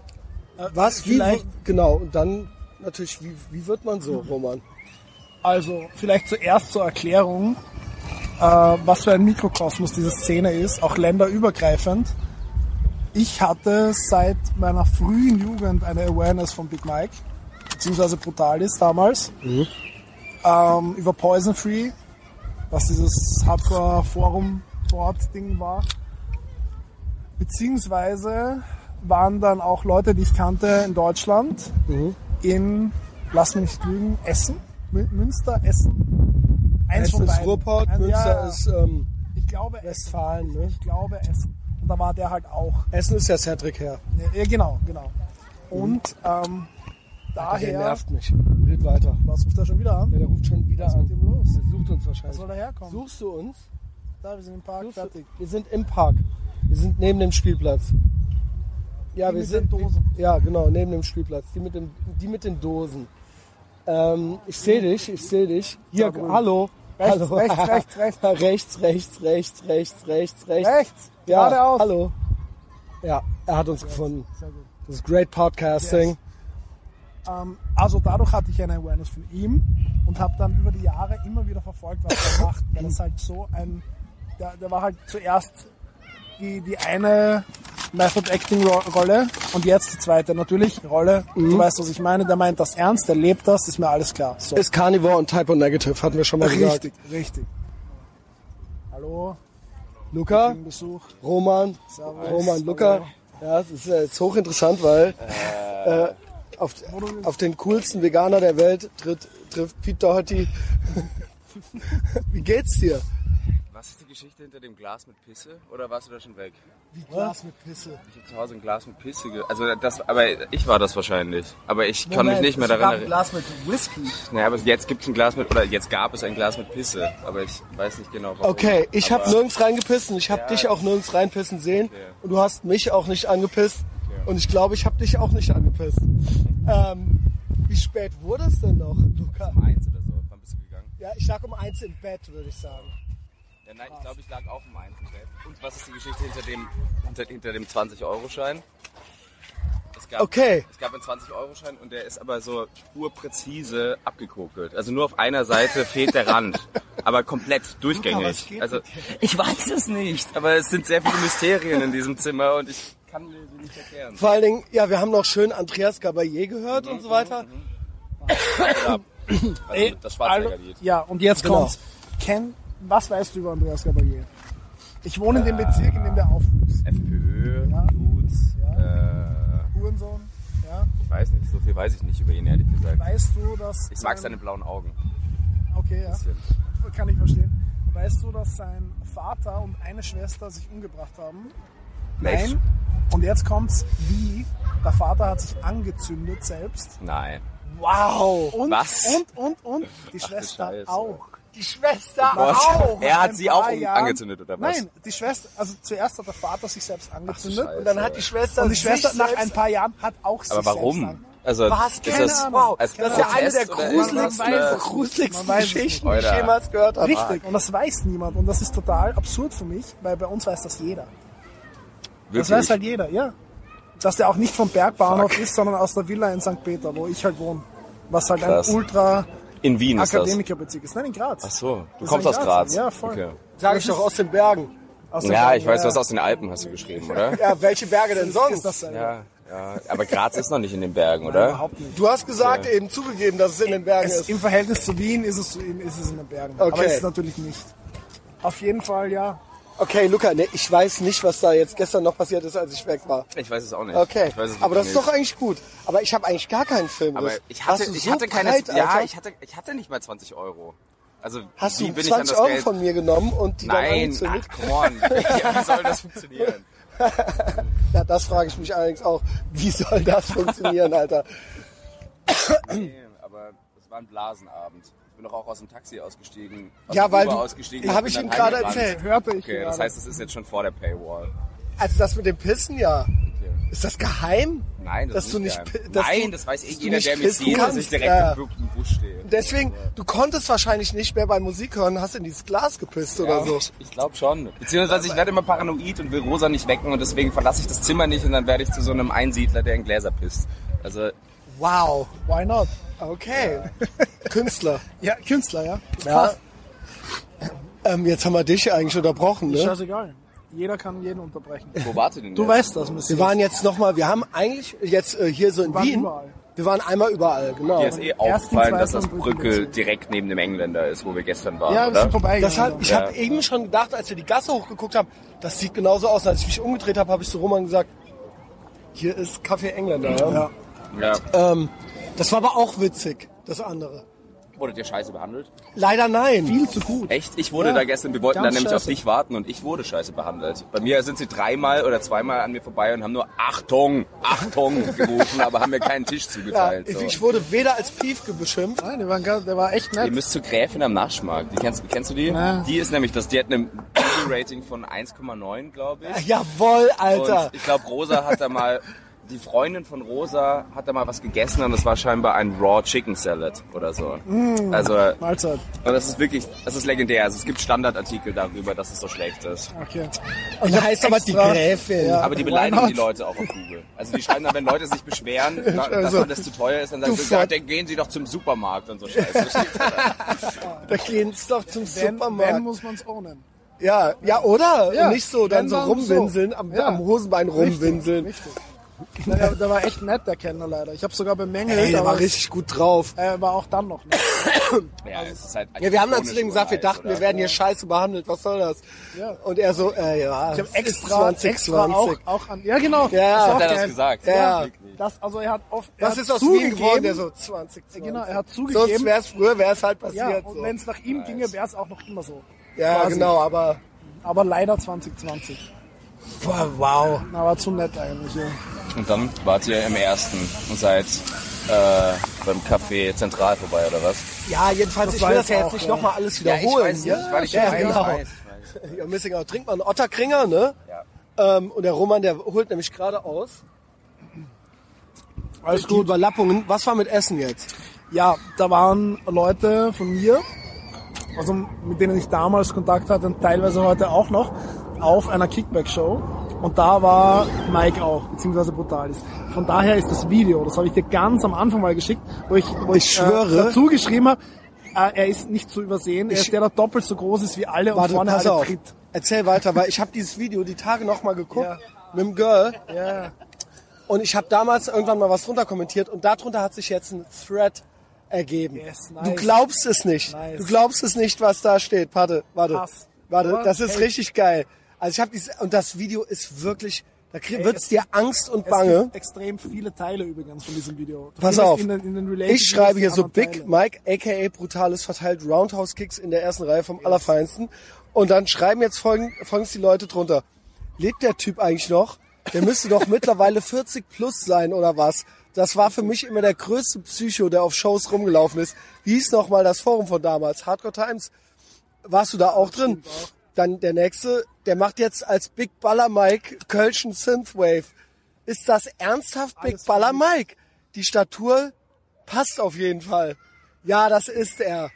C: was, wie,
D: vielleicht-
C: genau, und dann natürlich, wie, wie wird man so, Roman?
D: Also, vielleicht zuerst zur Erklärung, äh, was für ein Mikrokosmos diese Szene ist, auch länderübergreifend. Ich hatte seit meiner frühen Jugend eine Awareness von Big Mike, beziehungsweise Brutalis damals, ähm, über Poison Free, was dieses Hardcore-Forum-Board-Ding war. Beziehungsweise waren dann auch Leute, die ich kannte in Deutschland, in, lass mich nicht lügen, Essen, Mü- Münster, Essen. Eins
C: Essen
D: von
C: ist
D: beiden.
C: Ruhrpott,
D: Ein-
C: Münster
D: ja,
C: ist ähm,
D: ich glaube Essen.
C: Westfalen. Ne?
D: Ich glaube Essen. Und da war der halt auch.
C: Essen ist ja Cedric her.
D: Ja, genau, genau. Und ähm,
C: Der
D: daher.
C: nervt mich. Red weiter.
D: Was ruft er schon wieder an?
C: Ja, der ruft schon wieder
D: Was ist
C: an.
D: mit dem los?
C: Der sucht uns
D: Was
C: wahrscheinlich.
D: soll er herkommen?
C: Suchst du uns?
D: Da, wir sind im Park,
C: Suchst du-
D: fertig.
C: Wir sind im Park. Wir sind neben dem Spielplatz. Ja,
D: Die
C: wir sind.
D: Dosen.
C: Ja, genau, neben dem Spielplatz. Die mit, dem, die mit den Dosen. Ähm, ich sehe dich, ich sehe dich. Hier,
D: drüben.
C: hallo.
D: Rechts,
C: hallo.
D: rechts, rechts, rechts.
C: rechts, rechts, rechts, rechts, rechts, rechts.
D: Rechts,
C: Ja,
D: geradeaus.
C: hallo. Ja, er hat uns gefunden.
D: Sehr gut.
C: Das ist great podcasting.
D: Yes. Ähm, also dadurch hatte ich eine Awareness von ihm und habe dann über die Jahre immer wieder verfolgt, was er macht. Weil das halt so ein, der, der war halt zuerst die, die eine Method Acting Ro- Rolle und jetzt die zweite. Natürlich Rolle,
C: Mhm.
D: du weißt, was ich meine, der meint das ernst, der lebt das, ist mir alles klar. So.
C: Ist Carnivore und Typo Negative, hatten wir schon mal gesagt.
D: Richtig, richtig. Hallo,
C: Luca. Roman,
D: Servus.
C: Roman, Luca. Ja, das ist ja jetzt hochinteressant, weil äh, auf, auf den coolsten Veganer der Welt tritt, trifft Pete Doherty. Wie geht's dir?
E: Was ist die Geschichte hinter dem Glas mit Pisse? Oder warst du da schon weg?
C: Wie Glas mit Pisse.
E: Ich habe zu Hause ein Glas mit Pisse. Ge also das, aber ich war das wahrscheinlich. Aber ich kann mich
C: Moment,
E: nicht mehr daran
C: gab ein
E: erinnern.
C: Glas mit Whisky.
E: Naja, aber jetzt gibt's ein Glas mit, oder jetzt gab es ein Glas mit Pisse. Aber ich weiß nicht genau warum.
C: Okay, ich habe nirgends reingepissen. Ich habe
E: Ja.
C: dich auch nirgends reinpissen sehen.
E: Okay.
C: Und du hast mich auch nicht angepisst. Und ich glaube, ich habe dich auch nicht angepisst. ähm, wie spät wurde es denn noch, Luca?
E: Um eins oder so. Wann bist du gegangen?
C: Ja, ich lag um eins im Bett, würde ich sagen.
E: Ja, nein, ich glaube, ich lag auch um eins im Bett. Und was ist die Geschichte hinter dem, hinter, hinter dem 20-Euro-Schein? Es gab,
C: Okay.
E: Es gab einen 20-Euro-Schein und der ist aber so urpräzise abgekokelt. Also nur auf einer Seite fehlt der Rand. Aber komplett durchgängig.
C: geht
E: Also ich weiß es nicht, aber es sind sehr viele Mysterien in diesem Zimmer und ich kann mir sie nicht erklären.
C: Vor allen Dingen, ja, wir haben noch schön Andreas Gabayé gehört und so weiter.
E: Also
D: Ey,
E: das
D: also,
E: Schwarzwälder-Lied.
D: ja, und jetzt
C: Genau.
D: kommt's. Ken, was weißt du über Andreas Gabalier? Ich wohne in dem Bezirk, in dem der aufwuchs.
E: FPÖ,
D: Ja.
E: Dudes,
D: Ja.
E: äh,
D: Hurensohn, ja.
E: ich weiß nicht, so viel weiß ich nicht über ihn, ehrlich gesagt.
D: Weißt du, dass...
E: Ich mag
D: sein-
E: seine blauen Augen.
D: Okay, ja. Kann ich verstehen. Weißt du, dass sein Vater und eine Schwester sich umgebracht haben? Nein. Und jetzt kommt's, wie? Der Vater hat sich angezündet selbst.
E: Nein.
C: Wow.
D: Und,
E: Was?
D: und, und, und die Schwester
E: Scheiße.
D: auch.
C: Die Schwester
E: Was?
C: auch.
E: Er hat sie auch um-
D: Jahren-
E: angezündet, oder was?
D: Nein, die Schwester, also zuerst hat der Vater sich selbst angezündet
E: Scheiße.
C: Und dann hat die Schwester
D: und die Schwester nach ein paar Jahren hat auch sich
E: Aber
D: selbst
E: warum? Also,
C: Was?
E: ist das, als
C: Das ist ja eine der gruseligsten, gruseligsten Geschichten, die ich jemals gehört habe.
D: Richtig, und das weiß niemand. Und das ist total absurd für mich, weil bei uns weiß das jeder. Das
E: Wirklich?
D: weiß halt jeder, ja. Dass der auch nicht vom Bergbahnhof ist, sondern aus der Villa in St. Peter, wo ich halt wohne. Was halt
E: Krass.
D: ein ultra
E: In Wien ist das.
D: Akademikerbezirk ist. Nein, in Graz.
E: Ach so, du
D: Das
E: kommst aus
D: in
E: Graz.
D: Ja, voll.
E: Okay.
C: Sag ich doch aus den Bergen.
D: Aus der
E: Ja,
D: Gegend,
E: ich weiß,
D: ja.
E: du hast aus den Alpen hast du geschrieben, oder?
C: Ja, welche Berge denn
D: Ist
C: sonst?
D: das denn?
E: Ja, ja. Aber Graz ist noch nicht in den Bergen,
D: Nein,
E: oder?
D: überhaupt nicht.
C: Du hast gesagt, eben zugegeben, dass es in den Bergen
D: Es,
C: ist.
D: Im Verhältnis zu Wien ist es, ist es in den Bergen.
C: Okay.
D: Aber es ist natürlich nicht. Auf jeden Fall, ja.
C: Okay, Luca, ne, ich weiß nicht, was da jetzt gestern noch passiert ist, als ich weg war.
E: Ich weiß es auch nicht.
C: Okay, aber das ist doch eigentlich gut. Aber ich habe eigentlich gar keinen Film.
E: Aber ich hatte,
C: du
E: ich
C: so
E: hatte keine,
C: breit,
E: ja, ich hatte, ich hatte nicht mal 20 Euro. Also,
C: Hast du
E: bin ich an
C: 20
E: das
C: Euro
E: Geld?
C: von mir genommen und die dann
E: Nein, come on. Ja, wie soll das funktionieren?
C: Ja, das frage ich mich allerdings auch. Wie soll das funktionieren, Alter?
E: Nee, aber es war ein Blasenabend. Ich bin doch auch aus dem Taxi ausgestiegen. Aus
C: Ja, weil
E: Uber
C: du-
E: ausgestiegen.
C: hab
E: und
C: ich ihm gerade erzählt.
D: Hörte ich
E: Okay, das
D: gerade.
E: heißt, es ist jetzt schon vor der Paywall.
C: Also das mit dem Pissen, ja.
E: Okay.
C: Ist das geheim?
E: Nein, das
C: Dass
E: ist
C: du
E: nicht geheim.
C: dass
E: Nein,
C: du-
E: das weiß eh
C: dass
E: jeder,
C: nicht
E: der mich sieht, dass
C: kannst,
E: ich direkt
C: ja.
E: im Bu- im Busch stehe.
C: Deswegen, du konntest wahrscheinlich nicht mehr beim Musik hören, hast in dieses Glas gepisst oder so.
E: Ich glaube schon. Beziehungsweise ich werde immer paranoid und will Rosa nicht wecken und deswegen verlasse ich das Zimmer nicht und dann werde ich zu so einem Einsiedler, der in Gläser pisst. Also,
C: Wow.
D: Why not?
C: Okay. Künstler.
D: Ja, Künstler, ja.
C: Ja. Ähm, jetzt haben wir dich eigentlich unterbrochen,
D: Ist
C: ne?
D: scheißegal. Jeder kann jeden unterbrechen.
E: wo wart ihr denn
D: Du
E: jetzt?
D: weißt das, Monsieur.
C: Wir waren jetzt nochmal, wir haben eigentlich jetzt äh, hier so in
D: waren
C: Wien.
D: überall.
C: Wir waren einmal überall, genau.
E: Dir ist eh aufgefallen, dass das Brücke direkt neben dem Engländer ist, wo wir gestern waren,
D: ja, wir
E: oder?
D: sind vorbeigegangen.
C: Das hat, ich
E: Ja.
C: habe eben schon gedacht, als wir die Gasse hochgeguckt haben, das sieht genauso aus. Als ich mich umgedreht habe, habe ich zu Roman gesagt, hier ist Café Engländer. Ja.
D: ja.
E: Ja.
C: Ähm, das war aber auch witzig, das andere.
E: Wurdet ihr scheiße behandelt?
C: Leider nein.
D: Viel zu gut.
E: Echt? Ich wurde
C: Ja,
E: da gestern, wir wollten dann nämlich auf
C: scheiße.
E: dich warten und ich wurde scheiße behandelt. Bei mir sind sie dreimal oder zweimal an mir vorbei und haben nur Achtung, Achtung gerufen, aber haben mir keinen Tisch
C: Ja,
E: zugeteilt.
C: ich,
E: so.
C: ich wurde weder als Piefke beschimpft.
D: Nein, der war, der war echt
E: Ihr
D: nett.
E: müsst zur Gräfin am Naschmarkt. Die kennst, kennst du die?
D: Ja.
E: Die ist nämlich das, die hat ein Google-Rating von 1,9, glaube ich.
C: Jawohl, Alter.
E: Und ich glaube, Rosa hat da mal, die Freundin von Rosa hat da mal was gegessen und das war scheinbar ein Raw Chicken Salad oder so.
C: Mm.
E: Also,
D: Mahlzeit.
E: und das ist wirklich, das ist legendär. Also es gibt Standardartikel darüber, dass es so schlecht ist.
D: Okay.
C: Und da heißt aber die Gräfin.
D: Ja.
E: Aber die beleidigen die Leute auch auf Google. Also die schreiben dann, wenn Leute sich beschweren, da- dass
C: Also,
E: alles zu teuer ist, dann sagen sie, ja, dann gehen sie doch zum Supermarkt und so Scheiße. Das da.
C: Da gehen's doch zum
D: Wenn,
C: Supermarkt.
D: wenn muss man es ownen.
C: ja, ja, oder?
D: Ja,
C: Und nicht so dann so
D: dann
C: rumwinseln,
D: so.
C: Am,
D: Ja.
C: am Hosenbein rumwinseln.
D: Richtig. Nein, Der, der war echt nett, der Kenner leider. Ich habe sogar bemängelt,
C: Ey, der
D: aber
C: war richtig gut drauf.
D: er war auch dann noch nicht.
E: Ja, es ist halt
C: Ja, wir haben dann zu dem gesagt, wir dachten, wir werden hier scheiße behandelt. Was soll das?
D: Ja.
C: Und er so, äh, ja,
D: Ich habe
C: es ist
D: extra, extra auch,
C: 2020.
D: auch an. Ja, genau.
C: Ja,
D: das
E: Hat er das gesagt?
C: Ja.
D: Das, also er hat oft. Er hat
C: ist aus
D: zugegeben,
C: Wien geworden? Der so 2020.
D: Genau, er hat
C: Sonst
D: zugegeben.
C: wär's früher, wär's halt
D: ja,
C: passiert.
D: und
C: so.
D: wenn es nach ihm ginge, wäre es auch noch immer so.
C: ja
D: quasi.
C: genau, aber
D: Aber leider 2020.
C: boah, wow.
D: Na, war zu nett eigentlich. Ja.
E: Und dann wart ihr im ersten und seid äh, beim Café Zentral vorbei, oder was?
C: Ja, jedenfalls,
D: Das
C: ich will das
D: jetzt
C: ja jetzt nicht
D: ja.
C: nochmal alles
E: Ja, ich
C: wiederholen.
E: weiß nicht, weil ich
C: ja,
E: weiß,
C: genau.
E: ich weiß, weiß.
C: Ja, Missing Out. Trinkt mal einen Otterkringer, ne?
E: Ja.
C: Ähm, und der Roman, der holt nämlich gerade aus.
D: Alles
C: Die Überlappungen. Was war mit Essen jetzt?
D: Ja, da waren Leute von mir, also mit denen ich damals Kontakt hatte und teilweise heute auch noch, auf einer Kickback-Show. Und da war Mike auch, beziehungsweise Brutalis. Von daher ist das Video, das habe ich dir ganz am Anfang mal geschickt, wo ich, wo
C: Ich
D: ich,
C: schwöre.
D: Äh, dazu geschrieben habe, äh, er ist nicht zu übersehen, er ist der, der doppelt so groß ist wie alle und
C: Warte,
D: vorne
C: pass
D: alle
C: auf.
D: tritt.
C: Erzähl weiter, weil ich habe dieses Video die Tage nochmal geguckt
D: Ja.
C: mit dem Girl
D: Ja,
C: und ich habe damals irgendwann mal was drunter kommentiert und darunter hat sich jetzt ein Thread ergeben.
D: Yes,
C: Du
D: nice.
C: glaubst es nicht.
D: Nice.
C: Du glaubst es nicht, was da steht. Warte, warte.
D: Hass.
C: Warte, das ist richtig geil. Also ich habe dieses und das Video ist wirklich da wird's
D: es
C: dir Angst und
D: es
C: Bange.
D: gibt extrem viele Teile übrigens von diesem Video. Du
C: Pass auf.
D: In den, in den
C: Ich schreibe hier so Big Mike, aka Brutales, verteilt Roundhouse Kicks in der ersten Reihe vom Allerfeinsten. Und dann schreiben jetzt folgend, folgendes die Leute drunter. Lebt der Typ eigentlich noch? Der müsste doch mittlerweile 40 plus sein oder was? Das war für mich immer der größte Psycho, der auf Shows rumgelaufen ist. Wie hieß nochmal das Forum von damals? Hardcore Times? Warst du da auch drin? Dann der nächste, der macht jetzt als Big Baller Mike Kölschen Synthwave. Ist das ernsthaft Big
D: Alles
C: Baller
D: verliebt.
C: Mike? Die Statur passt auf jeden Fall. Ja, das ist er.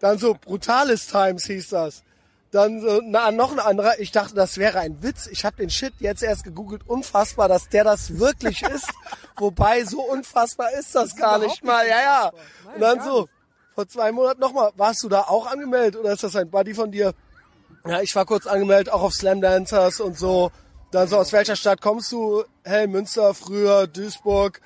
C: Dann so Brutales Times hieß das. Dann so, na, noch ein anderer. Ich dachte, das wäre ein Witz. Ich habe den Shit jetzt erst gegoogelt. Unfassbar, dass der das wirklich ist. Wobei, so unfassbar ist das gar nicht mal. Ja, ja.
D: Nein,
C: Und dann so, vor zwei Monaten nochmal. Warst du da auch angemeldet oder ist das ein Buddy von dir? Ja, ich war kurz angemeldet, auch auf Slam Dancers und so. Dann so, aus welcher Stadt kommst du? Hey, Münster, früher, Duisburg.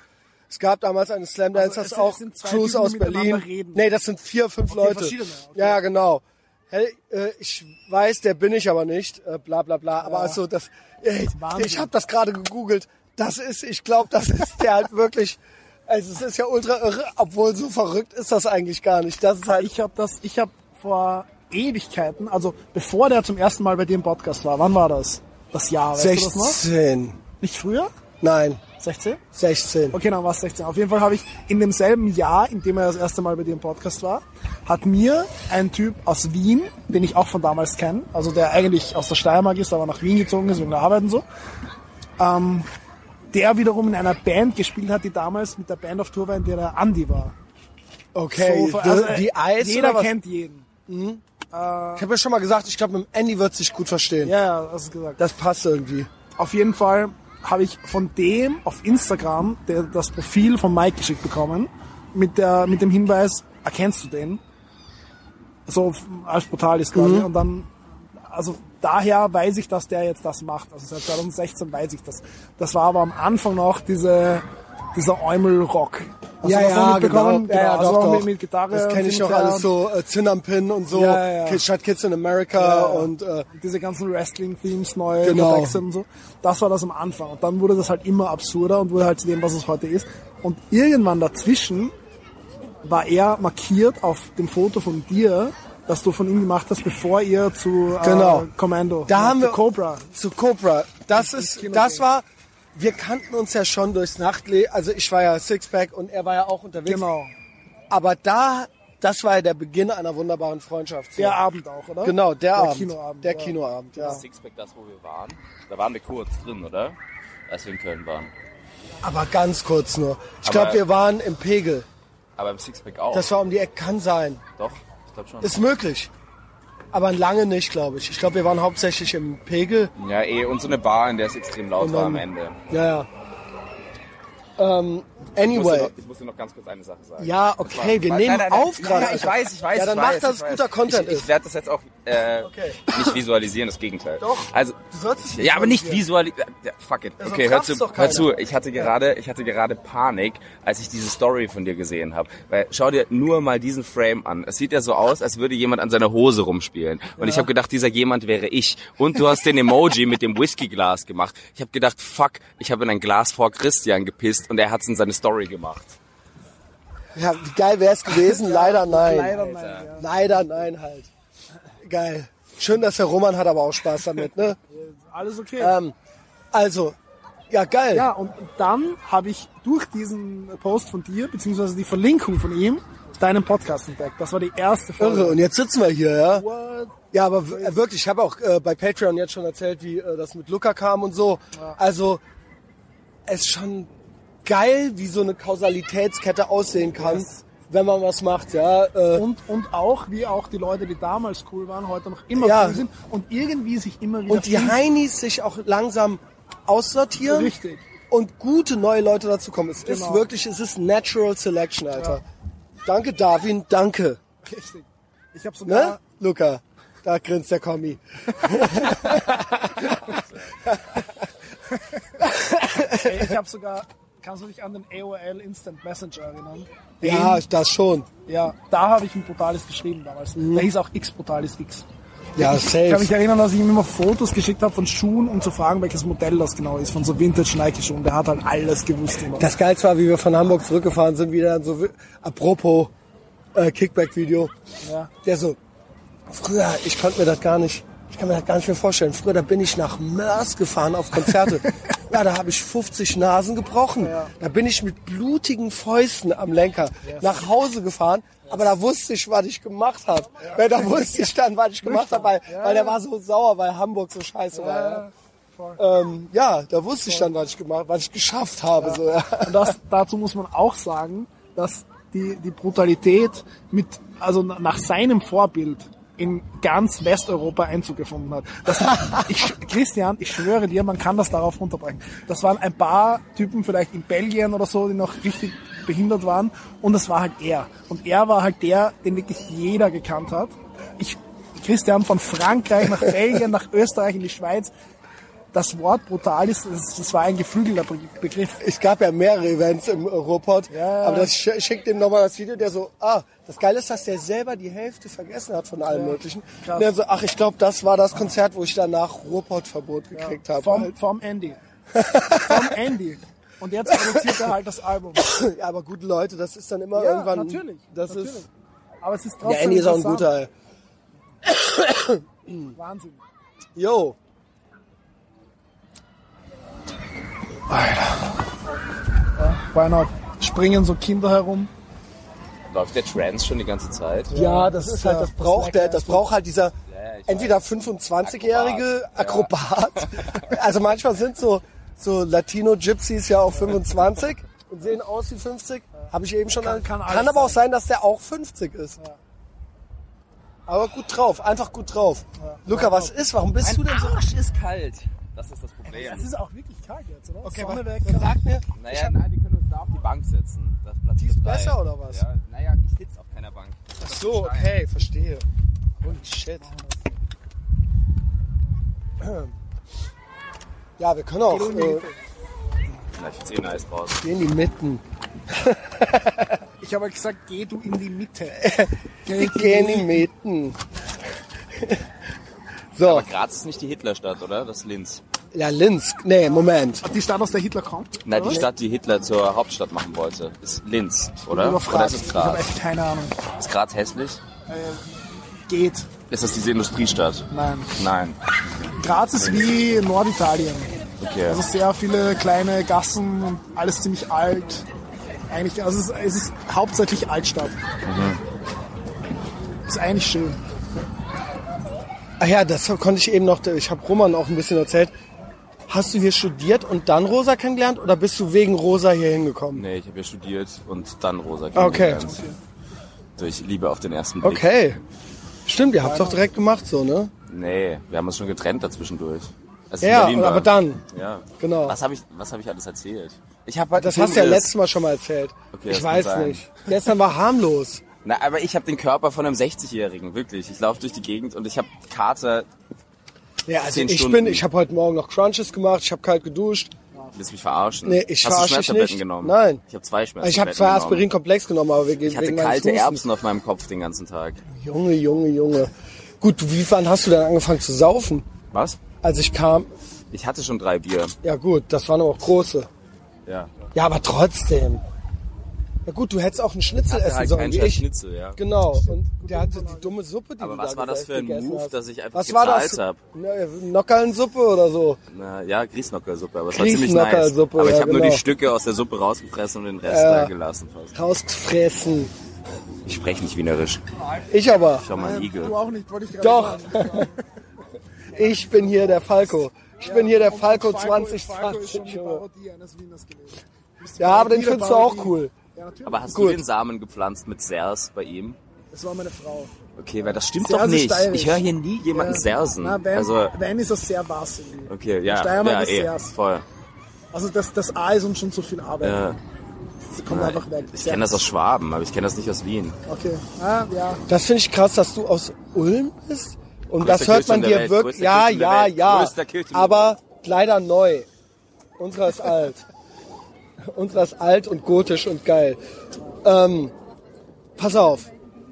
C: Es gab damals eine Slam
D: Also,
C: Dancers
D: es sind-
C: auch,
D: es sind zwei
C: Crews aus Berlin.
D: reden.
C: Nee, das sind vier, fünf Leute.
D: verschiedene, okay.
C: Ja, genau. Hey, äh, ich weiß, der bin ich aber nicht, äh, bla bla bla. Aber also das, ey,
D: Wahnsinn.
C: ich habe das gerade gegoogelt. Das ist, ich glaube, das ist der halt wirklich. Also es ist ja ultra irre, obwohl so verrückt ist das eigentlich gar nicht. Das ist halt
D: Ich habe das, ich habe vor Ewigkeiten, also bevor der zum ersten Mal bei dir im Podcast war, wann war das? Das Jahr, weißt du das noch?
C: 16.
D: Nicht früher?
C: Nein,
D: 16?
C: 16.
D: Okay, dann war es 16. Auf jeden Fall habe ich in demselben Jahr, in dem er das erste Mal bei dir im Podcast war, hat mir ein Typ aus Wien, den ich auch von damals kenne, also der eigentlich aus der Steiermark ist, aber nach Wien gezogen ist wegen der Arbeit und so, ähm, der wiederum in einer Band gespielt hat, die damals mit der Band auf Tour war, in der der Andi war.
C: Okay,
D: So,
C: die,
D: also,
C: die Eis
D: Jeder
C: oder was?
D: kennt jeden.
C: Ich habe ja schon mal gesagt, ich glaube, mit dem Andy wird sich gut verstehen.
D: Ja, ja, hast du gesagt.
C: Das passt irgendwie.
D: Auf jeden Fall habe ich von dem auf Instagram der, das Profil von Mike geschickt bekommen mit, der, mit dem Hinweis, erkennst du den? So als Portal ist quasi. Und dann, also daher weiß ich, dass der jetzt das macht. Also seit 2016 weiß ich das. Das war aber am Anfang noch diese, dieser Eumel-Rock. Hast
C: ja,
D: das
C: ja, genau. Ja, ja,
D: also
C: doch,
D: auch. Mit, mit Gitarre.
C: das kenne ich
D: Gitarre
C: alles so, äh, Zinnampin und so,
D: Ja, ja,
C: Shut Kids in America und äh,
D: diese ganzen Wrestling-Themes neu
C: Genau.
D: und so. Das war das am Anfang. Und dann wurde das halt immer absurder und wurde halt zu dem, was es heute ist. Und irgendwann dazwischen war er markiert auf dem Foto von dir, das du von ihm gemacht hast, bevor ihr zu äh,
C: Genau.
D: Commando,
C: Da
D: ja,
C: haben
D: zu
C: wir-
D: Cobra.
C: zu Cobra. Das ist,
D: Kino
C: das war, wir kannten uns ja schon durchs Nachtleben. Also ich war ja Sixpack und er war ja auch unterwegs.
D: Genau.
C: Aber da, das war ja der Beginn einer wunderbaren Freundschaft.
D: Der Abend auch, oder?
C: Genau, der,
D: der
C: Abend.
D: Kinoabend.
C: der
D: ja.
C: Kinoabend, ja.
E: Sixpack, das wo wir waren, da waren wir kurz drin, oder? Als wir in Köln waren.
C: Aber ganz kurz nur. Ich glaube, wir waren im Pegel.
E: Aber im Sixpack auch.
C: Das war um die Ecke. Kann sein.
E: Doch, ich glaube schon.
C: Ist möglich. Aber lange nicht, glaube ich. Ich glaube, wir waren hauptsächlich im Pegel.
E: ja, eh, und so eine Bar, in der es extrem laut
C: Und
E: war
C: dann-
E: am Ende.
C: Ja, ja. Ähm,
E: Ich musste,
C: anyway.
E: noch, ich musste noch ganz kurz eine Sache sagen.
C: Ja, okay, wir
E: Nein,
C: nehmen
E: nein, nein,
C: auf
E: nein,
C: gerade.
E: Ja, ich weiß, ich weiß.
C: Ja, dann
E: ich
C: mach, dass
E: ich
C: es guter Content
E: ich,
C: ist.
E: Ich werde das jetzt auch äh,
C: Okay.
E: nicht visualisieren, das Gegenteil.
C: Doch.
E: Also,
C: Du sollst es
E: ja, aber nicht
C: visualisieren.
E: Ja, fuck it.
C: sonst
E: Okay, hör zu, hör zu. Ich hatte gerade, ich hatte gerade Panik, als ich diese Story von dir gesehen habe. Weil schau dir nur mal diesen Frame an. Es sieht ja so aus, als würde jemand an seiner Hose rumspielen. Und ich habe gedacht, dieser jemand wäre ich. Und du hast den Emoji mit dem Whiskyglas gemacht. Ich habe gedacht, fuck, ich habe in ein Glas vor Christian gepisst und er hat's in seine Story gemacht.
C: Ja, wie geil wäre es gewesen? Leider nein.
D: Leider nein, ja.
C: Leider nein halt. Geil. Schön, dass der Roman hat aber auch Spaß damit, ne?
D: Alles okay.
C: Ähm, also, ja, geil.
D: Ja, und dann habe ich durch diesen Post von dir, beziehungsweise die Verlinkung von ihm, deinen Podcast entdeckt. Das war die erste Folge.
C: Irre. Und jetzt sitzen wir hier, ja?
D: What?
C: Ja, aber äh, wirklich, ich habe auch äh, bei Patreon jetzt schon erzählt, wie äh, das mit Luca kam und so. Also, es ist schon geil, wie so eine Kausalitätskette aussehen kann, wenn man was macht, ja. Äh,
D: Und, und auch, wie auch die Leute, die damals cool waren, heute noch immer
C: Ja.
D: cool sind und irgendwie sich immer wieder
C: und die. Heinis sich auch langsam aussortieren.
D: Richtig.
C: Und gute neue Leute dazu kommen. Es ist
D: Genau.
C: wirklich, es ist Natural Selection, Alter. Danke, Darwin, danke.
D: Richtig. Ich habe sogar,
C: Ne, Luca? Da grinst der Kommi.
D: ich habe sogar, kannst du dich an den AOL Instant Messenger erinnern?
C: Ja, das schon.
D: Ja, da habe ich ein Brutales geschrieben damals.
C: Mhm.
D: Da hieß auch X Brutalis X.
C: Ja,
D: Ich kann mich
C: safe.
D: erinnern, dass ich ihm immer Fotos geschickt habe von Schuhen, um zu fragen, welches Modell das genau ist, von so Vintage Nike-Schuhen. Der hat halt alles gewusst immer.
C: Das Geilste war, wie wir von Hamburg zurückgefahren sind, wieder so, apropos äh, Kickback-Video.
D: Ja.
C: Der so, früher, ich konnte mir das gar nicht, ich kann mir das gar nicht mehr vorstellen. Früher, da bin ich nach Mörs gefahren auf Konzerte. ja, da habe ich 50 Nasen gebrochen.
D: Ja.
C: Da bin ich mit blutigen Fäusten am Lenker nach Hause gefahren. Aber da wusste ich, was ich gemacht habe. Weil da wusste ich dann, was ich gemacht habe, weil, weil der war so sauer, weil Hamburg so scheiße war. Ja.
D: voll.
C: Ähm, ja, da wusste ich dann, was ich gemacht, was ich geschafft habe. So, ja.
D: Und das, dazu muss man auch sagen, dass die, die Brutalität mit, also nach seinem Vorbild in ganz Westeuropa Einzug gefunden hat. Das, ich, Christian, ich schwöre dir, man kann das darauf runterbrechen. Das waren ein paar Typen vielleicht in Belgien oder so, die noch richtig behindert waren. Und das war halt er. Und er war halt der, den wirklich jeder gekannt hat. Ich, Christian von Frankreich nach Belgien, nach Österreich in die Schweiz. Das Wort brutal ist, das, das war ein geflügelter Be- Begriff.
C: Es gab ja mehrere Events im Ruhrpott,
D: Ja.
C: aber das sch- schickt ihm nochmal das Video, der so, ah, das Geile ist, dass der selber die Hälfte vergessen hat von allem Möglichen.
D: krass.
C: Und der so, ach, ich glaube, das war das Konzert, wo ich danach Ruhrpottverbot gekriegt habe.
D: Vom, vom Andy. vom Andy. Und jetzt produziert er halt das Album.
C: Ja, aber gute Leute, das ist dann immer
D: Ja,
C: irgendwann.
D: natürlich.
C: Das
D: natürlich.
C: ist.
D: Aber es ist
C: Ja,
D: trotzdem
C: Andy ist auch ein guter.
D: Wahnsinn.
C: Yo.
D: Why not? Springen so Kinder herum.
E: Läuft der Trans schon die ganze Zeit?
C: Ja, das ist halt,
D: ja,
C: das
D: das
C: braucht der, das braucht halt dieser
E: Ja,
C: entweder 25-jährige Akrobat. Also manchmal sind so, so Latino-Gypsies ja auch 25 und sehen aus wie 50. Habe ich eben schon
D: Kann-
C: an-
D: kann
C: Kann aber auch
D: sein.
C: dass der auch 50 ist. Aber gut drauf, einfach gut drauf. Luca, was ist? Warum bist du denn so?
E: Arsch ist kalt. Das ist das Problem.
D: Es ist auch wirklich kalt jetzt, oder?
C: Okay,
D: Sonne weg.
C: dann sag mir,
E: Naja, nein, wir können uns da auf die Bank setzen. Das Platz
C: Die ist
E: frei.
C: besser, oder was?
E: Ja, naja, ich sitze auf keiner Bank.
C: ach so, okay, verstehe. Holy shit. Ja, wir können auch
D: Geh in die
C: äh.
E: Na, ich find's eh nice draußen.
C: gehen die Mitten.
D: Ich habe gesagt, geh du in die Mitte.
C: Wir gehen die Mitten. So,
E: Aber Graz ist nicht die Hitlerstadt, oder? Das ist Linz.
C: Ja, Linz. Nee, Moment.
D: Die Stadt, aus der Hitler kommt?
E: Na, die
D: oder?
E: Stadt, die Hitler zur Hauptstadt machen wollte, ist Linz, oder? Oder
D: Überfragt.
E: ist es
D: Ich habe
E: Graz?
D: echt keine Ahnung.
E: Ist Graz hässlich?
D: Geht.
E: Ist das diese Industriestadt?
D: Nein.
E: Nein.
D: Graz ist wie Norditalien.
E: Okay.
D: Also sehr viele kleine Gassen und alles ziemlich alt. Eigentlich, also es ist, es ist hauptsächlich Altstadt. Ist eigentlich schön.
C: Ach ja, das konnte ich eben noch, ich habe Roman auch ein bisschen erzählt. Hast du hier studiert und dann Rosa kennengelernt oder bist du wegen Rosa hier hingekommen?
E: Nee, ich habe ja studiert und dann Rosa
C: Okay.
E: kennengelernt. Durch Liebe auf den ersten Blick.
C: Okay. Stimmt, ihr habt doch direkt gemacht so, ne?
E: Nee, wir haben uns schon getrennt dazwischendurch. Als ich in
C: Ja,
E: war.
C: aber dann.
E: Ja.
C: Genau.
E: Was habe ich, was hab ich alles erzählt? Ich habe
C: Das hast du ja letztes Mal schon mal erzählt.
E: Okay,
C: ich weiß nicht. Gestern war harmlos.
E: Na, aber ich habe den Körper von einem 60-Jährigen, wirklich. Ich laufe durch die Gegend und ich habe Kater.
C: Ja, also ich
E: Stunden.
C: bin, ich habe heute Morgen noch Crunches gemacht, ich habe kalt geduscht.
E: Willst du mich verarschen?
C: Nee, ich
E: Hast du Schmerztabletten
C: nicht.
E: genommen?
C: Nein.
E: Ich habe zwei
C: Ich
E: Schmerztabletten
C: habe zwei
E: genommen.
C: Aspirin-Komplex genommen, aber wegen,
E: Ich hatte kalte. Erbsen auf meinem Kopf den ganzen Tag.
C: Junge, Junge, Junge. Gut, wie wann hast du denn angefangen zu saufen?
E: Was?
C: Als ich kam,
E: Ich hatte schon drei Bier.
C: ja gut, das waren aber auch große.
E: Ja.
C: Ja, aber trotzdem. Ja gut, du hättest auch einen Schnitzel
E: hatte
C: essen
E: halt
C: sollen, wie ich.
E: Schnitzel, ja.
C: Genau. Und der hatte die dumme Suppe, die
E: Aber
C: du
E: was
C: da
E: war das für ein Move,
C: hast.
E: dass ich einfach
C: Was war das?
E: gezahlt hab?
C: Ne, Nockerlsuppe oder so?
E: Na, ja, Grießnockersuppe, aber es war ziemlich nice. Aber ich
C: ja,
E: habe nur
C: genau.
E: die Stücke aus der Suppe rausgefressen und den Rest
C: Ja.
E: da gelassen. Fast.
C: Rausgefressen.
E: Ich spreche nicht wienerisch.
C: Ich aber.
E: Schau mal, ein Igel.
D: Du auch nicht, wollte ich gerade
C: Doch.
D: sagen.
C: Ich bin hier der Falco. Ich bin hier der Falco
D: Falco ist schon
C: 2020,
D: die
C: Junge.
D: Parodie eines Wieners gewesen. Du bist die
C: Ja, aber den findest du auch cool.
D: Ja, natürlich.
E: Aber hast
C: Gut.
E: du den Samen gepflanzt mit Sers bei ihm?
D: Das war meine Frau.
E: Okay, weil das stimmt
D: Serse
E: doch nicht.
D: steirisch.
E: Ich höre hier nie jemanden sersen.
D: Na, wenn,
E: also,
D: wenn ist das sehr bassig.
E: okay, ja,
D: Steiermark
E: ja,
D: ist
E: eh,
D: Sers.
E: voll.
D: Also das, das A ist uns schon zu viel Arbeit.
E: Ja.
D: Das kommt einfach weg.
E: Ich kenne das aus Schwaben, aber ich kenne das nicht aus Wien.
D: Okay. Ah, ja.
C: Das finde ich krass, dass du aus Ulm bist. Und das
E: Größter
C: hört man dir wirklich. Ja, ja, ja. Aber leider neu. Unserer ist alt. Unserer ist alt und gotisch und geil. Ähm, pass auf.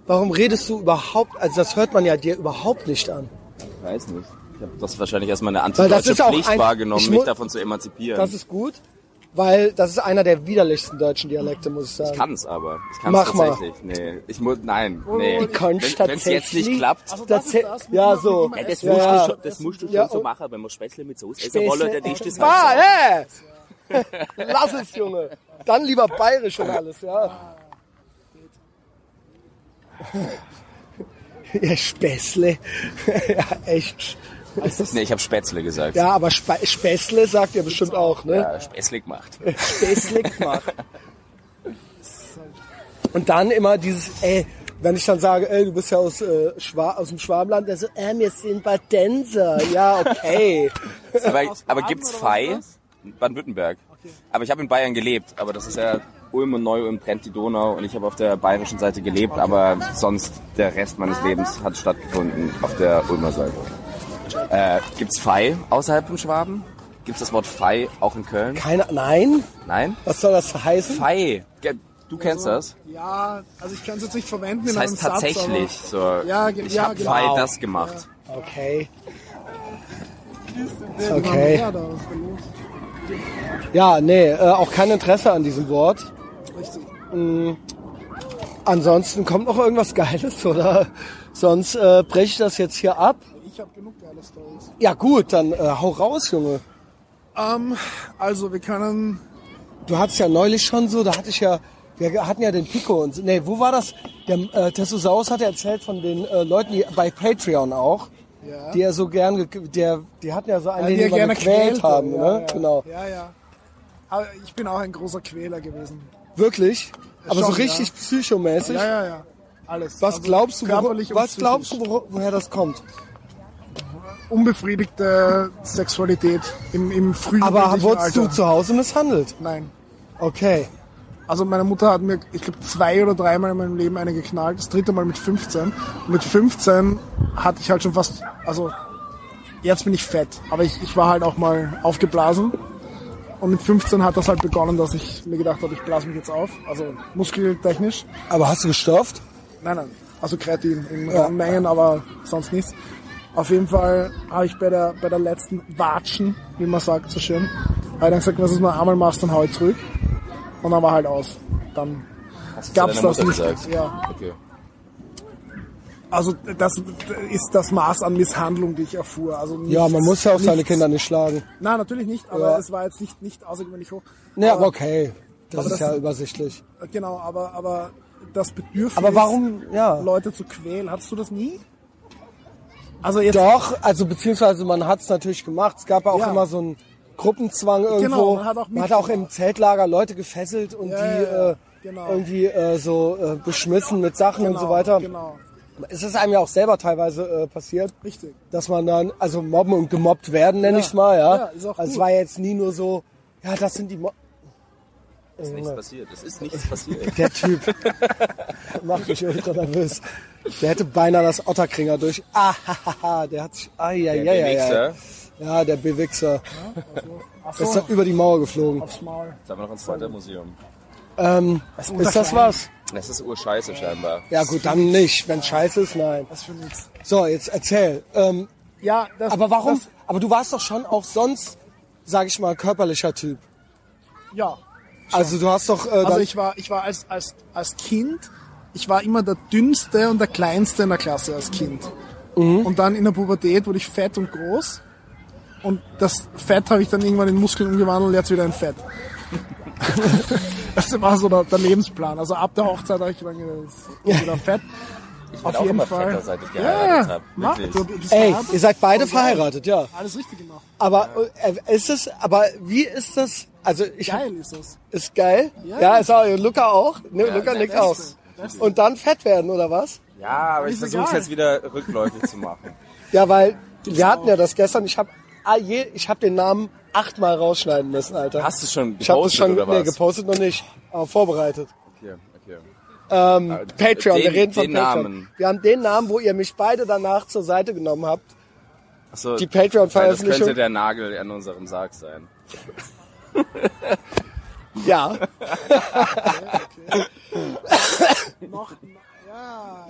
C: Warum redest du überhaupt, also das hört man ja dir überhaupt nicht an.
E: Ich weiß nicht. Ich habe das wahrscheinlich als meine antideutsche Pflicht
C: ein-
E: wahrgenommen,
C: ich
E: mich davon zu emanzipieren.
C: Das ist gut, weil das ist einer der widerlichsten deutschen Dialekte, muss ich sagen.
E: ich kann's aber. Ich kann's
C: Mach mal.
E: tatsächlich. Nee, ich muss, nein, nee.
C: Ich kann's
E: Wenn es jetzt
C: tatsächlich.
E: nicht klappt,
D: Also das
C: Das-
D: ist das,
C: ja, so.
E: Ja, das musst
C: ja.
E: du schon, das musst du schon
C: Ja,
E: so
C: und-
E: machen, wenn man Spätzle mit Soße essen wolle, dann ist das
C: Ah,
E: halt
C: hä? Lass es, Junge. Dann lieber bayerisch und alles, ja. Ja, Späßle. ja, echt.
E: Nee, ich habe Spätzle gesagt.
C: Ja, aber Spe Späßle sagt ihr bestimmt auch, ne?
E: Ja, Spätzle gemacht.
C: Späßle gemacht. Und dann immer dieses, ey, wenn ich dann sage, ey, du bist ja aus, äh, Schwa aus dem Schwabenland, der so, äh, wir sind Badenser. Ja, okay.
E: Aber, aber gibt's Fei?
D: was
E: Baden-Württemberg. Aber ich habe in Bayern gelebt, aber das ist ja Ulm und Neu-Ulm trennt die Donau und ich habe auf der bayerischen Seite gelebt, aber sonst der Rest meines Lebens hat stattgefunden auf der Ulmer Seite. Äh, gibt's Fei außerhalb von Schwaben? Gibt's das Wort Fei auch in Köln?
C: Keine, nein?
E: Nein?
C: Was soll das heißen?
E: Fei. Du kennst das?
D: Ja, also ich kann es jetzt nicht verwenden
E: Das
D: in einem
E: heißt
D: Satz,
E: tatsächlich so.
D: Ja, ge-
E: ich
D: ja,
E: habe
D: genau.
E: Fei das gemacht.
C: Okay.
D: aber...
C: Okay.
D: Ja,
C: nee, äh, auch kein Interesse an diesem Wort.
D: Richtig.
C: Ansonsten kommt noch irgendwas Geiles, oder? Sonst äh, breche ich das jetzt hier ab.
D: Ich habe genug geile Stories.
C: Ja gut, dann äh, hau raus, Junge.
D: Ähm, also wir können...
C: Du hattest ja neulich schon so, da hatte ich ja, wir hatten ja den Pico und so. Nee, wo war das? Der äh, Tessosaurus hat ja erzählt von den äh, Leuten, die bei Patreon auch,
D: Ja.
C: die er so gern, ge- der, die hatten ja so einen,
D: Ja, die
C: den
D: er gerne
C: gequält
D: quält
C: haben,
D: ja,
C: ne?
D: Ja,
C: Genau.
D: Ja, ja. Aber ich bin auch ein großer Quäler gewesen.
C: Wirklich? Aber so
D: Schon,
C: richtig
D: ja.
C: psychomäßig?
D: Ja, ja, ja. Alles.
C: Was
D: Also
C: glaubst du, wo, was glaubst du, wo, woher das kommt?
D: Unbefriedigte Sexualität im, im frühen
C: Aber wurdest
D: Alter.
C: du zu Hause misshandelt?
D: Nein.
C: Okay.
D: Also meine Mutter hat mir, ich glaube, zwei oder dreimal in meinem Leben eine geknallt. Das dritte Mal mit 15. Und mit 15 hatte ich halt schon fast, also jetzt bin ich fett, aber ich, ich war halt auch mal aufgeblasen. Und mit 15 hat das halt begonnen, dass ich mir gedacht habe, ich blase mich jetzt auf. Also muskeltechnisch.
C: Aber hast du gestofft?
D: Nein, nein. Also Kreatin in rauen Mengen, aber sonst nichts. Auf jeden Fall habe ich bei der, bei der letzten Watschen, wie man sagt, so schön, habe ich dann gesagt, wenn du es nur einmal machst, dann hau ich zurück. Und dann war halt aus. Dann gab's
E: deiner
D: das nicht. Ja.
E: Okay.
D: Also das ist das Maß an Misshandlung, die ich erfuhr. Also nichts,
C: Ja, man muss ja auch seine
D: nichts-
C: Kinder nicht schlagen.
D: Nein, natürlich nicht, aber
C: Ja.
D: es war jetzt nicht, nicht außergewöhnlich hoch.
C: Nee, aber okay. Das
D: aber
C: ist
D: das-
C: ja übersichtlich.
D: Genau, aber, aber das Bedürfnis,
C: Aber warum, ja.
D: Leute zu quälen, hattest du das nie? Also jetzt
C: Doch, also beziehungsweise man hat es natürlich gemacht. Es gab ja auch
D: Ja.
C: immer so einen Gruppenzwang irgendwo.
D: Genau, man hat auch
C: man hat auch im. Zeltlager Leute gefesselt und
D: Ja,
C: die
D: ja,
C: äh,
D: genau.
C: irgendwie äh, so äh, beschmissen mit Sachen und so weiter.
D: Genau,
C: Es ist einem ja auch selber teilweise äh, passiert,
D: richtig.
C: dass man dann, also mobben und gemobbt werden, nenne
D: Ja.
C: ich es mal, ja.
D: Ja, ist auch
C: also es war jetzt nie nur so, ja, das sind die Mo
E: Es ist nichts passiert. Es ist nichts passiert.
C: Der Typ macht mich ultra nervös. Der hätte beinahe das Otterkringer durch. Ah, hahaha, der hat sich. Ah, ja, ja, ja, ja. Ja, der Bewichser.
D: Ach
C: Der ist
D: so,
C: über die Mauer geflogen.
D: aufs Maul.
E: Jetzt haben wir noch ein zweiter Museum.
C: Ähm, ist das was?
E: Das ist urscheiße scheinbar.
C: Ja gut, dann nicht. Wenn scheiße ist, nein.
D: Das für nichts.
C: So, jetzt erzähl. Ähm,
D: Ja, das,
C: aber warum?
D: Das,
C: Aber du warst doch schon auch sonst, sag ich mal, körperlicher Typ.
D: ja,
C: Also du hast doch. Äh,
D: Also ich war, ich war als, als, als Kind, ich war immer der dünnste und der kleinste in der Klasse als Kind.
C: Mhm.
D: Und dann in der Pubertät wurde ich fett und groß. Und das Fett habe ich dann irgendwann in Muskeln umgewandelt, jetzt wieder in Fett. das war so der, der Lebensplan. Also ab der Hochzeit habe ich dann ich wieder fett.
E: Ich bin
D: Auf
E: auch
D: jeden
E: immer
D: Fall.
E: fetter, seit ich geheiratet
D: Ja,
E: habe.
D: mach,
E: Wirklich.
D: du,
C: ey,
D: verheiratet?
C: ihr seid beide
D: geil.
C: verheiratet, ja.
D: Alles richtig gemacht.
C: Aber äh, ist es? Aber wie ist das? Also ich
D: Geil ist das.
C: Ist geil? Ja,
D: Ja.
C: ist auch, Luca auch. Ne, Luca
E: der
C: nickt aus. Und dann fett werden, oder was?
E: Ja, aber ich
D: Ist
E: versuche es jetzt wieder rückläufig zu machen.
C: Ja, weil wir hatten ja das gestern. Ich habe ich hab den Namen achtmal rausschneiden müssen, Alter.
E: Hast du schon
C: ich habe das
E: gepostet
C: schon
E: oder
C: nee,
E: was?
C: gepostet noch nicht, aber vorbereitet.
E: Okay, okay.
C: Ähm, Patreon, wir
E: den-
C: reden von
E: den
C: Patreon.
E: Namen.
C: Wir haben den Namen, wo ihr mich beide danach zur Seite genommen habt.
E: Achso,
C: Die
E: weil Das
C: Patreon-Veröffentlichung.
E: könnte der Nagel an unserem Sarg sein.
C: Ja.
D: Noch, ja,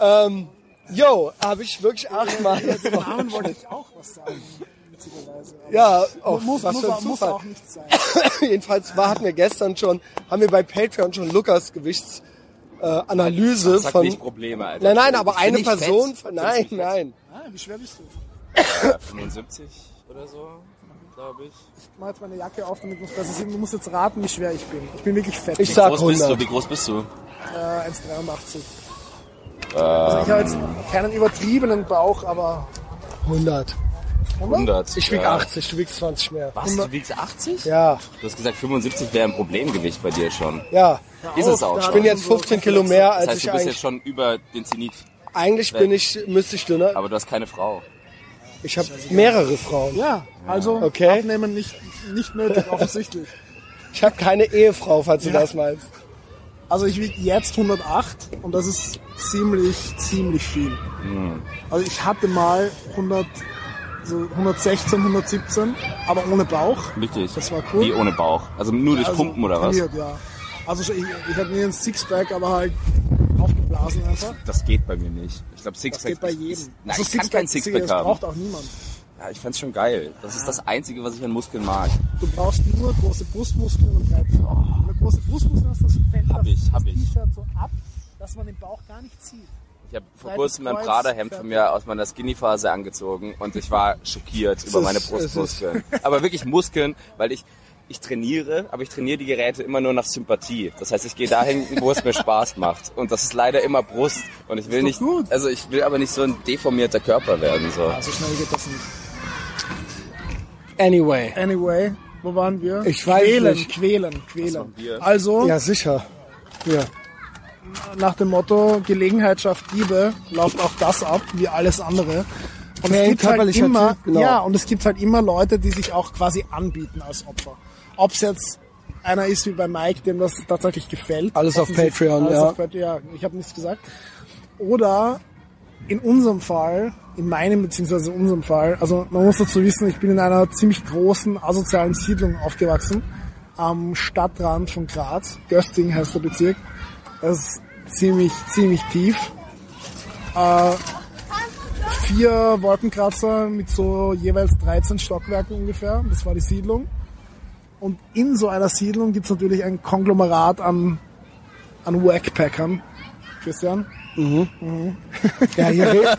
D: ja,
C: ähm, yo, habe ich wirklich achtmal.
D: ja. Den Namen wollte ich auch was sagen.
C: Ja, oh,
D: muss,
C: was
D: muss,
C: für ein
D: auch, muss
C: Zufall.
D: auch nicht sein.
C: Jedenfalls war, hatten wir gestern schon, haben wir bei Patreon schon Lukas Gewichtsanalyse äh, Analyse
E: Sag
C: von.
E: nicht Probleme, Alter.
C: Nein, nein, aber
E: Ich bin
C: eine Person.
E: fett.
C: Nein, nein.
D: Ah, wie schwer bist du?
E: Ja, 75 oder so, glaube ich.
D: Ich mach jetzt meine Jacke auf, damit du es besser sehen. Du musst jetzt raten, wie schwer ich bin. Ich bin wirklich fett.
C: Ich
E: Wie
C: sag
E: groß bist du?
C: 100.
E: Wie groß bist du?
D: äh, 1,83. Also ich habe jetzt keinen übertriebenen Bauch, aber
C: 100.
E: 100.
C: Ich wieg
E: ja.
C: 80, du wiegst 20 mehr.
E: Was? Du wiegst 80?
C: Ja,
E: Du hast gesagt, 75 wäre ein Problemgewicht bei dir schon.
C: ja.
E: Ist es auch
C: Ich
E: schon.
C: bin jetzt 15 Kilo mehr,
E: Das
C: als
E: heißt,
C: ich
E: du bist jetzt schon über den Zenit,
C: Eigentlich bin ich, müsste ich dünner.
E: aber du hast keine Frau.
C: Ich habe mehrere Frauen.
D: ja, also
C: Okay.
D: abnehmen nicht, nicht nötig, offensichtlich.
C: Ich habe keine Ehefrau, falls du
D: Ja.
C: das meinst.
D: Also ich wiege jetzt 108 und das ist ziemlich, ziemlich viel. Also ich hatte mal 100, so 116, 117, aber ohne Bauch.
E: Wirklich.
D: Das war cool.
E: Wie ohne Bauch. Also nur durch
D: Also
E: Pumpen oder was?
D: trainiert, ja. Also ich, ich hatte nie ein Sixpack, aber halt aufgeblasen einfach.
E: Das geht bei mir nicht. Ich glaube,
D: Das
E: Sixpack.
D: geht bei jedem.
E: Ist, nein,
D: Also
E: ich kann kein Sixpack
D: das
E: haben.
D: braucht auch niemand.
E: Ja, ich fand's schon geil. Das ist das Einzige, was ich an Muskeln mag.
D: Du brauchst nur große Brustmuskeln und breite Bauch. Wenn du große Brustmuskeln hast, das fällt
E: Hab
D: das,
E: ich,
D: das
E: ich.
D: T-Shirt so ab, dass man den Bauch gar nicht sieht.
E: Ich habe vor kurzem mein
D: Kreuz,
E: Prada-Hemd von mir aus meiner Skinny-Phase angezogen und ich war schockiert über meine Brustmuskeln. Aber wirklich Muskeln, weil ich ich trainiere, aber ich trainiere die Geräte immer nur nach Sympathie. Das heißt, ich gehe dahin, wo es mir Spaß macht. Und das ist leider immer Brust. Und ich will nicht, also ich will aber nicht so ein deformierter Körper werden. So.
D: So schnell geht das nicht.
C: Anyway.
D: Anyway, wo waren wir?
C: Ich weiß
D: quälen,
C: nicht.
D: Quälen, quälen? Also,
C: Ja, sicher. Ja.
D: nach dem Motto, Gelegenheit schafft Liebe, läuft auch das ab, wie alles andere. Und es gibt halt immer,
C: Typ, genau.
D: ja, und es gibt halt immer Leute, die sich auch quasi anbieten als Opfer. Ob es jetzt einer ist wie bei Mike, dem das tatsächlich gefällt.
C: Alles auf Patreon,
D: alles
C: ja.
D: Auf Patreon, ja, ich habe nichts gesagt. Oder in unserem Fall, in meinem beziehungsweise unserem Fall, also man muss dazu wissen, ich bin in einer ziemlich großen asozialen Siedlung aufgewachsen, am Stadtrand von Graz. Gösting heißt der Bezirk. Das ist ziemlich, ziemlich tief. Äh, vier Wolkenkratzer mit so jeweils 13 Stockwerken ungefähr. Das war die Siedlung. Und in so einer Siedlung gibt's natürlich ein Konglomerat an, an Wackpackern. Christian?
C: Ja, hier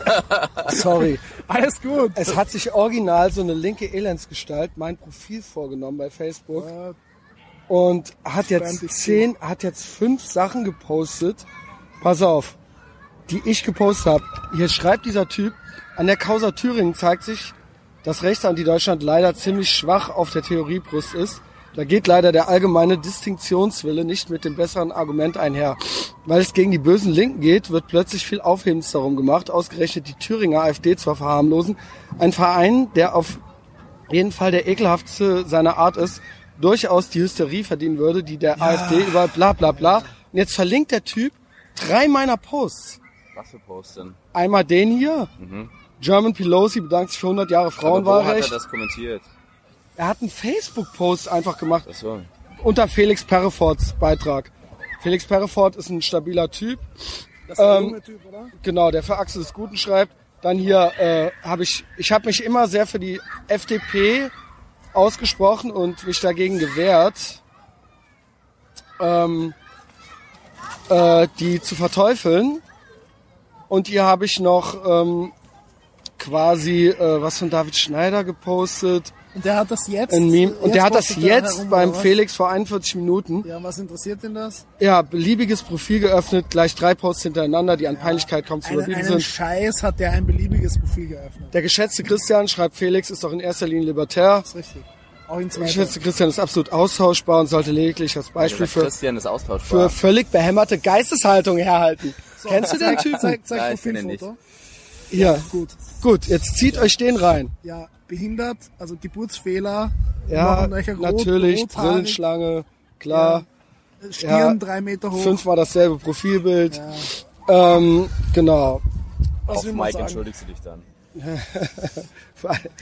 C: Sorry.
D: Alles gut.
C: Es hat sich original so eine linke Elendsgestalt mein Profil vorgenommen bei Facebook
D: Äh,
C: und hat jetzt zehn, hat jetzt fünf Sachen gepostet. Pass auf, die ich gepostet habe. Hier schreibt dieser Typ, an der Causa Thüringen zeigt sich, dass Rechtsanti-Deutschland leider ziemlich schwach auf der Theoriebrust ist. Da geht leider der allgemeine Distinktionswille nicht mit dem besseren Argument einher. Weil es gegen die bösen Linken geht, wird plötzlich viel Aufhebens darum gemacht, ausgerechnet die Thüringer AfD zwar verharmlosen. Ein Verein, der auf jeden Fall der ekelhaftste seiner Art ist, durchaus die Hysterie verdienen würde, die der AfD über bla bla bla. Und jetzt verlinkt der Typ drei meiner Posts.
E: Was für Posten?
C: Einmal den hier. German Pelosi bedankt sich für 100 Jahre
E: Aber wo hat
C: Frauenwahlrecht.
E: er das kommentiert?
C: Er hat einen Facebook-Post einfach gemacht
E: Ach so.
C: unter Felix Perreforts Beitrag. Felix Perrefort ist ein stabiler Typ.
D: das ist der
C: Ähm,
D: junge Typ, oder?
C: Genau, der für Axel des Guten schreibt. Dann hier äh, habe ich, ich habe mich immer sehr für die FDP ausgesprochen und mich dagegen gewehrt, ähm, äh, die zu verteufeln. Und hier habe ich noch ähm, quasi äh, was von David Schneider gepostet,
D: Und der hat das jetzt.
C: ein Meme. Und
D: jetzt
C: der hat das jetzt
D: herum,
C: beim? Felix vor 41 Minuten.
D: Ja, was interessiert denn das?
C: Ja, beliebiges Profil geöffnet, gleich drei Posts hintereinander, die an Peinlichkeit kaum zu
D: Einen,
C: überbieten
D: einen
C: sind.
D: Scheiß hat der ein beliebiges Profil geöffnet.
C: Der geschätzte Christian, schreibt Felix, ist doch in erster Linie libertär.
D: Das ist richtig. Auch in
C: Der
D: zweiter.
C: geschätzte Christian ist absolut austauschbar und sollte lediglich als Beispiel für,
E: Christian ist austauschbar.
C: für völlig behämmerte Geisteshaltung herhalten. Kennst du den
D: Zeig,
C: Typen?
D: zeig, zeig Profilfoto.
C: Ja,
D: Gut.
C: gut, jetzt zieht euch den rein.
D: Ja, behindert, also Geburtsfehler.
C: Ja,
D: rot-
C: natürlich,
D: rothaarig,
C: Brillenschlange, klar.
D: Stirn
C: Ja.
D: drei Meter hoch.
C: Fünfmal dasselbe Profilbild. Ähm, genau.
D: was
E: Auf Mike
D: sagen?
E: entschuldigst du dich dann.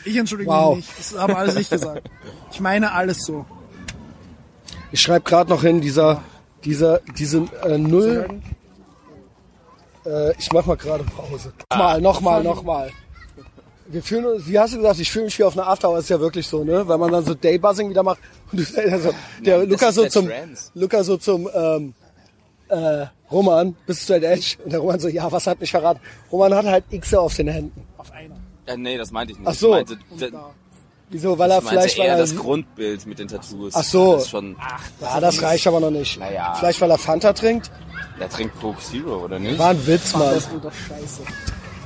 D: Ich entschuldige
C: Wow.
D: mich nicht. Das habe alles ich gesagt. Ich meine alles so.
C: Ich schreibe gerade noch hin, dieser, dieser, diese äh, Null. Äh, ich mach mal gerade Pause. Nochmal, nochmal, nochmal. Wir fühlen uns, wie hast du gesagt, ich fühle mich wie auf einer Afterhour, ist ja wirklich so, ne? Weil man dann so Daybuzzing wieder macht und du, also, der
E: das
C: Luca
E: ist
C: so
E: der
C: zum. Luca so zum, ähm, äh, Roman, bis straight edge. Und der Roman so, ja, was hat mich verraten? Roman hat halt X auf den Händen.
D: Auf einer.
E: Ja, nee, das meinte ich nicht.
C: Ach so.
E: Ich meinte.
C: Wieso? Weil er vielleicht, weil
E: eher
C: er,
E: das Grundbild mit den Tattoos.
C: Ach so.
E: Das ist schon,
C: ja, das reicht aber noch nicht.
E: Naja.
C: Vielleicht, weil er Fanta trinkt?
E: der trinkt Coke Zero, oder nicht?
C: War ein Witz, Mann.
D: Das ist doch scheiße.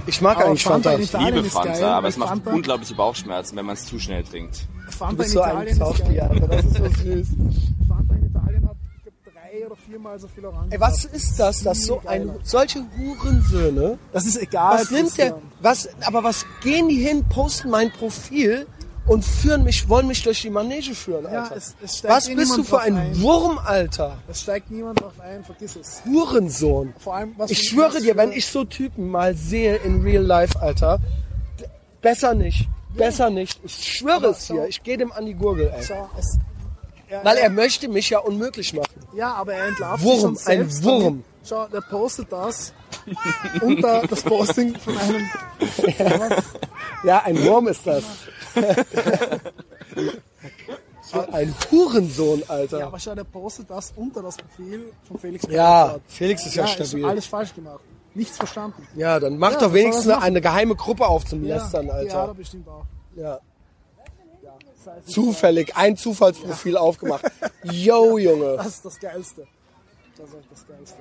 C: Ich mag
D: Aber
C: eigentlich
D: Fanta
E: Ich liebe Fanta,
D: geil,
E: aber es macht
D: Fanta-
E: unglaubliche Bauchschmerzen, wenn man es zu schnell trinkt.
D: Fanta
C: Du bist
D: in
C: so ein. Alter. Das ist so süß.
D: Fanta in Italien hat drei oder viermal so viel Orangen.
C: Ey, was ist das, dass so ein, solche Hurensöhne,
D: Das ist egal.
C: was nimmt der, was, aber was gehen die hin, posten mein Profil und führen mich, wollen mich durch die Manege führen,
D: Ja,
C: Alter.
D: es- es steigt
C: Was
D: eh
C: bist du für ein
D: ein.
C: Wurm, Alter?
D: Es steigt niemand drauf ein, vergiss es.
C: Hurensohn.
D: Vor allem, was
C: Ich schwöre dir, wenn ich so Typen mal sehe in real life, Alter, besser nicht. Besser nicht. Ich schwöre
D: Aber
C: es dir. Ich gehe dem an die Gurgel, ey.
D: Schau, es, er,
C: Weil er möchte mich ja unmöglich machen.
D: Ja, aber er entlarvt
C: Wurm,
D: sich schon
C: ein
D: selbst.
C: Wurm.
D: Schau, der postet das unter das Posting von einem.
C: Ja, ein Wurm ist das. ein Hurensohn, Alter.
D: Ja, aber schau, der postet das unter das Profil von Felix
C: Ja. Felix ist ja,
D: ja,
C: stabil.
D: Ist alles falsch gemacht. Nichts verstanden.
C: ja, dann mach
D: Ja,
C: doch wenigstens eine, eine geheime Gruppe auf zum Lästern,
D: ja, ja, da
C: Alter.
D: bestimmt auch.
C: Ja.
D: Ja,
C: Zufällig, ein Zufallsprofil aufgemacht. Yo, Junge.
D: Das ist das Geilste. Das ist das Geilste.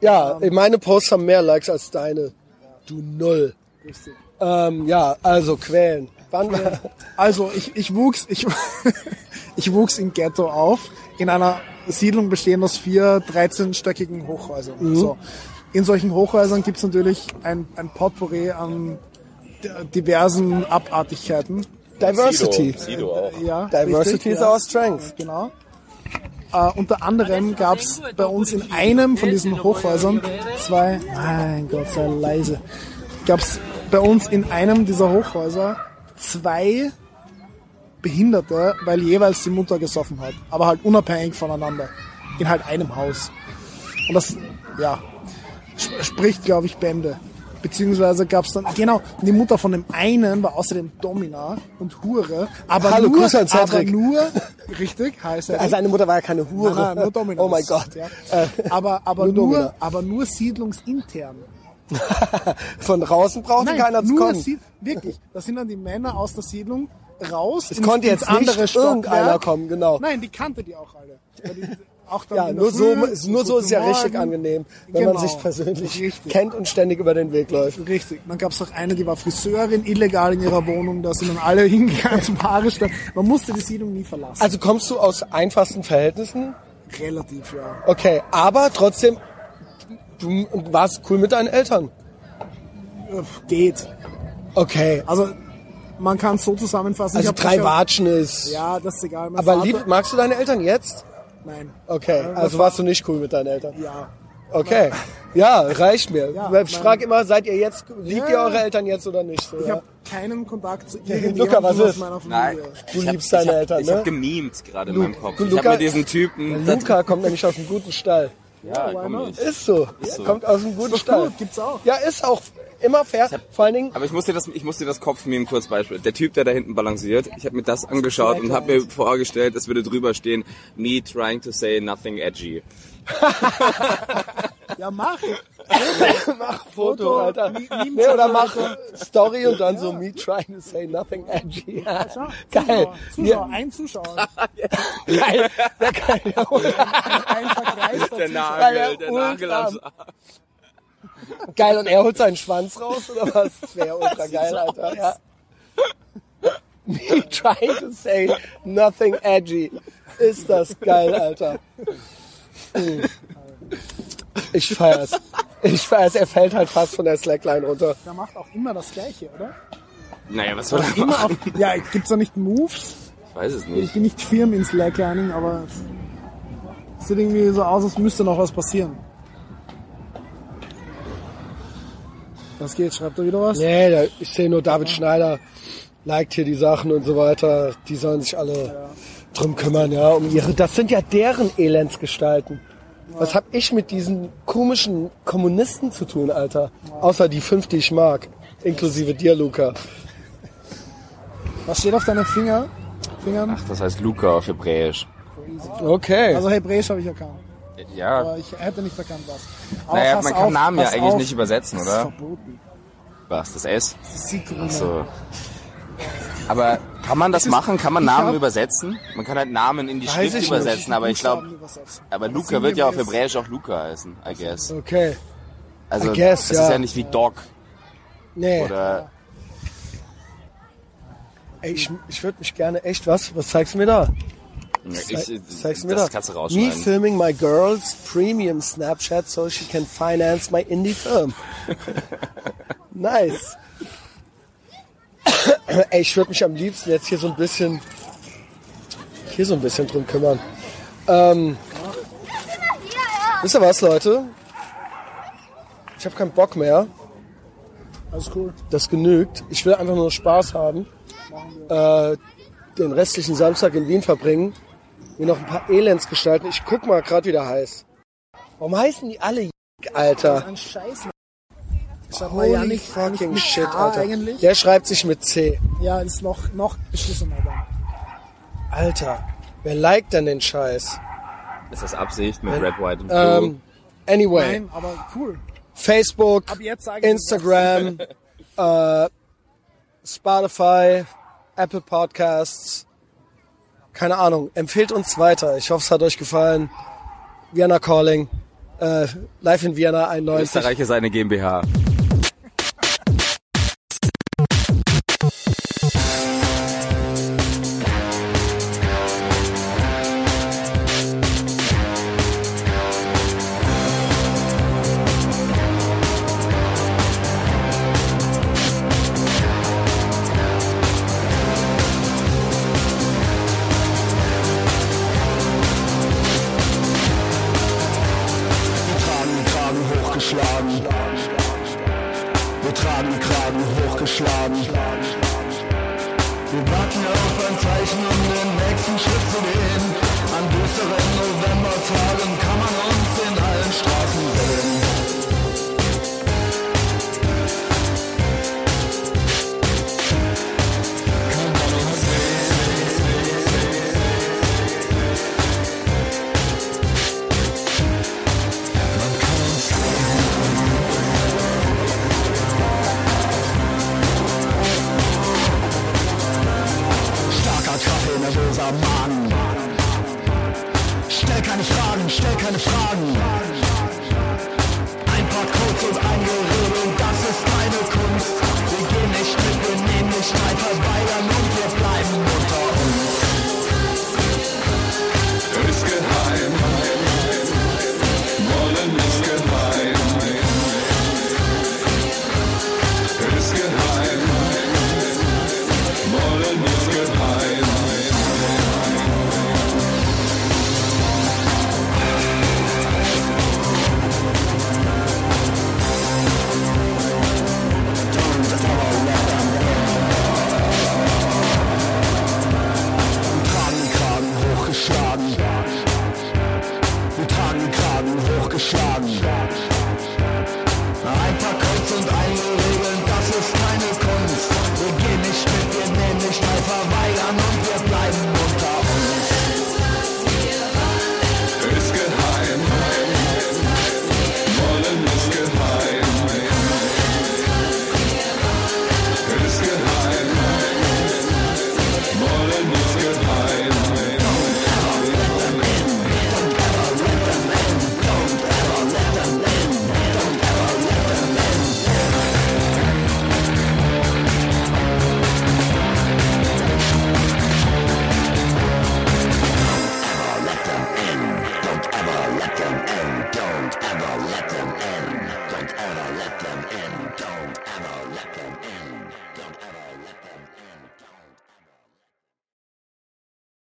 C: Ja, meine Posts haben mehr Likes als deine. Du Null.
D: Richtig.
C: Ähm, ja, also quälen. Wann?
D: Also ich, ich wuchs, ich, ich wuchs im Ghetto auf, in einer Siedlung bestehend aus vier 13-stöckigen Hochhäusern.
C: Mhm.
D: So. In solchen Hochhäusern gibt's natürlich ein, ein Potpourri an diversen Abartigkeiten.
C: Diversity.
E: Sido, Sido auch.
D: Ja,
C: Diversity
D: richtig,
C: is
D: ja.
C: our strength.
D: Genau. Äh, unter anderem gab's bei uns in einem von diesen Hochhäusern zwei, mein Gott, sei leise, gab's bei uns in einem dieser Hochhäuser zwei Behinderte, weil jeweils die Mutter gesoffen hat, aber halt unabhängig voneinander, in halt einem Haus. Und das, ja, sp- spricht, glaube ich, Bände. Beziehungsweise gab's dann, genau, die Mutter von dem einen war außerdem Domina und Hure, aber
C: Hallo,
D: nur,
C: Grüße an
D: aber nur, richtig, heißt er.
C: Also seine Mutter war ja keine Hure.
D: Nein, nein, nur Dominus.
C: Oh mein Gott.
D: Ja.
C: Äh,
D: Aber, aber,
C: nur
D: nur,
C: Domina.
D: aber nur siedlungsintern.
C: Von draußen brauchte keiner zu kommen.
D: Sie wirklich. Das sind dann die Männer aus der Siedlung raus.
C: Es konnte jetzt nicht irgendeiner kommen, genau.
D: Nein, die kannte die auch alle. Die, auch
C: Ja, nur so,
D: Früh,
C: nur so ist es ja richtig
D: Morgen.
C: angenehm, wenn man
D: Genau.
C: sich persönlich
D: Richtig.
C: kennt und ständig über den Weg läuft.
D: Richtig. Dann gab es auch eine, die war Friseurin, illegal in ihrer Wohnung. Da sind dann alle hingegangen zum Haare schneiden. Man musste die Siedlung nie verlassen.
C: Also kommst du aus einfachsten Verhältnissen?
D: Relativ, ja.
C: Okay, aber trotzdem, du warst cool mit deinen Eltern.
D: Äh, Geht.
C: Okay,
D: Also, man kann es so zusammenfassen.
C: also
D: ich
C: drei
D: schon-
C: Watschen ist...
D: Ja, das ist egal. Mein
C: aber
D: Vater,
C: lieb, magst du deine Eltern jetzt?
D: Nein.
C: Okay,
D: Äh,
C: also warst du nicht cool mit deinen Eltern.
D: Ja.
C: Okay, ja, reicht mir.
D: Ja,
C: ich frage immer, seid ihr jetzt, liebt
D: Ja.
C: ihr eure Eltern jetzt oder nicht? So,
D: Ich habe keinen Kontakt zu
C: Luca,
D: irgendjemandem
C: was
D: aus
C: ist?
D: meiner
E: Nein.
D: Familie.
C: Du
E: Ich hab-
C: liebst deine
E: ich hab,
C: Eltern,
E: Ich
C: ne?
E: habe gemimt gerade in meinem Kopf. Ich
C: Luca-
E: habe mit diesem Typen...
C: Luca kommt nämlich aus einem guten Stall.
E: Ja,
D: why
E: komm ich.
C: Ist so.
E: so.
C: Kommt aus einem guten Stall.
D: gut, gibt's auch.
C: Ja, ist auch immer fair. Vor allen Dingen,
E: Aber ich muss dir das, ich muss dir das Kopfmeme kurz beispielen. Der Typ, der da hinten balanciert, ich habe mir das angeschaut und habe mir vorgestellt, es würde drüber stehen, me trying to say nothing edgy.
D: Ja, mach.
C: mach Foto, Alter. Nee, oder mach. Story und dann so me trying to say nothing edgy. Ja, Geil.
D: Zuschauer, Zuschauer, ein Zuschauer.
C: Ja, geil. Sehr geil.
D: Ein verkreister
E: Der
D: Zuschauer.
E: Nagel, der. Nagel am
C: Geil, und er holt seinen Schwanz raus, oder was? Das wäre ultra geil, Alter. Ja. Me trying to say nothing edgy. Ist das geil, Alter. Ich feier's. Ich feier's. Er fällt halt fast von der Slackline runter.
D: Der macht auch immer das Gleiche, oder?
E: Naja, was soll er
D: Immer
E: machen?
D: auf, ja, gibt's da nicht Moves?
E: Ich weiß es
D: Ich
E: nicht.
D: bin nicht firm in Slacklining, aber es sieht irgendwie so aus, als müsste noch was passieren. Was geht? Schreibt er wieder was?
C: Nee, da- ich sehe nur David Schneider liked hier die Sachen und so weiter. Die sollen sich alle drum kümmern, ja, um ihre. Das sind ja deren Elendsgestalten. Was hab ich mit diesen komischen Kommunisten zu tun, Alter? Außer die fünf, die ich mag. Inklusive dir, Luca.
D: Was steht auf deinen Finger? Fingern?
E: Ach, das heißt Luca auf Hebräisch.
C: Okay.
D: Also Hebräisch habe ich erkannt.
E: Ja,
D: Aber ich hätte nicht erkannt, was. Aber
E: naja, man kann
D: auf,
E: Namen ja eigentlich
D: auf.
E: nicht übersetzen,
D: Das ist
E: oder?
D: verboten.
E: Was, das S?
D: Das ist Sigrune.
E: So. Aber kann man das machen? Kann man Namen
D: hab-
E: übersetzen? Man kann halt Namen in die Schrift
C: ich nicht.
E: übersetzen, aber ich glaube, aber Luca
D: Sinngemäß-
E: wird ja auf Hebräisch auch Luca heißen, I guess.
C: Okay.
E: Also,
C: I guess,
E: das
C: ja.
E: ist ja nicht wie Dog
C: Nee.
E: oder
C: Ey, ich, ich würde mich gerne echt was. Was zeigst du mir da?
E: ich, ich,
C: Zeigst du mir
E: das
C: da?
E: kannst du
C: Me
E: rausschneiden.
C: filming my girl's premium Snapchat so she can finance my indie film. nice. Ey, ich würde mich am liebsten jetzt hier so ein bisschen, hier so ein bisschen drum kümmern. Ähm, wisst ihr was, Leute? Ich habe keinen Bock mehr.
D: Alles cool.
C: Das genügt. Ich will einfach nur Spaß haben. Äh, den restlichen Samstag in Wien verbringen. Mir noch ein paar Elends gestalten. Ich guck mal gerade, wie der heißt. Warum heißen die alle Alter?
D: Schreibt man ja
C: Holy
D: nicht, nicht
C: fucking
D: mit
C: shit,
D: K
C: Alter.
D: eigentlich.
C: Der schreibt sich mit C.
D: Ja, ist noch, noch beschissener dann.
C: Alter, wer liked denn den Scheiß?
A: Ist das Absicht mit Red, White und Blue?
C: Ähm, anyway,
D: Nein, aber cool.
C: Facebook, Instagram, äh, Spotify, Apple Podcasts. Keine Ahnung, empfehlt uns weiter. Ich hoffe, es hat euch gefallen. Vienna Calling, äh, live in Vienna 91.
A: Österreich ist eine GmbH.